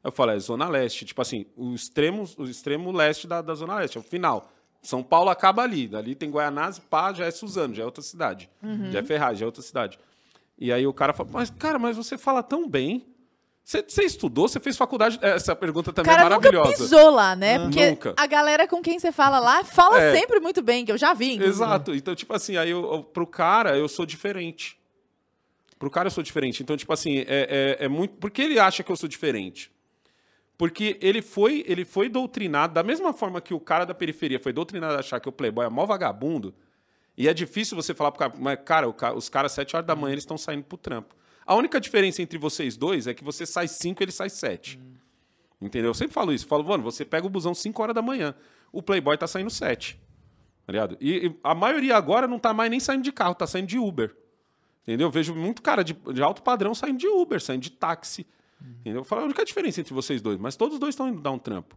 Eu falo, é Zona Leste, tipo assim, o extremo, o extremo leste da, da Zona Leste, é o final. São Paulo acaba ali. Dali tem Guaianazes, pá, já é Suzano, já é outra cidade. Já é Ferraz, já é outra cidade. E aí o cara fala, mas, cara, mas você fala tão bem. Você, você estudou? Você fez faculdade? Essa pergunta também é cara nunca maravilhosa. pisou lá, né? Porque Nunca. a galera com quem você fala lá fala É. sempre muito bem, que eu já vi. inclusive. Exato. Então, tipo assim, aí eu, eu- pro cara eu sou diferente. Pro cara eu sou diferente. Então, tipo assim, é, é, é muito. Por que ele acha que eu sou diferente? Porque ele foi, ele foi doutrinado, da mesma forma que o cara da periferia foi doutrinado a achar que o Playboy é mó vagabundo, e é difícil você falar pro cara, mas, cara, o ca- os caras, às 7 horas da manhã, eles estão saindo pro trampo. A única diferença entre vocês dois é que você sai 5 ele sai 7. Entendeu? Eu sempre falo isso. Eu falo, mano, você pega o busão 5 horas da manhã. O Playboy tá saindo 7. Tá ligado? E, e a maioria agora não tá mais nem saindo de carro, tá saindo de Uber. Entendeu? Eu vejo muito cara de, de alto padrão saindo de Uber, saindo de táxi. Entendeu? Eu falo, a única diferença entre vocês dois, mas todos os dois estão indo dar um trampo.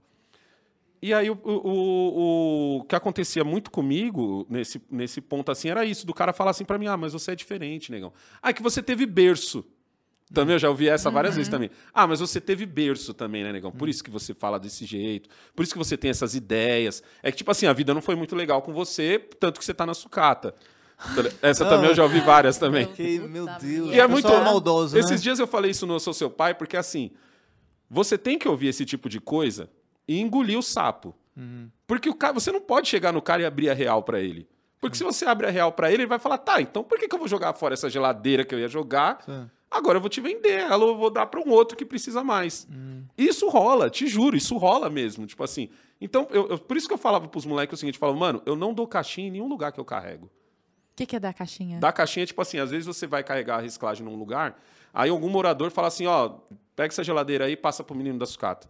E aí o, o, o, o que acontecia muito comigo nesse, nesse ponto assim era isso, do cara falar assim pra mim, ah, mas você é diferente, negão. Ah, que você teve berço. Também eu já ouvi essa várias vezes também. Ah, mas você teve berço também, né, negão? Por isso que você fala desse jeito, por isso que você tem essas ideias. É que, tipo assim, a vida não foi muito legal com você, tanto que você tá na sucata. Essa (laughs) também eu já ouvi várias também. Que, meu Deus. E é o muito maldoso, Esses né? dias eu falei isso no Sou Seu Pai, porque assim, você tem que ouvir esse tipo de coisa e engolir o sapo. Uhum. Porque o cara, você não pode chegar no cara e abrir a real pra ele. Porque se você abre a real pra ele, ele vai falar: tá, então por que, que eu vou jogar fora essa geladeira que eu ia jogar? Sim. Agora eu vou te vender ela, eu vou dar pra um outro que precisa mais. Isso rola, te juro, isso rola mesmo. Tipo assim. Então, eu, eu- por isso que eu falava pros moleques o seguinte: eu falava, mano, eu não dou caixinha em nenhum lugar que eu carrego. O que, que é da caixinha? Da caixinha, tipo assim, às vezes você vai carregar a reciclagem num lugar, aí algum morador fala assim, ó, pega essa geladeira aí e passa pro menino da sucata.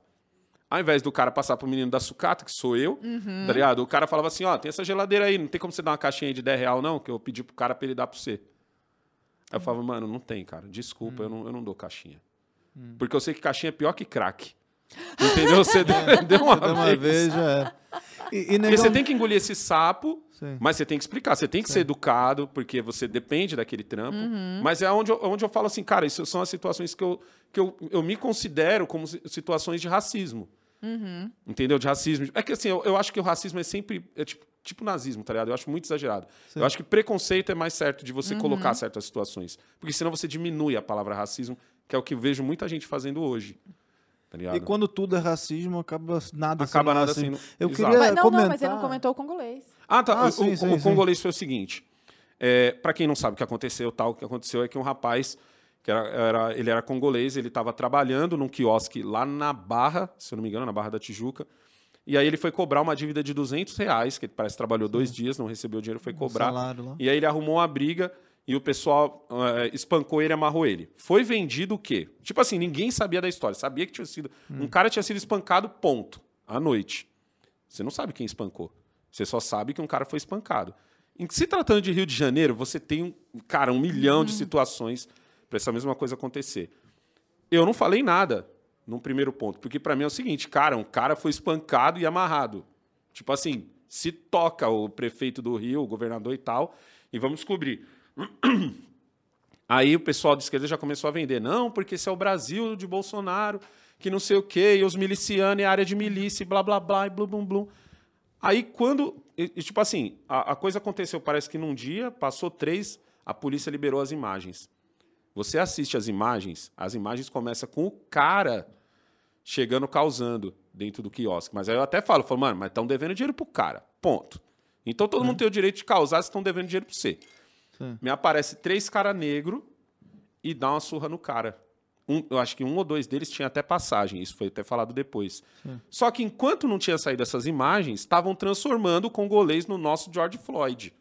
Ao invés do cara passar pro menino da sucata, que sou eu, Uhum. tá ligado? O cara falava assim, ó, tem essa geladeira aí, não tem como você dar uma caixinha aí de 10 real, não, que eu pedi pro cara pra ele dar pra você. Aí eu falava, mano, não tem, cara, desculpa, eu, não, eu não dou caixinha. Porque eu sei que caixinha é pior que crack. Entendeu? Você (laughs) deu, deu uma, De uma vez. já é. E, e Porque negão- você tem que engolir esse sapo, Sim. mas você tem que explicar. Você tem que ser educado, porque você depende daquele trampo. Mas é onde eu, onde eu falo assim, cara, isso são as situações que eu, que eu, eu me considero como si- situações de racismo. Entendeu? De racismo. É que assim, eu, eu acho que o racismo é sempre. É tipo, tipo nazismo, tá ligado? Eu acho muito exagerado. Eu acho que preconceito é mais certo de você colocar certas situações. Porque senão você diminui a palavra racismo, que é o que eu vejo muita gente fazendo hoje. Tá ligado? E quando tudo é racismo, acaba nada Acaba sendo nada racismo. sendo- Eu Exato. queria Mas, não, comentar... não, mas ele não comentou o congolês. Ah, tá. Ah, o, sim, o- sim, o sim. congolês foi o seguinte. É, para quem não sabe o que aconteceu, tal, o que aconteceu é que um rapaz, que era, era- ele era congolês, ele estava trabalhando num quiosque lá na Barra, se eu não me engano, na Barra da Tijuca. E aí ele foi cobrar uma dívida de 200 reais, que ele parece que trabalhou dois dias, não recebeu o dinheiro, foi cobrar. lá. E aí ele arrumou uma briga e o pessoal eh, espancou ele e amarrou ele. Foi vendido o quê? Tipo assim, ninguém sabia da história. Sabia que tinha sido. Um cara tinha sido espancado, ponto. À noite. Você não sabe quem espancou. Você só sabe que um cara foi espancado. Em se tratando de Rio de Janeiro, você tem, um, cara, um milhão de situações para essa mesma coisa acontecer. Eu não falei nada num primeiro ponto, porque para mim é o seguinte, cara, um cara foi espancado e amarrado. Tipo assim, se toca o prefeito do Rio, o governador e tal, e vamos descobrir. (clears throat) Aí o pessoal de esquerda já começou a vender. Não, porque esse é o Brasil de Bolsonaro, que não sei o quê, e os milicianos e a área de milícia, e blá, blá, blá, e blum, blum, blum. Aí quando. e- tipo assim, a, a coisa aconteceu, parece que num dia, passou três, a polícia liberou as imagens. Você assiste as imagens, as imagens começam com o cara chegando causando dentro do quiosque. Mas aí eu até falo, falo, mano, mas estão devendo dinheiro pro cara. Ponto. Então todo mundo tem o direito de causar se estão devendo dinheiro pra você. Sim. Me aparece três cara negro e dá uma surra no cara. Um- eu acho que um ou dois deles tinha até passagem, isso foi até falado depois. Só que enquanto não tinha saído essas imagens, estavam transformando o congolês no nosso George Floyd.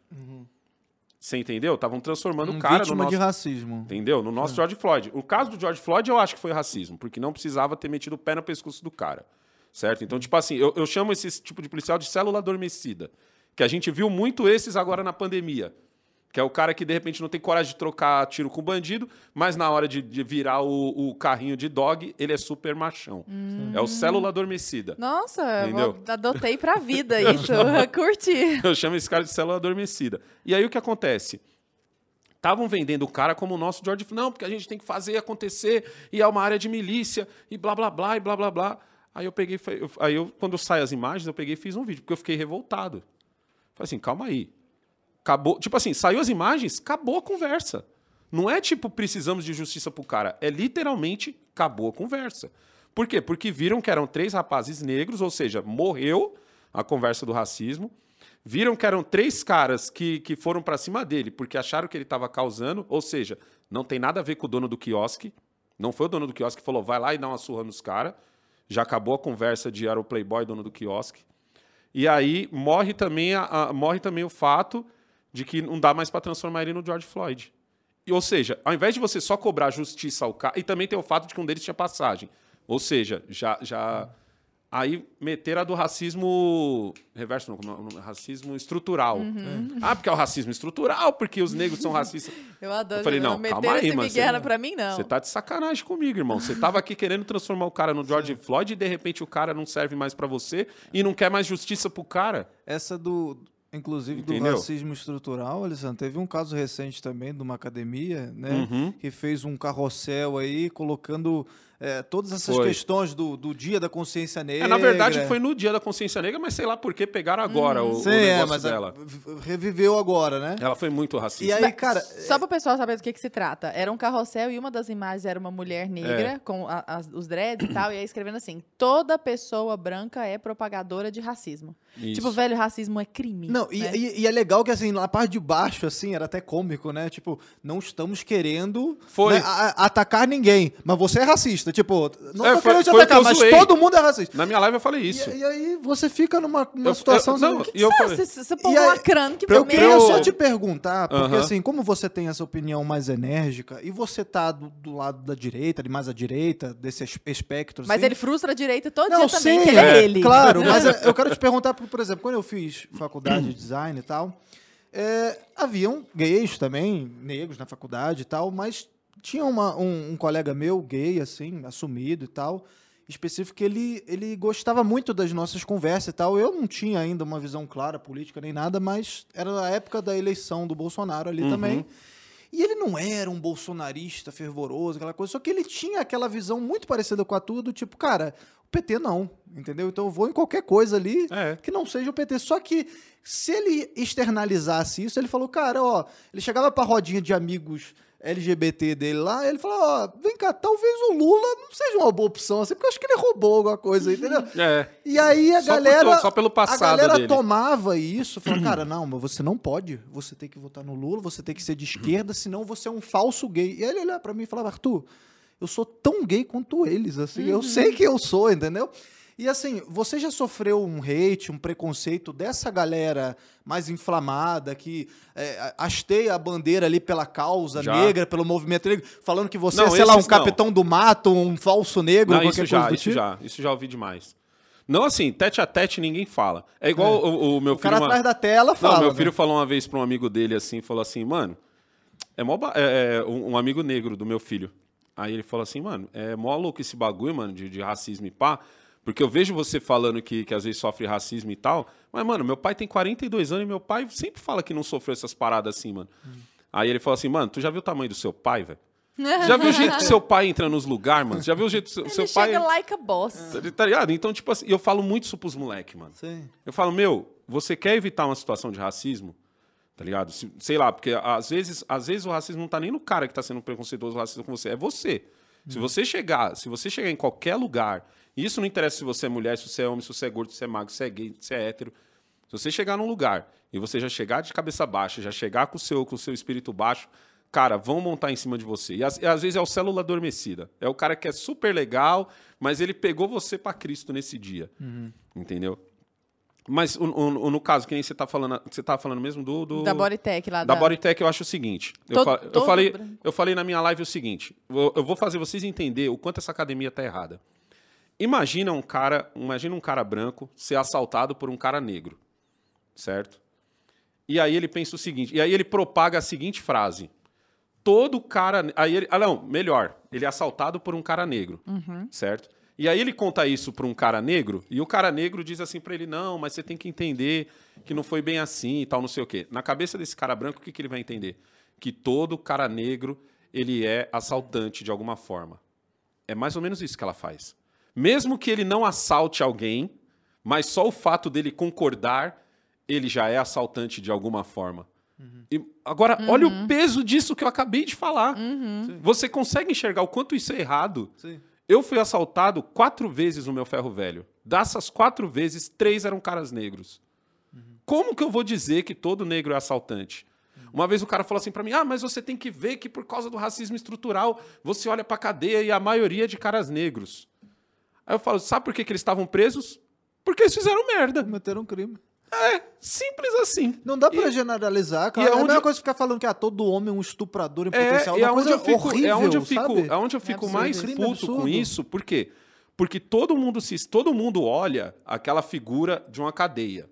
Você entendeu? Estavam transformando Um o cara no nosso... de racismo. Entendeu? No nosso George Floyd. O caso do George Floyd eu acho que foi racismo, porque não precisava ter metido o pé no pescoço do cara. Certo? Então, tipo assim, eu, eu chamo esse tipo de policial de célula adormecida. Que a gente viu muito esses agora na pandemia. Que é o cara que de repente não tem coragem de trocar tiro com bandido, mas na hora de, de virar o, o carrinho de dog, ele é super machão. É o célula adormecida. Nossa, eu Entendeu? adotei pra vida (laughs) isso. (laughs) Curti. Eu chamo esse cara de célula adormecida. E aí o que acontece? Estavam vendendo o cara como o nosso George. Não, porque a gente tem que fazer acontecer, e é uma área de milícia, e blá, blá, blá, e blá, blá, blá. Aí eu peguei, eu- aí eu, quando saem as imagens, eu peguei e fiz um vídeo, porque eu fiquei revoltado. Falei assim, calma aí. Acabou, tipo assim, saiu as imagens, acabou a conversa. Não é tipo, precisamos de justiça pro cara. É literalmente, acabou a conversa. Por quê? Porque viram que eram três rapazes negros, ou seja, morreu a conversa do racismo. Viram que eram três caras que, que foram pra cima dele porque acharam que ele estava causando, ou seja, não tem nada a ver com o dono do quiosque. Não foi o dono do quiosque que falou, vai lá e dá uma surra nos caras. Já acabou a conversa de era o playboy dono do quiosque. E aí morre também, a- a- morre também o fato de que não dá mais para transformar ele no George Floyd. E, ou seja, ao invés de você só cobrar justiça ao cara. E também tem o fato de que um deles tinha passagem. Ou seja, já. já aí meter a do racismo. Reverso, não, como é o nome? racismo estrutural. Ah, porque é o racismo estrutural, porque os negros são racistas. (laughs) Eu adoro. Eu falei, não, meter calma aí, mano, você- pra mim, não. Você tá de sacanagem comigo, irmão. Você tava aqui querendo transformar o cara no George Floyd e de repente o cara não serve mais pra você e não quer mais justiça pro cara. Essa do. Inclusive do Entendeu? racismo estrutural, Alessandro, teve um caso recente também de uma academia, né? Uhum. Que fez um carrossel aí, colocando eh, todas essas Foi. questões do, do dia da consciência negra. É, na verdade, foi no dia da consciência negra, mas sei lá por que pegaram agora o, o Sim, é, negócio mas a- dela. reviveu agora, né? Ela foi muito racista. E aí, cara, Só para o pessoal saber do que, que se trata. Era um carrossel e uma das imagens era uma mulher negra É. com a- as- os dreads e tal, e aí escrevendo assim: toda pessoa branca é propagadora de racismo. Isso. Tipo, velho, racismo é crime. Não, e, né? e- e é legal que, assim, na parte de baixo, assim, era até cômico, né? Tipo, não estamos querendo Foi. né, a- a- atacar ninguém, mas você é racista. Tipo, não É, tô foi- querendo te que atacar, eu mas zoei. todo mundo é racista. Na minha live eu falei E, isso. e aí você fica numa, numa Eu- situação... eu- não, assim, e eu Sabe, falei- Esse, esse povo E aí, lacrando que Eu queria só te perguntar, porque Aham. assim, como você tem essa opinião mais enérgica e você tá do, do lado da direita, de mais à direita, desse es- espectro, Mas assim, ele frustra a direita todo não, dia também, sim, que é, é, ele. Claro, mas (laughs) é, eu quero te perguntar, porque, por exemplo, quando eu fiz faculdade de design e tal, é, haviam gays também, negros na faculdade e tal, mas tinha uma- um, um colega meu, gay, assim, assumido e tal, específico, que ele, ele gostava muito das nossas conversas e tal. Eu não tinha ainda uma visão clara política nem nada, mas era a época da eleição do Bolsonaro ali também. E ele não era um bolsonarista fervoroso, aquela coisa, só que ele tinha aquela visão muito parecida com a tua, do tipo, cara, o PT não, entendeu? Então eu vou em qualquer coisa ali É. que não seja o PT. Só que se ele externalizasse isso, ele falou, cara, ó, ele chegava pra rodinha de amigos LGBT dele lá, ele falou, ó, vem cá, talvez o Lula não seja uma boa opção, assim, porque eu acho que ele roubou alguma coisa, entendeu? É. E aí a Só por galera. to- só pelo A passado galera dele. tomava isso, falava, cara, não, mas você não pode. Você tem que votar no Lula, você tem que ser de esquerda, senão você é um falso gay. E ele olhava pra mim e falava, Arthur, eu sou tão gay quanto eles, assim, eu sei que eu sou, entendeu? E assim, você já sofreu um hate, um preconceito dessa galera mais inflamada, que é, hasteia a bandeira ali pela causa Já. negra, pelo movimento negro, falando que você Não, é, sei lá, um não. capitão do mato, um falso negro, Não, qualquer isso já, coisa do isso tipo? já. Isso já ouvi demais. Não assim, tete a tete ninguém fala. É igual o, o meu O filho. cara uma- atrás da tela fala. Não, meu né? filho falou uma vez pra um amigo dele assim, falou assim, mano, é mó ba- é, é, um, um amigo negro do meu filho. Aí ele falou assim, mano, é mó louco esse bagulho, mano, de, de racismo e pá. Porque eu vejo você falando que, que às vezes sofre racismo e tal. Mas, mano, meu pai tem 42 anos e meu pai sempre fala que não sofreu essas paradas assim, mano. Aí ele falou assim, mano, tu já viu o tamanho do seu pai, velho? (laughs) Já viu o jeito que seu pai entra nos lugares, mano? Já viu o jeito que seu, Ele seu pai. chega like a boss. Tá- Tá ligado? Então, tipo assim, eu falo muito isso pros moleques, mano. Sim. Eu falo, meu, você quer evitar uma situação de racismo? Tá ligado? Se- sei lá, porque às vezes, às vezes o racismo não tá nem no cara que tá sendo preconceituoso racista com você, é você. Se você chegar, se você chegar em qualquer lugar, e isso não interessa se você é mulher, se você é homem, se você é gordo, se você é magro, se é gay, se é hétero. Se você chegar num lugar e você já chegar de cabeça baixa, já chegar com o seu, com o seu espírito baixo, cara, vão montar em cima de você. E às, e às vezes é o célula adormecida. É o cara que é super legal, mas ele pegou você pra Cristo nesse dia. Entendeu? Mas o- o- o- no caso, que nem você tá falando, você tá falando mesmo do, do Da Bodytech lá. da Bodytech eu acho o seguinte. Eu, Todo- fa- eu falei, branco. eu falei na minha live o seguinte. Eu, eu vou fazer vocês entender o quanto essa academia tá errada. Imagina um cara, imagina um cara branco ser assaltado por um cara negro, certo? E aí ele pensa o seguinte, e aí ele propaga a seguinte frase: todo cara, aí ele, ah não, melhor, ele é assaltado por um cara negro, certo? E aí ele conta isso para um cara negro e o cara negro diz assim para ele: não, mas você tem que entender que não foi bem assim e tal, não sei o quê. Na cabeça desse cara branco, o que, que ele vai entender? Que todo cara negro ele é assaltante de alguma forma. É mais ou menos isso que ela faz. Mesmo que ele não assalte alguém, mas só o fato dele concordar, ele já é assaltante de alguma forma. E agora, olha o peso disso que eu acabei de falar. Você consegue enxergar o quanto isso é errado? Sim. Eu fui assaltado quatro vezes no meu ferro velho. Dessas quatro vezes, três eram caras negros. Como que eu vou dizer que todo negro é assaltante? Uma vez o cara falou assim pra mim: "Ah, mas você tem que ver que por causa do racismo estrutural, você olha pra cadeia e a maioria é de caras negros". Aí eu falo: "Sabe por que, que eles estavam presos? Porque eles fizeram merda". Cometeram um crime. É, simples assim. Não dá pra E- generalizar, e cara. é É a mesma eu- coisa ficar falando que ah, todo homem é um estuprador em É, potencial. e é uma onde coisa eu fico, horrível, é onde eu fico, sabe? é onde eu fico absurdo mais puto Absurdo. com isso, por quê? Porque todo mundo se todo mundo olha aquela figura de uma cadeia.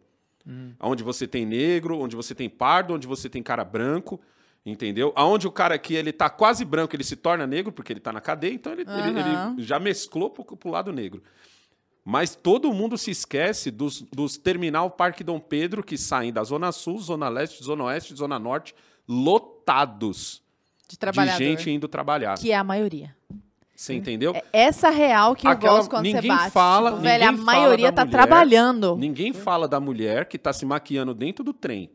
Hum. Onde você tem negro, onde você tem pardo, onde você tem cara branco, entendeu? Aonde o cara aqui ele tá quase branco, ele se torna negro porque ele tá na cadeia, então ele, ele- Aham. ele já mesclou pro, pro lado negro. Mas todo mundo se esquece dos, dos terminal Parque Dom Pedro que saem da Zona Sul, Zona Leste, Zona Oeste, Zona Norte, lotados De de gente indo trabalhar. Que é a maioria. Você entendeu? É essa real que Aquela- eu gosto quando você ninguém bate. fala- tipo, velho, a ninguém maioria tá mulher. trabalhando. Ninguém fala da mulher que tá se maquiando dentro do trem.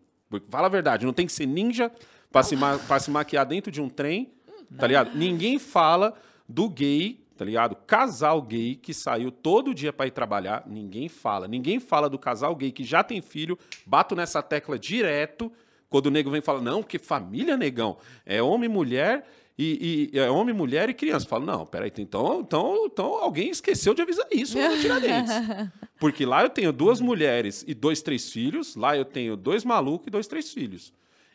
Fala a verdade, não tem que ser ninja pra se, ma pra se maquiar dentro de um trem, tá ligado? Ninguém fala do gay, tá ligado? Casal gay que saiu todo dia pra ir trabalhar, ninguém fala. Ninguém fala do casal gay que já tem filho, bato nessa tecla direto, quando o nego vem falar, não, porque família, negão, é homem, mulher e, e- é homem, mulher e criança. Falo, não, peraí, então, então, então alguém esqueceu de avisar isso lá no Tiradentes. (laughs) Porque lá eu tenho duas mulheres e dois, três filhos, lá eu tenho dois malucos e dois, três filhos.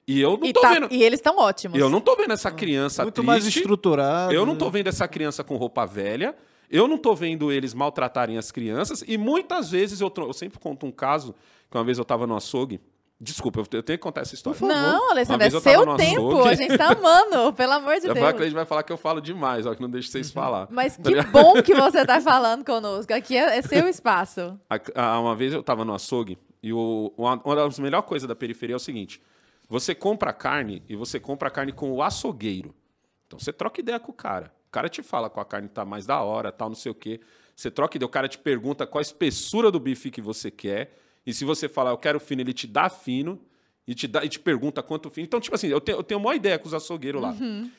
E eu não E, tô tá- vendo. e eles estão ótimos. Eu não tô vendo essa criança Muito triste. mais estruturado. Eu não tô vendo essa criança com roupa velha. Eu não tô vendo eles maltratarem as crianças. E muitas vezes eu, eu sempre conto um caso que uma vez eu tava no açougue. Desculpa, eu te- eu tenho que contar essa história. Não, Alessandra, é seu tempo. açougue. A gente tá amando, (laughs) pelo amor de Eu Deus. a gente vai falar que eu falo demais, ó, que não deixa vocês falar. Mas que bom que você tá (laughs) falando conosco. Aqui é, é seu espaço. A- a- uma vez eu tava no açougue e o, uma, uma das melhores coisas da periferia é o seguinte: você compra carne e você compra carne com o açougueiro. Então você troca ideia com o cara. O cara te fala qual a carne tá mais da hora, tal, não sei o quê. Você troca ideia, o cara te pergunta qual a espessura do bife que você quer. E se você falar, eu quero fino, ele te dá fino e te, dá, e te pergunta quanto fino. Então, tipo assim, eu tenho, eu tenho uma ideia com os açougueiros lá.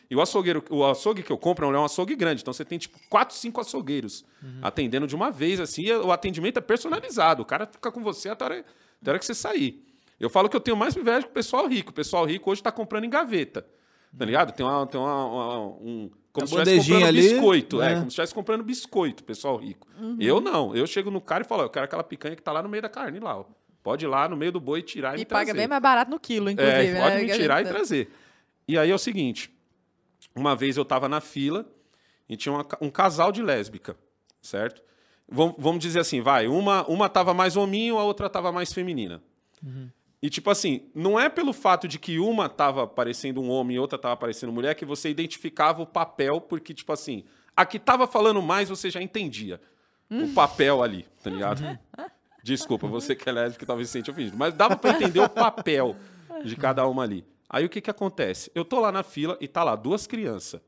E o açougueiro, o açougue que eu compro é um açougue grande. Então você tem, tipo, quatro, cinco açougueiros atendendo de uma vez, assim, o atendimento é personalizado. O cara fica com você até a hora, até a hora que você sair. Eu falo que eu tenho mais inveja com o pessoal rico. O pessoal rico hoje está comprando em gaveta. Tá ligado? Tem, uma, tem uma, uma- um. Como A se estivesse comprando ali, biscoito. É, né? como se estivesse comprando biscoito, pessoal rico. Eu não. Eu chego no cara e falo, ó, eu quero aquela picanha que tá lá no meio da carne lá, ó. Pode ir lá no meio do boi tirar e, E paga trazer. bem mais barato no quilo, inclusive. É, pode né? me tirar e trazer. E aí é o seguinte: uma vez eu tava na fila e tinha uma um casal de lésbica, certo? Vam- Vamos dizer assim, vai, uma, uma tava mais hominho, a outra tava mais feminina. E tipo assim, não é pelo fato de que uma tava parecendo um homem e outra tava parecendo mulher que você identificava o papel, porque tipo assim, a que tava falando mais você já entendia o papel ali, tá ligado? Desculpa, você que é lésbica talvez se sente ofendido, mas dava pra entender o papel de cada uma ali. Aí o que que acontece? Eu tô lá na fila e tá lá duas crianças.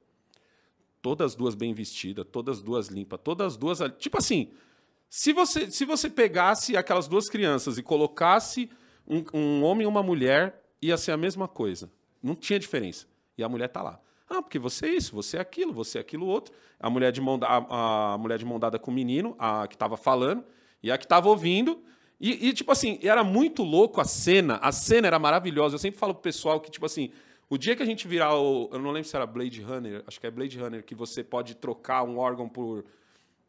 todas duas bem vestidas, todas duas limpas, todas duas. Tipo assim, se você, se você pegasse aquelas duas crianças e colocasse um, um homem e uma mulher, ia ser a mesma coisa. Não tinha diferença. E a mulher tá lá. Ah, porque você é isso, você é aquilo, você é aquilo outro. A mulher de mão, a, a mulher de mão dada com o menino, a que tava falando, e a que tava ouvindo. E, e, tipo assim, era muito louco a cena. A cena era maravilhosa. Eu sempre falo pro pessoal que, tipo assim, o dia que a gente virar o. Eu não lembro se era Blade Runner, acho que é Blade Runner, que você pode trocar um órgão por,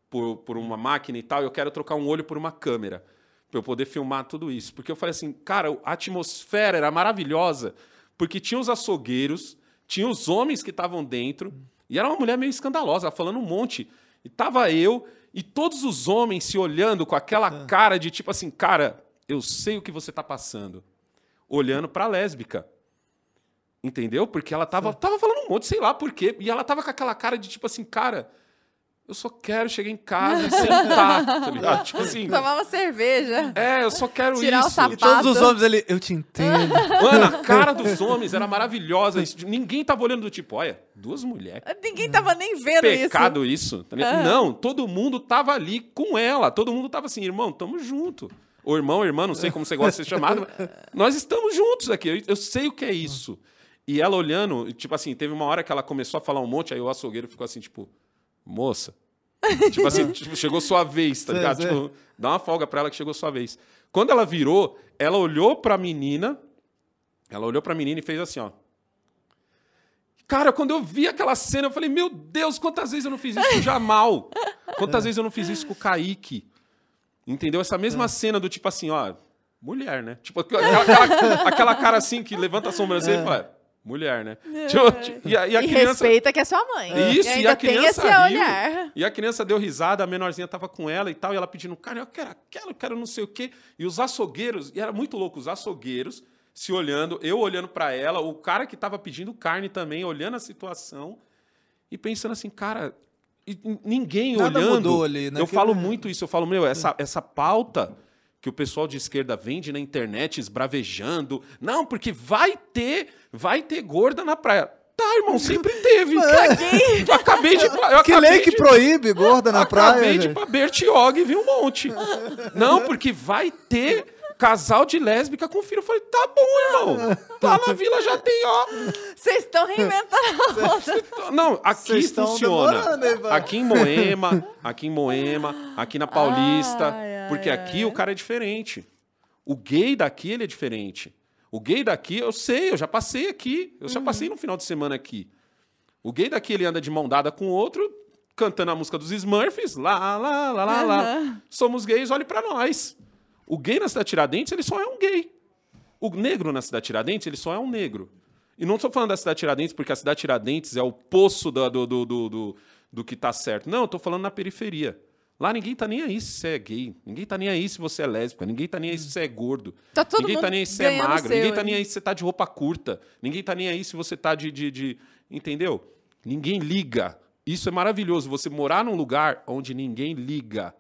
por, por uma máquina e tal, eu quero trocar um olho por uma câmera. Pra eu poder filmar tudo isso. Porque eu falei assim, cara, a atmosfera era maravilhosa. Porque tinha os açougueiros, tinha os homens que estavam dentro, e era uma mulher meio escandalosa, falando um monte. E tava eu, e todos os homens se olhando com aquela cara de tipo assim, cara, eu sei o que você tá passando. Olhando pra lésbica. Entendeu? Porque ela tava, tava falando um monte, sei lá por quê. E ela tava com aquela cara de tipo assim, cara, eu só quero chegar em casa e sentar. (laughs) tá ligado? Tipo assim. Tomar uma cerveja. É, eu só quero Tirar o isso. sapato. E todos os homens ali, eu te entendo. (laughs) Mano, a cara dos homens era maravilhosa. Isso- Ninguém tava olhando do tipo, olha, duas mulheres. Ninguém tava nem vendo Pecado isso. tá ligado? Não, todo mundo tava ali com ela. Todo mundo tava assim, irmão, tamo junto. Ou irmão, irmã, não sei como você gosta de ser chamado. mas Nós estamos juntos aqui. Eu, eu sei o que é isso. E ela olhando, tipo assim, teve uma hora que ela começou a falar um monte, aí o açougueiro ficou assim, tipo, moça. (laughs) tipo assim, tipo, chegou sua vez, tá ligado? Tipo, dá uma folga pra ela que chegou sua vez. Quando ela virou, ela olhou pra menina, ela olhou pra menina e fez assim, ó. Cara, quando eu vi aquela cena, eu falei, meu Deus, quantas vezes eu não fiz isso com o Jamal? Quantas vezes eu não fiz isso com o Kaique? Entendeu? Essa mesma É. cena do tipo assim, ó, mulher, né? Tipo, (laughs) aquela, aquela- aquela cara assim que levanta a sobrancelha e fala, é, mulher, né? Tipo, tipo, e a, e a E criança. respeita que é sua mãe. Isso, e e, a tem criança esse riu. olhar. E a criança deu risada, a menorzinha tava com ela e tal, e ela pedindo, cara, eu quero aquela, eu quero não sei o quê. E os açougueiros, e era muito louco, os açougueiros se olhando, eu olhando pra ela, o cara que tava pedindo carne também, olhando a situação e pensando assim, cara, e ninguém Nada olhando. mudou ali, né? Eu Que- falo muito isso, eu falo, meu, essa, essa pauta que o pessoal de esquerda vende na internet esbravejando, não, porque vai ter, vai ter gorda na praia. Tá, irmão, sempre teve. (laughs) Eu acabei de. Eu Que acabei lei que de- proíbe gorda na praia? Acabei de ir pra Bertiog e vi um monte. Não, porque vai ter casal de lésbica com filho. Eu falei, tá bom, irmão. Lá na vila já tem, ó. Vocês estão reinventando a roda. Não, aqui funciona. demorando? Aqui em Moema, aqui em Moema, aqui na Paulista. Ai, ai, porque aqui o cara é diferente. O gay daqui, ele é diferente. O gay daqui, eu sei, eu já passei aqui. Eu Uhum. já passei no final de semana aqui. O gay daqui, ele anda de mão dada com o outro, cantando a música dos Smurfs. Lá, lá, lá, lá, lá. Aham. Somos gays, olhe pra nós. O gay na cidade Tiradentes, ele só é um gay. O negro na cidade Tiradentes, ele só é um negro. E não estou falando da cidade Tiradentes porque a cidade Tiradentes é o poço do, do, do, do, do, do que tá certo. Não, eu tô falando na periferia. Lá ninguém tá nem aí se você é gay. Ninguém tá nem aí se você é lésbica. Ninguém tá nem aí se você é gordo. Tá todo ninguém tá mundo nem aí se você é magro. Ninguém tá nem aí se você tá de roupa curta. Ninguém tá nem aí se você tá de. de, de- Entendeu? Ninguém liga. Isso é maravilhoso. Você morar num lugar onde ninguém liga.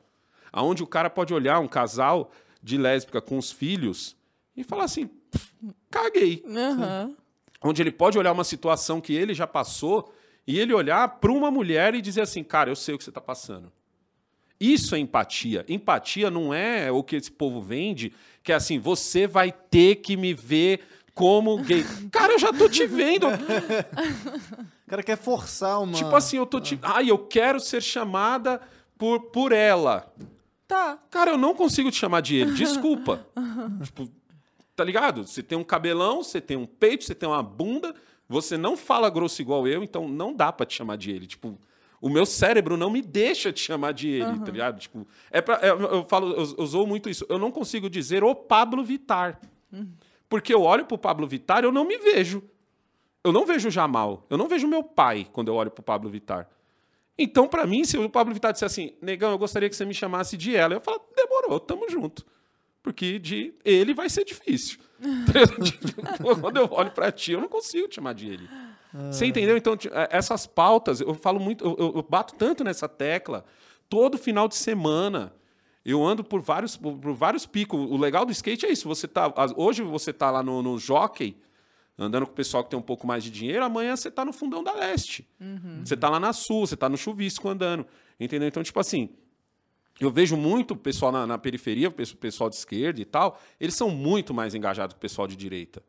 Aonde o cara pode olhar um casal de lésbica com os filhos e falar assim: "Pff, caguei Aham. onde ele pode olhar uma situação que ele já passou e ele olhar para uma mulher e dizer assim, cara, eu sei o que você está passando. Isso é empatia. Empatia não é o que esse povo vende, que é assim, você vai ter que me ver como gay. Cara, eu já tô te vendo. (laughs) O cara quer forçar uma... Tipo assim, eu tô te. Ai, eu quero ser chamada por, por ela. Tá. Cara, eu não consigo te chamar de ele, desculpa. (laughs) tipo, tá ligado? Você tem um cabelão, você tem um peito, você tem uma bunda, você não fala grosso igual eu, então não dá pra te chamar de ele. Tipo, o meu cérebro não me deixa te chamar de ele, tá ligado? Tipo, é pra, é- eu falo, eu, eu usou muito isso. Eu não consigo dizer o Pablo Vittar. Porque eu olho pro Pablo Vittar, eu não me vejo. Eu não vejo o Jamal. Eu não vejo meu pai quando eu olho pro Pablo Vittar. Então, pra mim, se o Pablo Vittar disser assim, negão, eu gostaria que você me chamasse de ela, eu falo, demorou, tamo junto. Porque de ele vai ser difícil. (laughs) (laughs) Quando eu olho pra ti, eu não consigo te chamar de ele. Você entendeu? Então, eh, essas pautas, eu falo muito, eu, eu- bato tanto nessa tecla todo final de semana. Eu ando por vários, por, vários picos. O legal do skate é isso. Você tá, hoje você tá lá no, no jockey, andando com o pessoal que tem um pouco mais de dinheiro, amanhã você tá no fundão da leste. Você tá lá na sul, você tá no chuvisco andando. Entendeu? Então, tipo assim, eu vejo muito o pessoal na, na periferia, o pesso- pessoal de esquerda e tal, eles são muito mais engajados que o pessoal de direita.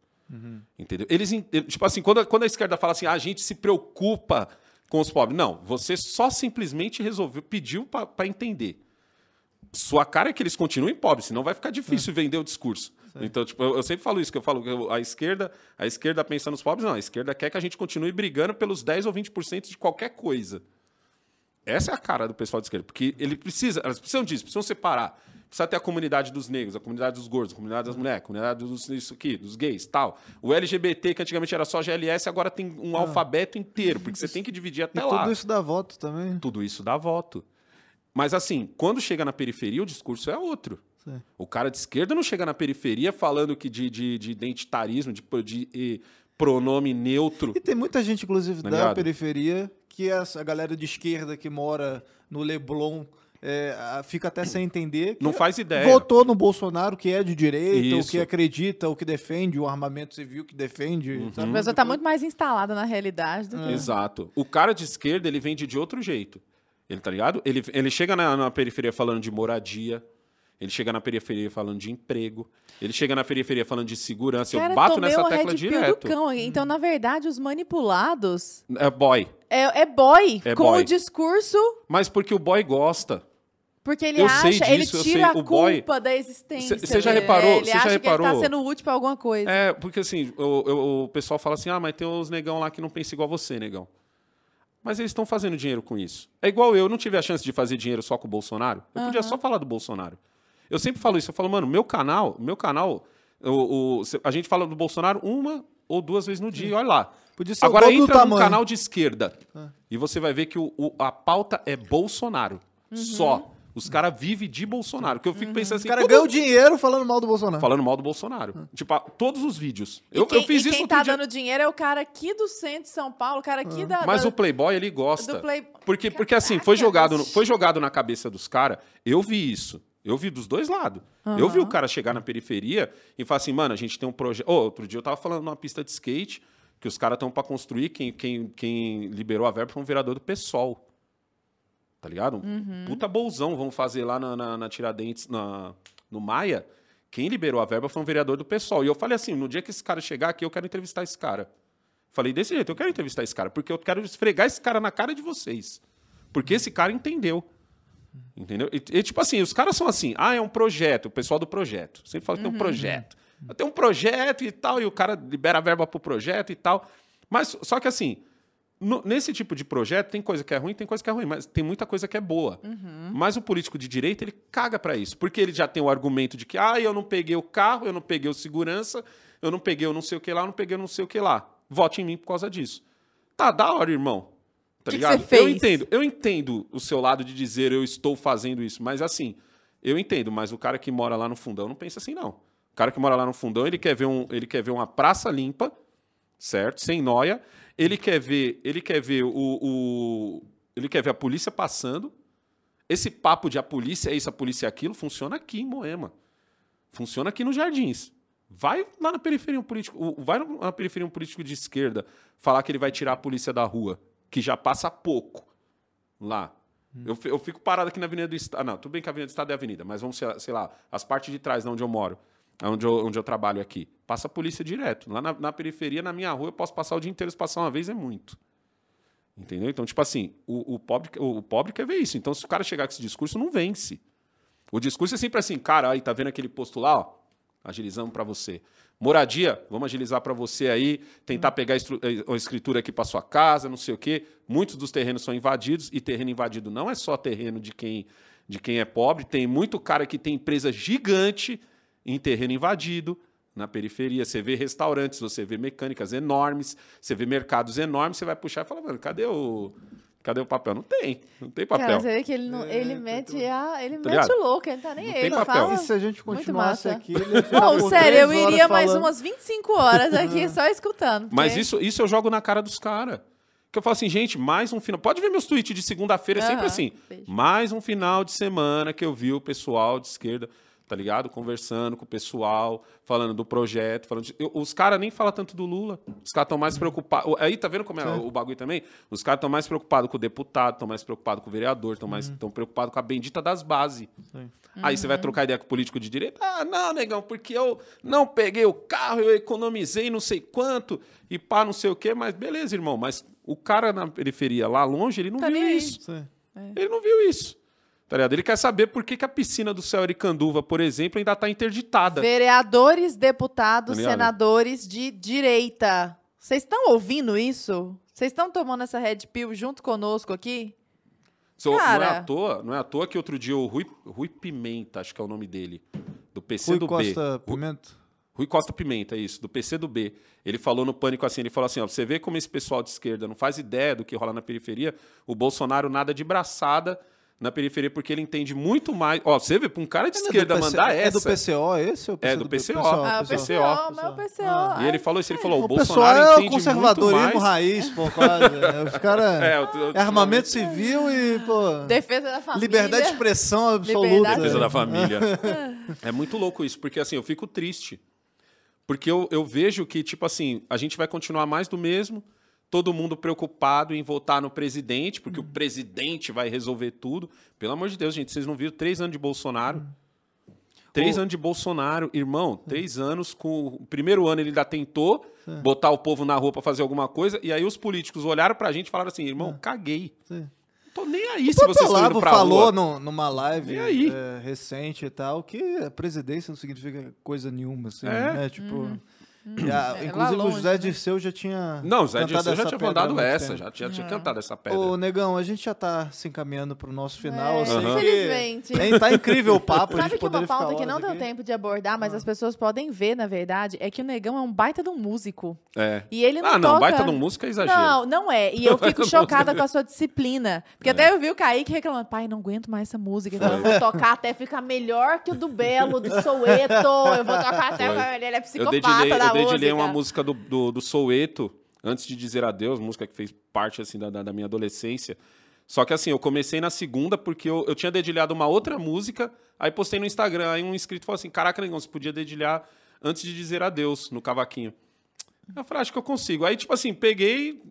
Entendeu? Eles, tipo assim, quando, a- quando a esquerda fala assim, ah, a gente se preocupa com os pobres. Não, você só simplesmente resolveu, pediu para entender. Sua cara é que eles continuem pobres, senão vai ficar difícil vender o discurso. Então, tipo, eu, eu sempre falo isso, que eu falo que eu- a esquerda, a esquerda pensa nos pobres, não, a esquerda quer que a gente continue brigando pelos 10 ou 20% de qualquer coisa. Essa é a cara do pessoal de esquerda, porque ele precisa, elas precisam disso, precisam separar. Precisa ter a comunidade dos negros, a comunidade dos gordos, a comunidade das mulheres, a comunidade dos isso aqui, dos gays, tal. O LGBT, que antigamente era só GLS, agora tem um alfabeto inteiro, porque você tem que dividir E até lá. tudo isso dá voto também. Tudo isso dá voto. Mas assim, quando chega na periferia, o discurso é outro. Sim. O cara de esquerda não chega na periferia falando que de, de, de identitarismo, de, de, eh, pronome neutro. E tem muita gente, inclusive, Tá da ligado? periferia, que é essa galera de esquerda que mora no Leblon é, fica até sem entender. que Não faz ideia. Votou no Bolsonaro, que é de direita, o que acredita, o que defende, o armamento civil que defende. Uhum. A pessoa tá muito mais instalada na realidade do que. Exato. O cara de esquerda, ele vende de outro jeito. Ele tá ligado? Ele, ele chega na, na periferia falando de moradia. Ele chega na periferia falando de emprego. Ele chega na periferia falando de segurança. Cara, eu bato nessa tecla direto. cão. Então, na verdade, os manipulados É boy. é, é boy É com boy. o discurso, Mas porque o boy gosta. porque ele Eu sei acha, ele disso, eu tira a o boy- culpa da existência. Cê- cê já reparou- É, Ele cê já acha que ele reparou- tá sendo útil pra alguma coisa. É, porque assim, o, o- o pessoal fala assim: ah, mas tem uns negão lá que não pensa igual você, negão. Mas eles estão fazendo dinheiro com isso. É igual eu, eu não tive a chance de fazer dinheiro só com o Bolsonaro. Eu podia só falar do Bolsonaro. Eu sempre falo isso, eu falo, mano, meu canal, meu canal, o, o- a gente fala do Bolsonaro uma ou duas vezes no dia, e olha lá. Podia ser o Agora entra num tamanho. canal de esquerda e você vai ver que o- o- a pauta é Bolsonaro. Só. Os caras vivem de Bolsonaro. Que eu fico pensando Os assim, caras todo- ganham dinheiro falando mal do Bolsonaro. falando mal do Bolsonaro. Tipo, a- todos os vídeos. Eu, quem, eu fiz e isso quem tá dia. dando dinheiro é o cara aqui do centro de São Paulo, o cara aqui da. Mas da- o Playboy, ele gosta. do Play- Porque, (laughs) porque assim, foi jogado, no- foi jogado na cabeça dos caras. Eu vi isso. Eu vi dos dois lados. Eu vi o cara chegar na periferia e falar assim, mano, a gente tem um projeto. Ô, outro dia eu tava falando numa pista de skate que os caras estão para construir. Quem, quem, quem liberou a verba foi um vereador do PSOL. Tá ligado? Um Uhum. puta bolsão vamos fazer lá na, na, na Tiradentes, na, no Maia. Quem liberou a verba foi um vereador do PSOL. E eu falei assim: no dia que esse cara chegar aqui, eu quero entrevistar esse cara. Falei desse jeito, eu quero entrevistar esse cara, porque eu quero esfregar esse cara na cara de vocês. Porque esse cara entendeu. Entendeu? E, e, tipo assim, os caras são assim, ah, é um projeto, o pessoal do projeto. Sempre fala que tem um projeto. Tem um projeto e tal, e o cara libera a verba pro projeto e tal. Mas só que assim, no- nesse tipo de projeto tem coisa que é ruim, tem coisa que é ruim, mas tem muita coisa que é boa. Mas o político de direita, ele caga pra isso, porque ele já tem o argumento de que, ah, eu não peguei o carro, eu não peguei o segurança, eu não peguei o não sei o que lá, eu não peguei o não sei o que lá. Vote em mim por causa disso. Tá, da hora, irmão. Tá Que que ligado? você Eu entendo, eu entendo o seu lado de dizer eu estou fazendo isso, mas assim, eu entendo, mas o cara que mora lá no fundão não pensa assim, não. O cara que mora lá no fundão, ele quer ver, um, ele quer ver uma praça limpa, certo? Sem noia. Ele quer ver, ele quer ver o, o- ele quer ver a polícia passando. Esse papo de a polícia é isso, a polícia é aquilo, funciona aqui em Moema. Funciona aqui nos Jardins. Vai lá na periferia um político, vai na periferia um político de esquerda falar que ele vai tirar a polícia da rua, que já passa pouco lá. Eu, fi- eu fico parado aqui na Avenida do Estado. Ah, não, tudo bem que a Avenida do Estado é avenida, mas vamos, sei lá, as partes de trás de onde eu moro, onde eu, onde eu trabalho aqui. Passa a polícia direto. Lá na, na periferia, na minha rua, eu posso passar o dia inteiro, se passar uma vez é muito. Entendeu? Então, tipo assim, o, o pobre, o, o pobre quer ver isso. Então, se o cara chegar com esse discurso, não vence. O discurso é sempre assim, cara, aí tá vendo aquele posto lá, ó? Agilizamos para você. Moradia, vamos agilizar para você aí, tentar pegar a eh, escritura aqui para sua casa, não sei o quê. Muitos dos terrenos são invadidos e terreno invadido não é só terreno de quem de quem é pobre, tem muito cara que tem empresa gigante em terreno invadido na periferia. Você vê restaurantes, você vê mecânicas enormes, você vê mercados enormes, você vai puxar e fala, mano, cadê o cadê o papel? Não tem, não tem papel. Cara, você vê que ele, não, É, ele tá mete, tudo- a, ele Tá mete ligado? o louco, ele tá nem Não aí. tem Ele papel. fala. E se a gente continuasse aqui... ele Não, sério, eu iria mais falando. umas 25 horas aqui só escutando. Mas porque- isso, isso eu jogo na cara dos caras. Que eu falo assim, gente, mais um final. Pode ver meus tweets de segunda-feira, é sempre assim. vejo. Mais um final de semana que eu vi o pessoal de esquerda. Tá ligado? Conversando com o pessoal, falando do projeto, falando de- eu- os caras nem falam tanto do Lula. Os caras estão mais preocupados. Aí tá vendo como é o bagulho também? Os caras estão mais preocupados com o deputado, estão mais preocupados com o vereador, estão mais tão preocupados com a bendita das bases. Aí você vai trocar ideia com o político de direita? Ah, não, negão, porque eu não peguei o carro, eu economizei não sei quanto e pá, não sei o quê, mas beleza, irmão. Mas o cara na periferia, lá longe, ele não Tá viu isso. Sim. Ele não viu isso. Tá ligado? Ele quer saber por que, que a piscina do Céu Aricanduva, por exemplo, ainda tá interditada. Vereadores, deputados, Tá senadores de direita. Vocês estão ouvindo isso? Vocês estão tomando essa red pill junto conosco aqui? So, não, é Cara. à toa, não é à toa que outro dia o Rui, Rui Pimenta, acho que é o nome dele, do PC Rui do Costa B. Pimenta. Rui Costa Pimenta, é isso, do PC do B. Ele falou no Pânico assim, ele falou assim, ó, você vê como esse pessoal de esquerda não faz ideia do que rola na periferia, o Bolsonaro nada de braçada na periferia, porque ele entende muito mais... Ó, você vê, pra um cara de É do esquerda PC mandar É do essa... PCO esse? Ou É do PCO. Ah, Ah, o PCO. PCO, o PCO. Ah. E ele falou isso, ele falou, o, O Bolsonaro é o entende conservadorismo muito mais... raiz, pô, quase. É, Os caras... É, É, eu- eu- armamento civil e, pô... Defesa da família. Liberdade de expressão absoluta. Liberdade. Defesa da família. é muito louco isso, porque assim, eu fico triste. Porque eu, eu vejo que, tipo assim, a gente vai continuar mais do mesmo, todo mundo preocupado em votar no presidente, porque o presidente vai resolver tudo. Pelo amor de Deus, gente, vocês não viram três anos de Bolsonaro? Três Ô. anos de Bolsonaro, irmão, três anos com. O primeiro ano ele ainda tentou botar o povo na rua pra fazer alguma coisa, e aí os políticos olharam pra gente e falaram assim: irmão, caguei. Sim. Tô nem aí O se vocês estão indo pra falou rua. no- numa live aí? é, recente e tal que a presidência não significa coisa nenhuma, assim, É. né? Tipo. E a- É, inclusive o longe, José né? Dirceu já tinha. Não, o Zé cantado Dirceu já essa tinha mandado essa, já tinha, tinha É. cantado essa pedra. Ô, Negão, a gente já tá se encaminhando pro nosso final. É, sei que- infelizmente. Tá incrível o papo, a Sabe gente que uma pauta que não deu aqui. tempo de abordar, mas as pessoas podem ver, na verdade, é que o Negão é um baita de um músico. É. E ele não ah, não, toca... baita de um música é exagero. Não, não é. E eu (laughs) fico chocada com a sua disciplina. Porque até eu vi o Kaique reclamando, pai, não aguento mais essa música. Então Eu vou tocar até ficar melhor que o do Belo, do (laughs) Soueto. Eu vou tocar até... Ele é psicopata dedilhei, da eu dedilhei música. uma música do, do, do Soueto, antes de dizer adeus, música que fez parte assim da, da, minha adolescência. Só que assim, eu comecei na segunda porque eu, eu tinha dedilhado uma outra música, aí postei no Instagram, aí um inscrito falou assim, caraca, negão, você podia dedilhar antes de dizer adeus no cavaquinho. Eu falei, acho que eu consigo. Aí, tipo assim, peguei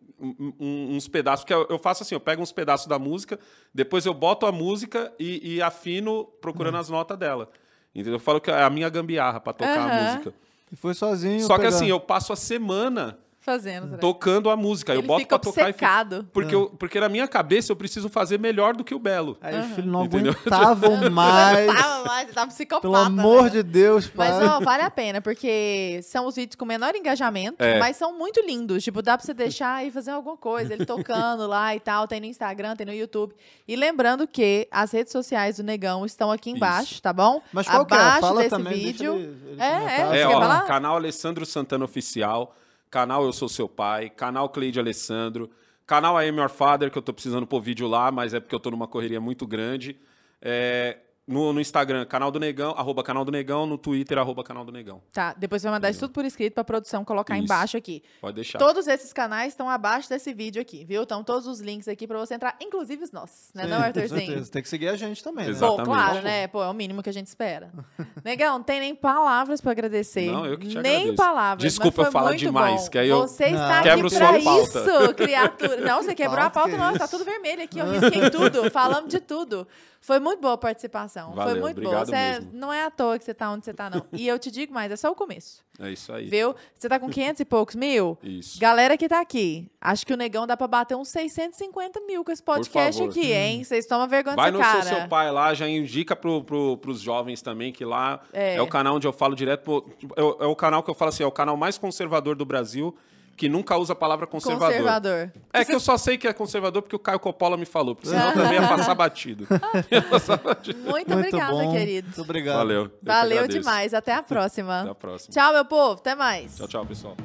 uns pedaços, que eu faço assim, eu pego uns pedaços da música, depois eu boto a música e, e afino procurando as notas dela. Entendeu? Eu falo que é a minha gambiarra pra tocar a Aham. música. E foi sozinho. Só que pegando. assim, eu passo a semana Fazendo. né? tocando a música. eu Ele boto fica pra tocar e fico... obcecado. porque, eu, porque na minha cabeça eu preciso fazer melhor do que o Belo. Aí os filhos não Entendeu? aguentavam (laughs) mais. Tava mais, tava psicopata. Pelo amor né? de Deus, pai. Mas, ó, vale a pena, porque são os vídeos com menor engajamento, É. mas são muito lindos. Tipo, dá pra você deixar e fazer alguma coisa. Ele tocando lá e tal. Tem no Instagram, tem no YouTube. E lembrando que as redes sociais do Negão estão aqui embaixo, Isso. tá bom? Mas qual que é? Abaixo Fala desse também. deixa vídeo. ele- ele É, é, É, ó, canal Alessandro Santana Oficial, canal Eu Sou Seu Pai, canal Cleide Alessandro, canal I Am Your Father, que eu tô precisando pôr vídeo lá, mas é porque eu tô numa correria muito grande. É, no, no Instagram, canal do Negão, arroba canal do Negão, no Twitter, arroba canal do Negão. Tá, depois você vai mandar isso tudo por escrito pra produção colocar Isso. embaixo aqui. Pode deixar. Todos esses canais estão abaixo desse vídeo aqui, viu? Estão todos os links aqui pra você entrar, inclusive os nossos, né, Sim, não, com Arthurzinho? certeza. Tem que seguir a gente também, né? Exato. Pô, Exatamente. claro, né? Pô, é o mínimo que a gente espera. (laughs) Negão, não tem nem palavras pra agradecer. Não, eu que te Nem agradeço. palavras. Desculpa eu falar demais, bom. que aí eu Você está Quebro aqui sua pra pauta. isso, criatura. Não, você quebrou a Pauta, não. isso? Tá tudo vermelho aqui. Eu risquei tudo. Falamos de tudo. Foi muito boa a participação. foi Valeu, muito boa. Você é- não é à toa que você tá onde você tá, não. E eu te digo mais, é só o começo. É isso aí. Viu? Você tá com 500 e poucos mil? Isso. Galera que tá aqui, acho que o Negão dá pra bater uns 650 mil com esse podcast aqui, hein? Vocês tomam vergonha Vai no cara. seu, seu pai lá, já indica pro, pro, pros jovens também, que lá É. é. o canal onde eu falo direto. pro- é, o, é o canal que eu falo assim, é o canal mais conservador do Brasil, que nunca usa a palavra conservador. Conservador. É que eu só sei que é conservador porque o Caio Coppola me falou, porque senão também ia passar batido. (laughs) Passar batido. Muito, Muito obrigada, bom. querido. Muito obrigado. Valeu. Valeu demais. Até a próxima. Até a próxima. Tchau, meu povo. Até mais. Tchau, tchau, pessoal.